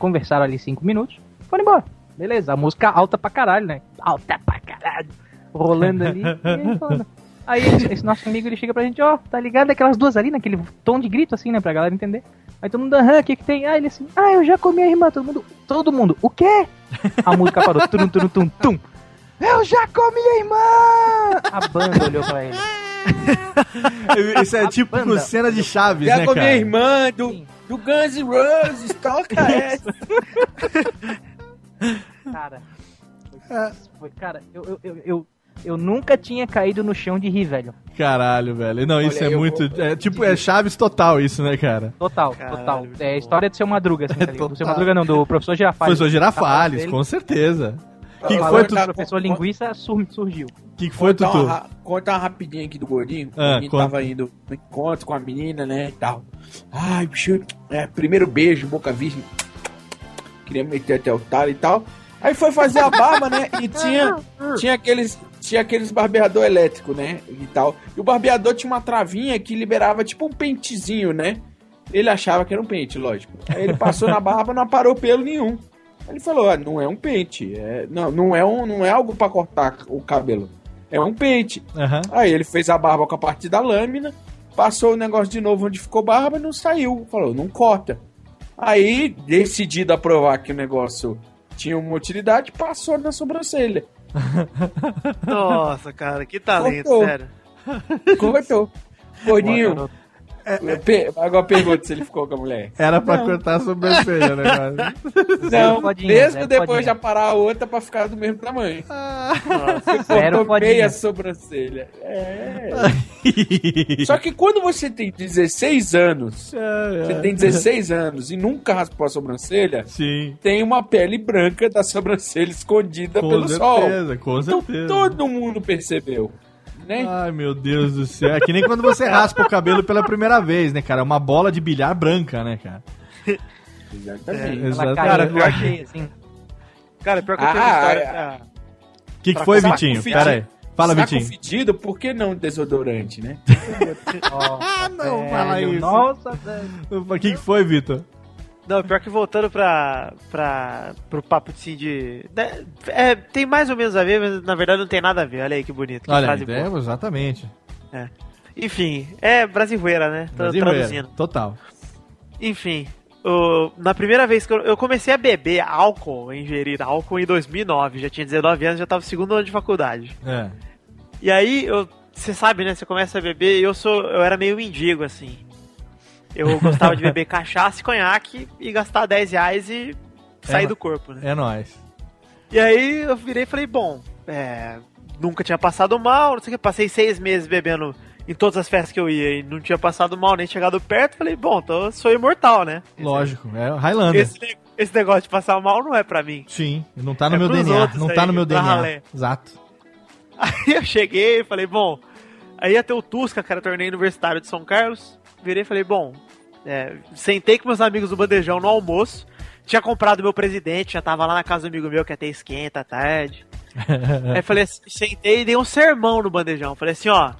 Conversaram ali cinco minutos, foram embora. Beleza, a música alta pra caralho, né? Alta pra caralho. Rolando ali. e falando. Aí esse, nosso amigo ele chega pra gente, ó, tá ligado? Aquelas duas ali, naquele tom de grito assim, né? Pra galera entender. Aí todo mundo, aham, o que que tem? Ah, ele assim, ah, eu já comi a irmã. Todo mundo, todo mundo, o quê? A música parou, tum, tum, tum, tum. Eu já comi a irmã! A banda olhou pra ele. Isso é tipo banda. cena de Chaves, Já né, com a minha cara? irmã do, do Guns N' Roses, toca essa. Cara, foi, foi- cara, eu, eu, eu, eu, eu nunca tinha caído no chão de rir, velho. Caralho, velho. Não, isso Olha, é eu muito. vou- É tipo, é Chaves total isso, né, cara? Total, total. É a história do seu Madruga, assim, tá ligado? Do seu Madruga não, do professor Girafales. Professor Girafales, Ele- com certeza. O que, que foi, que tu... o professor linguiça sur- surgiu. que, que foi, Tutu? uma, contar uma rapidinho aqui do gordinho. Ah, o gordinho conta. tava indo no encontro com a menina, né, e tal. Ai, bicho, é, primeiro beijo, boca virgem. Queria meter até o talo e tal. Aí foi fazer a barba, né, e tinha, tinha aqueles... Tinha aqueles barbeador elétrico, né? E tal. E o barbeador tinha uma travinha que liberava tipo um pentezinho, né? Ele achava que era um pente, lógico. Aí ele passou na barba, não aparou pelo nenhum. Aí Ele falou: ah, não é um pente. É, não, não, é um, não é algo pra cortar o cabelo. É um pente. Aham. Aí ele fez a barba com a parte da lâmina, Passou o negócio de novo onde ficou barra, mas não saiu. Falou, não corta. Aí, decidido a provar que o negócio tinha uma utilidade, passou na sobrancelha. Nossa, cara, que talento, Cortou. sério. Cortou. Gordinho. Pe- Agora pergunta se ele ficou com a mulher. Era pra Não. cortar a sobrancelha, né, cara? Não, Podinho, mesmo zero depois podinho. de aparar a outra pra ficar do mesmo tamanho. Zero cortou podinho. meia sobrancelha. É. Só que quando você tem 16 anos, você tem 16 anos e nunca raspou a sobrancelha, Sim. tem uma pele branca da sobrancelha escondida Com pelo sol. certeza, com Então certeza. todo mundo percebeu. Né? Ai, meu Deus do céu. É que nem quando você raspa o cabelo pela primeira vez, né, cara? É uma bola de bilhar branca, né, cara? Exatamente. Exatamente. Cara, pior que- que assim. Cara, pior que eu tenho Ah, uma história. é. pra- O que, que Pra foi, Vitinho? Pera aí. Fala, Saco Vitinho. fedido, por que não desodorante, né? Ah, não, fala isso. Nossa, velho. O que, que foi, Vitor? Não, pior que voltando pra, pra, pro papo assim de. né, é, tem mais ou menos a ver, mas na verdade não tem nada a ver. Olha aí que bonito. Que Olha, frase é, exatamente. Enfim, é brasileira, né? Tô Brasileiro, traduzindo. Total. Enfim, o- na primeira vez que eu, eu comecei a beber álcool, a ingerir álcool em 2009, já tinha 19 anos, já tava no segundo ano de faculdade. É. E aí, eu, você sabe, né? Você começa a beber e eu sou, eu era meio mendigo, assim. Eu gostava de beber cachaça e conhaque e gastar 10 reais e sair É, do corpo, né? É nóis. E aí eu virei e falei, bom, é, nunca tinha passado mal, não sei o que, passei seis meses bebendo em todas as festas que eu ia e não tinha passado mal, nem chegado perto, falei, bom, então eu sou imortal, né? Lógico. É Highlander. Esse, esse negócio de passar mal não é pra mim. Sim. Não tá no É meu DNA. Não tá aí, no meu DNA. ralé. Exato. Aí eu cheguei e falei, bom, aí ia ter o Tusca, cara, torneio universitário de São Carlos. Virei e falei, bom, é, sentei com meus amigos do bandejão no almoço. Tinha comprado meu presidente, já tava lá na casa do amigo meu que até esquenta à tarde. Aí falei, assim, sentei e dei um sermão no bandejão. Falei assim, ó,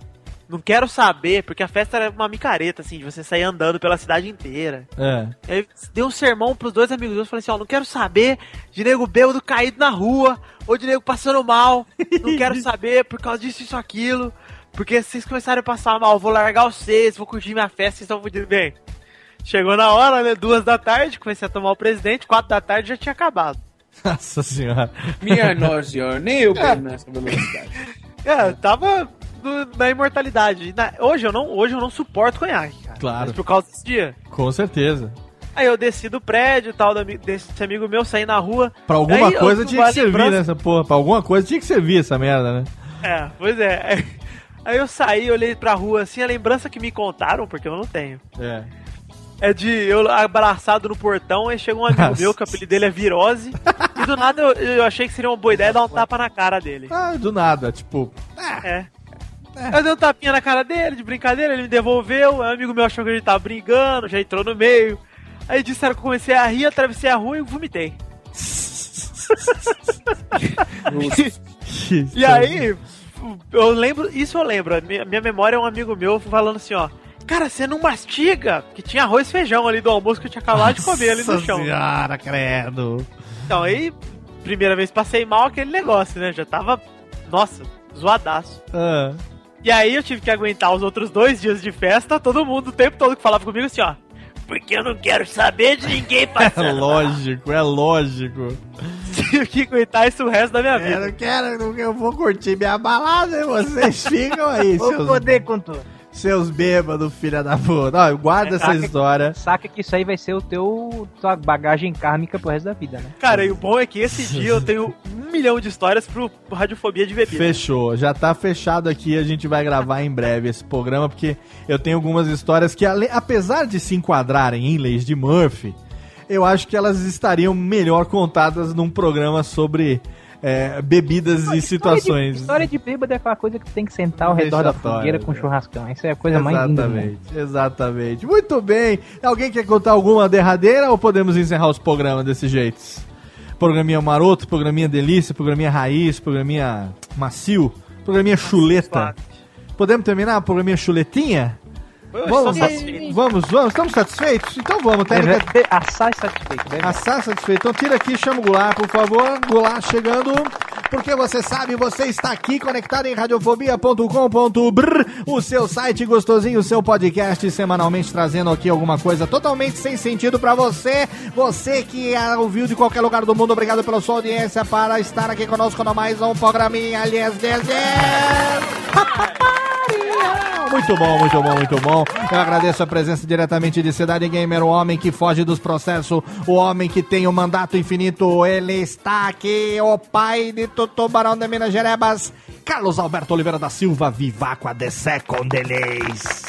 não quero saber, porque a festa era uma micareta, assim, de você sair andando pela cidade inteira. É. Aí dei um sermão pros dois amigos meus, falei assim, ó, não quero saber de nego bêbado caído na rua, ou de nego passando mal, não quero saber por causa disso, isso, aquilo, porque se vocês começarem a passar mal, eu vou largar vocês, vou curtir minha festa, vocês estão fudidos bem. Chegou na hora, né, duas da tarde, comecei a tomar o presidente, quatro da tarde já tinha acabado. Nossa senhora. Minha nossa senhora, nem eu bebo nessa velocidade. É, tava na imortalidade. Na- hoje, eu não, hoje eu não suporto conhaque, cara. Claro. Mas por causa desse dia. Com certeza. Aí eu desci do prédio e tal, do desse amigo meu, saí na rua. Pra alguma Aí eu- coisa tinha que servir lembrança- nessa porra. Pra alguma coisa tinha que servir essa merda, né? É, pois é. Aí eu saí, olhei pra rua assim, a lembrança que me contaram, porque eu não tenho. É. É de eu abraçado no portão, aí chega um amigo Nossa. meu, que o apelido dele é Virose, e do nada eu, eu achei que seria uma boa ideia dar um tapa na cara dele. Ah, do nada. Tipo, É. Eu dei um tapinha na cara dele, de brincadeira, ele me devolveu, um amigo meu achou que ele tava brigando, já entrou no meio. Aí disseram que eu comecei a rir, atravessei a rua e vomitei. E aí, eu lembro, isso eu lembro, minha memória é um amigo meu falando assim, ó. Cara, você não mastiga? Que tinha arroz e feijão ali do almoço que eu tinha acabado de comer ali no Nossa chão. senhora, credo. Então aí, primeira vez passei mal aquele negócio, né? Já tava, nossa, zoadaço. Ah. E aí eu tive que aguentar os outros dois dias de festa, todo mundo o tempo todo que falava comigo assim, ó. Porque eu não quero saber de ninguém É passando. mal." lógico, é lógico. Tive que aguentar isso o resto da minha Eu vida. não quero, eu vou curtir minha balada e vocês ficam aí, Vou seus, poder com tudo. Seus bêbados, filha da puta. Ó, guarda essa Saca- história. Saca que isso aí vai ser o teu tua bagagem kármica pro resto da vida, né? Cara, e o bom é que esse dia eu tenho um milhão de histórias pro Radiofobia de bebida. Fechou, já tá fechado aqui. A gente vai gravar em breve esse programa, porque eu tenho algumas histórias que, apesar de se enquadrarem em leis de Murphy, eu acho que elas estariam melhor contadas num programa sobre é, bebidas e situações. História de bêbado é aquela coisa que tem que sentar ao redor da fogueira com né? churrascão. Isso é a coisa mais linda. Exatamente, exatamente. Muito bem. Alguém quer contar alguma derradeira ou podemos encerrar os programas desse jeito? Programinha maroto, programinha delícia, programinha raiz, programinha macio, programinha chuleta. Podemos terminar? Programinha chuletinha? Vamos, vamos, vamos. Estamos satisfeitos? Então vamos, técnica. ter assar satisfeito, deve. Assar satisfeito. Então tira aqui, chama o Goulart, por favor. Goulart chegando. Porque você sabe, você está aqui conectado em radiofobia.com.br, o seu site gostosinho, o seu podcast semanalmente trazendo aqui alguma coisa totalmente sem sentido pra você. Você que ouviu de qualquer lugar do mundo, obrigado pela sua audiência para estar aqui conosco no mais um programinha, aliás, 10 muito bom, muito bom, muito bom. Eu agradeço a presença diretamente de Cidade Gamer, o homem que foge dos processos, o homem que tem o mandato infinito. Ele está aqui, o pai de Tutubarão de Minas Gerais, Carlos Alberto Oliveira da Silva, Vivaco a The Second Delays.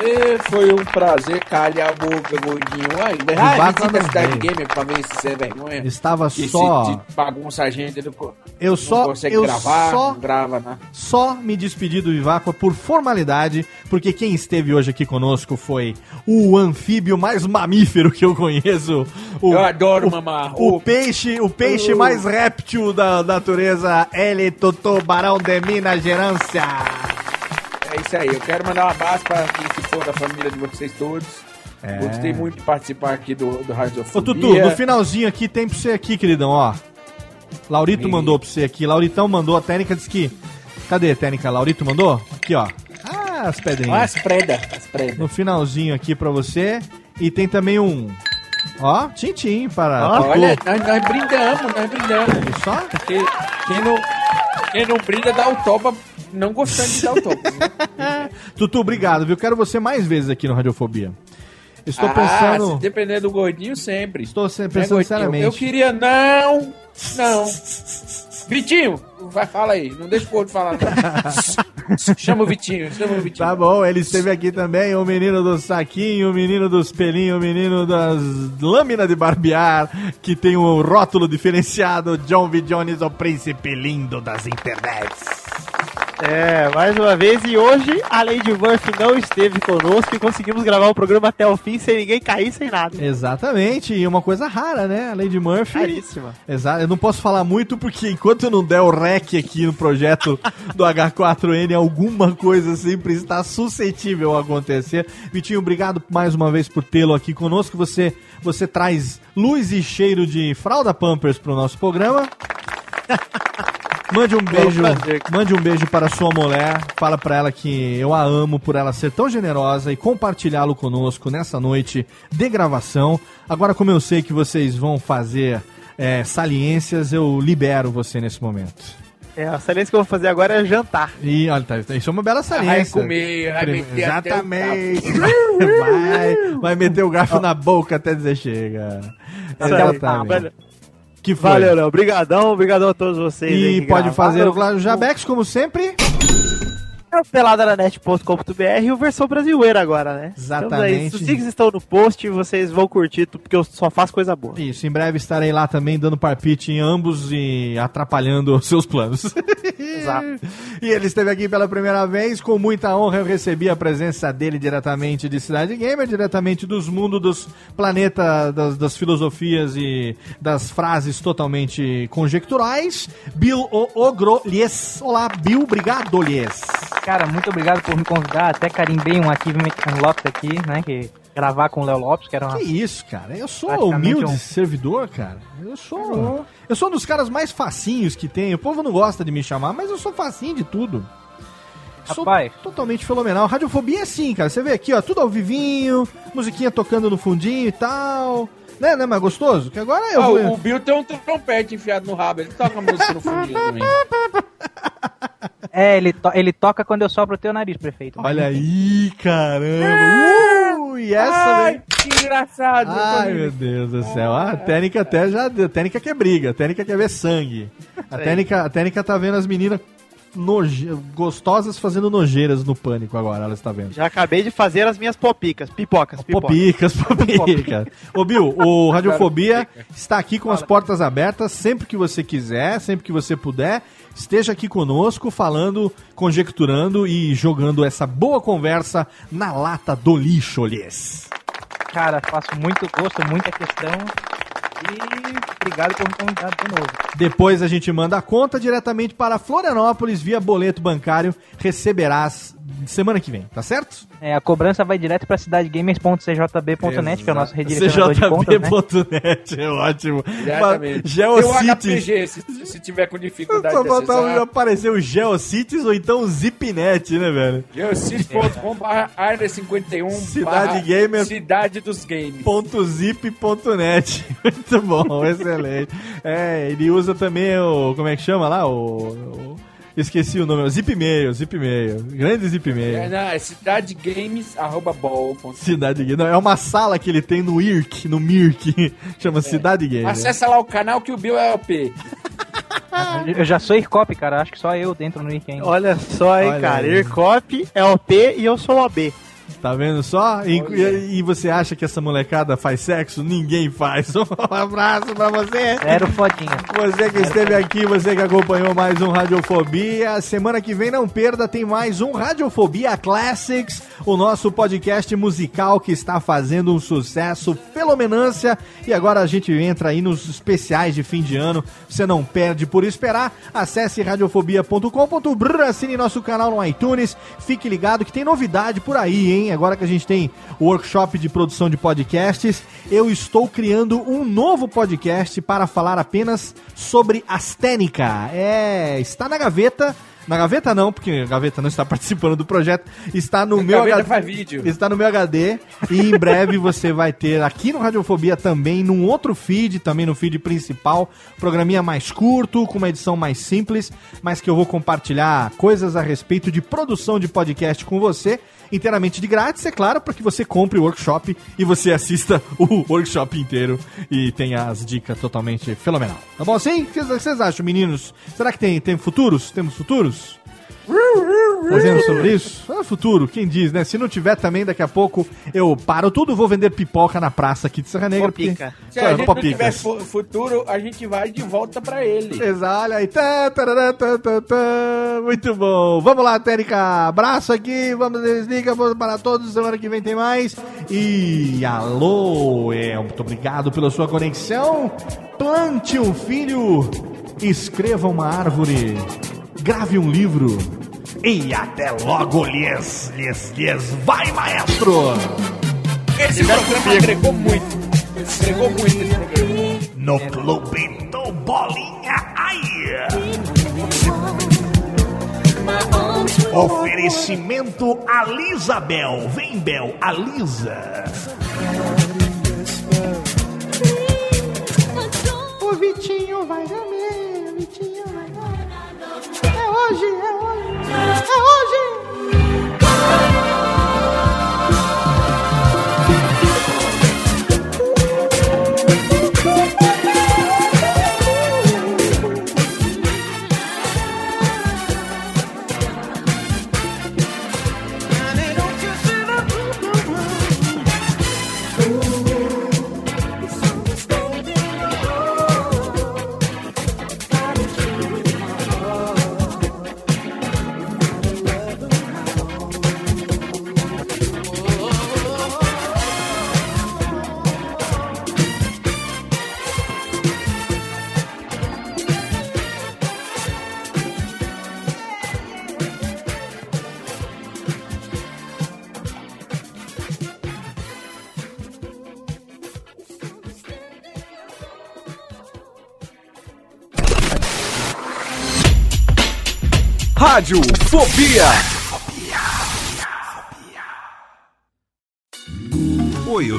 E foi um prazer, calha a boca, gordinho. Ai, Vivaco ah, visita a cidade gamer pra ver se você é vergonha. Estava Que só- Se, se bagunça a gente, não, Eu só, consegue eu gravar, só, não grava, né? só me despedi do Viváqua por formalidade, porque quem esteve hoje aqui conosco foi o anfíbio mais mamífero que eu conheço. O, Eu adoro o, mamar. O O- peixe, o peixe o- mais réptil da natureza, ele tutubarão de Minas Gerância. É isso aí, eu quero mandar um abraço pra quem se for da família de vocês todos. É. Gostei muito de participar aqui do, do Rádio Ô Tutu, no finalzinho aqui tem pra você aqui, queridão, ó. Laurito Ih. mandou pra você aqui, Lauritão mandou, a técnica disse que... Cadê a técnica? Laurito mandou? Aqui, ó. Ah, as pedrinhas. Ah, as preda, as preda. no finalzinho aqui pra você. E tem também um. Ó, tintim para. Tutu. Olha, nós, nós brindamos, nós brindamos. Só? Porque quem não, quem não brinda dá o toba não gostando de dar o né? Tutu, obrigado, viu? Quero você mais vezes aqui no Radiofobia. Estou Ah, pensando. se depender do gordinho, sempre. Estou se- Né, pensando gordinho? seriamente. Eu queria não, não. Vitinho, vai, fala aí, não deixa o outro falar. Chama o Vitinho, chama o Vitinho. Tá bom, ele esteve aqui também, o menino do saquinho, o menino dos pelinhos, o menino das lâminas de barbear, que tem um rótulo diferenciado, John V. Jones, o príncipe lindo das internets. É, mais uma vez, e hoje a Lady Murphy não esteve conosco e conseguimos gravar o programa até o fim sem ninguém cair, sem nada. Exatamente, e uma coisa rara, né? A Lady Murphy. Caríssima. Exato, eu não posso falar muito porque enquanto eu não der o rec aqui no projeto do H4N, alguma coisa sempre está suscetível a acontecer. Vitinho, obrigado mais uma vez por tê-lo aqui conosco. Você, você traz luz e cheiro de fralda Pampers para o nosso programa. Mande um beijo, mande um beijo para sua mulher. Fala para ela que eu a amo por ela ser tão generosa e compartilhá-lo conosco nessa noite de gravação. Agora, como eu sei que vocês vão fazer é, saliências, eu libero você nesse momento. É, a saliência que eu vou fazer agora é jantar. E olha, tá, isso é uma bela saliência. Vai comer, vai meter Exatamente. vai, vai meter o garfo na boca até dizer chega. Exatamente. Que foi? valeu Léo. Obrigadão, obrigadão a todos vocês. E pode fazer o Jabex, como sempre. É peladaranet.com.br e o versão brasileira agora, né? Exatamente. Estamos aí. Os links estão no post, vocês vão curtir, porque eu só faço coisa boa. Isso, em breve estarei lá também dando parpite em ambos e atrapalhando os seus planos. Exato. E ele esteve aqui pela primeira vez, com muita honra eu recebi a presença dele diretamente de Cidade Gamer, diretamente dos mundos dos planetas, das, das filosofias e das frases totalmente conjecturais. Bill o. Olá, Bill, obrigado, Lies. Cara, muito obrigado por me convidar. Até carimbei um Achievement Unlocked aqui, né? Que gravar com o Léo Lopes, que era uma. Que isso, cara? Eu sou humilde um- servidor, cara. Eu sou. Eu sou um dos caras mais facinhos que tem. O povo não gosta de me chamar, mas eu sou facinho de tudo. Sou Rapaz. totalmente fenomenal. Radiofobia é assim, cara. Você vê aqui, ó, tudo ao vivinho, musiquinha tocando no fundinho e tal. Né, não é mais gostoso? Que agora eu Ah, vou. o, o Bill tem um trompete enfiado no rabo, ele toca música no fundinho também. É, ele, to- ele toca quando eu sopro o teu nariz, prefeito. Olha aí, caramba. Uh, e essa, Ai, né? que engraçado. Ai, meu Deus do céu. Ah, a técnica até já. A técnica quer briga, a técnica quer ver sangue. A técnica, a técnica tá vendo as meninas noje... gostosas fazendo nojeiras no pânico agora, ela está vendo. Já acabei de fazer as minhas popicas, pipocas, pipocas. Popicas, popicas. Ô, Bill, o Radiofobia está aqui com as portas abertas sempre que você quiser, sempre que você puder. Esteja aqui conosco, falando, conjecturando e jogando essa boa conversa na lata do lixo, lhes. Cara, faço muito gosto, muita questão. E obrigado por me convidar de novo. Depois a gente manda a conta diretamente para Florianópolis via boleto bancário. Receberás semana que vem, tá certo? É, a cobrança vai direto pra cidadegamers.cjb.net, que é o nosso redirecionador de contas, né? CJB.net, é ótimo. Exatamente. Geocities. Tem o HPG, se, se tiver com dificuldade Só de faltava acessar. aparecer o Geocities ou então o Zipnet, né, velho? geocities.com.br área 51 Cidade Gamer. Cidade dos Games. Ponto .zip.net. Muito bom, excelente. É, ele usa também o. Como é que chama lá? O. o- esqueci o nome. o Zipmail, Zipmail. Grande É, Zipmail. não, é cidadegames.bol. Cidade Gamer. Não, é uma sala que ele tem no IRC, no MIRC. Chama Cidade Gamer. Acessa lá o canal que o Bill é OP. Eu já sou IRCOP, cara. Acho que só eu dentro no IRC ainda. Olha só aí, Olha cara. aí. IRCOP é OP e eu sou OB. Tá vendo só? E, e- e você acha que essa molecada faz sexo? Ninguém faz. Um abraço pra você. Zero fodinha. Você que esteve aqui, você que acompanhou mais um Radiofobia. Semana que vem, não perda, tem mais um Radiofobia Classics, o nosso podcast musical que está fazendo um sucesso fenomenância. E agora a gente entra aí nos especiais de fim de ano. Você não perde por esperar. Acesse radiofobia.com.br, assine nosso canal no iTunes. Fique ligado que tem novidade por aí, hein? Agora que a gente tem o workshop de produção de podcasts, eu estou criando um novo podcast para falar apenas sobre astênica. É, está na gaveta. Na gaveta não, porque a gaveta não está participando do projeto. Está no meu Gaveta HD. faz vídeo. Está no meu HD e em breve você vai ter aqui no Radiofobia também, num outro feed, também no feed principal, programinha mais curto, com uma edição mais simples, mas que eu vou compartilhar coisas a respeito de produção de podcast com você, inteiramente de grátis, é claro, para que você compre o workshop e você assista o workshop inteiro e tenha as dicas totalmente fenomenal. Tá bom assim? O que vocês acham, meninos? Será que tem, tem futuros? Temos futuros? Fazendo sobre isso? É futuro, quem diz, né? Se não tiver também, daqui a pouco eu paro tudo, vou vender pipoca na praça aqui de Serra Negra. Popica. Se a gente não tiver fu- futuro, a gente vai de volta pra ele. Exato, olha aí. Tá, tarará, tá, tá, tá. Muito bom. Vamos lá, Térica. Abraço aqui. Vamos, desliga. Vamos para todos. Semana que vem tem mais. E alô, é, muito obrigado pela sua conexão. Plante um filho. Escreva uma árvore. Grave um livro. E até logo, lhes, lhes, lhes. Vai, maestro! Esse programa agregou muito. Agregou muito esse programa. No clube do Bolinha Ai. Oferecimento Alisabel. Vem, Bel, Alisa. O Vitinho vai comer, hoje, é Rádio Fobia.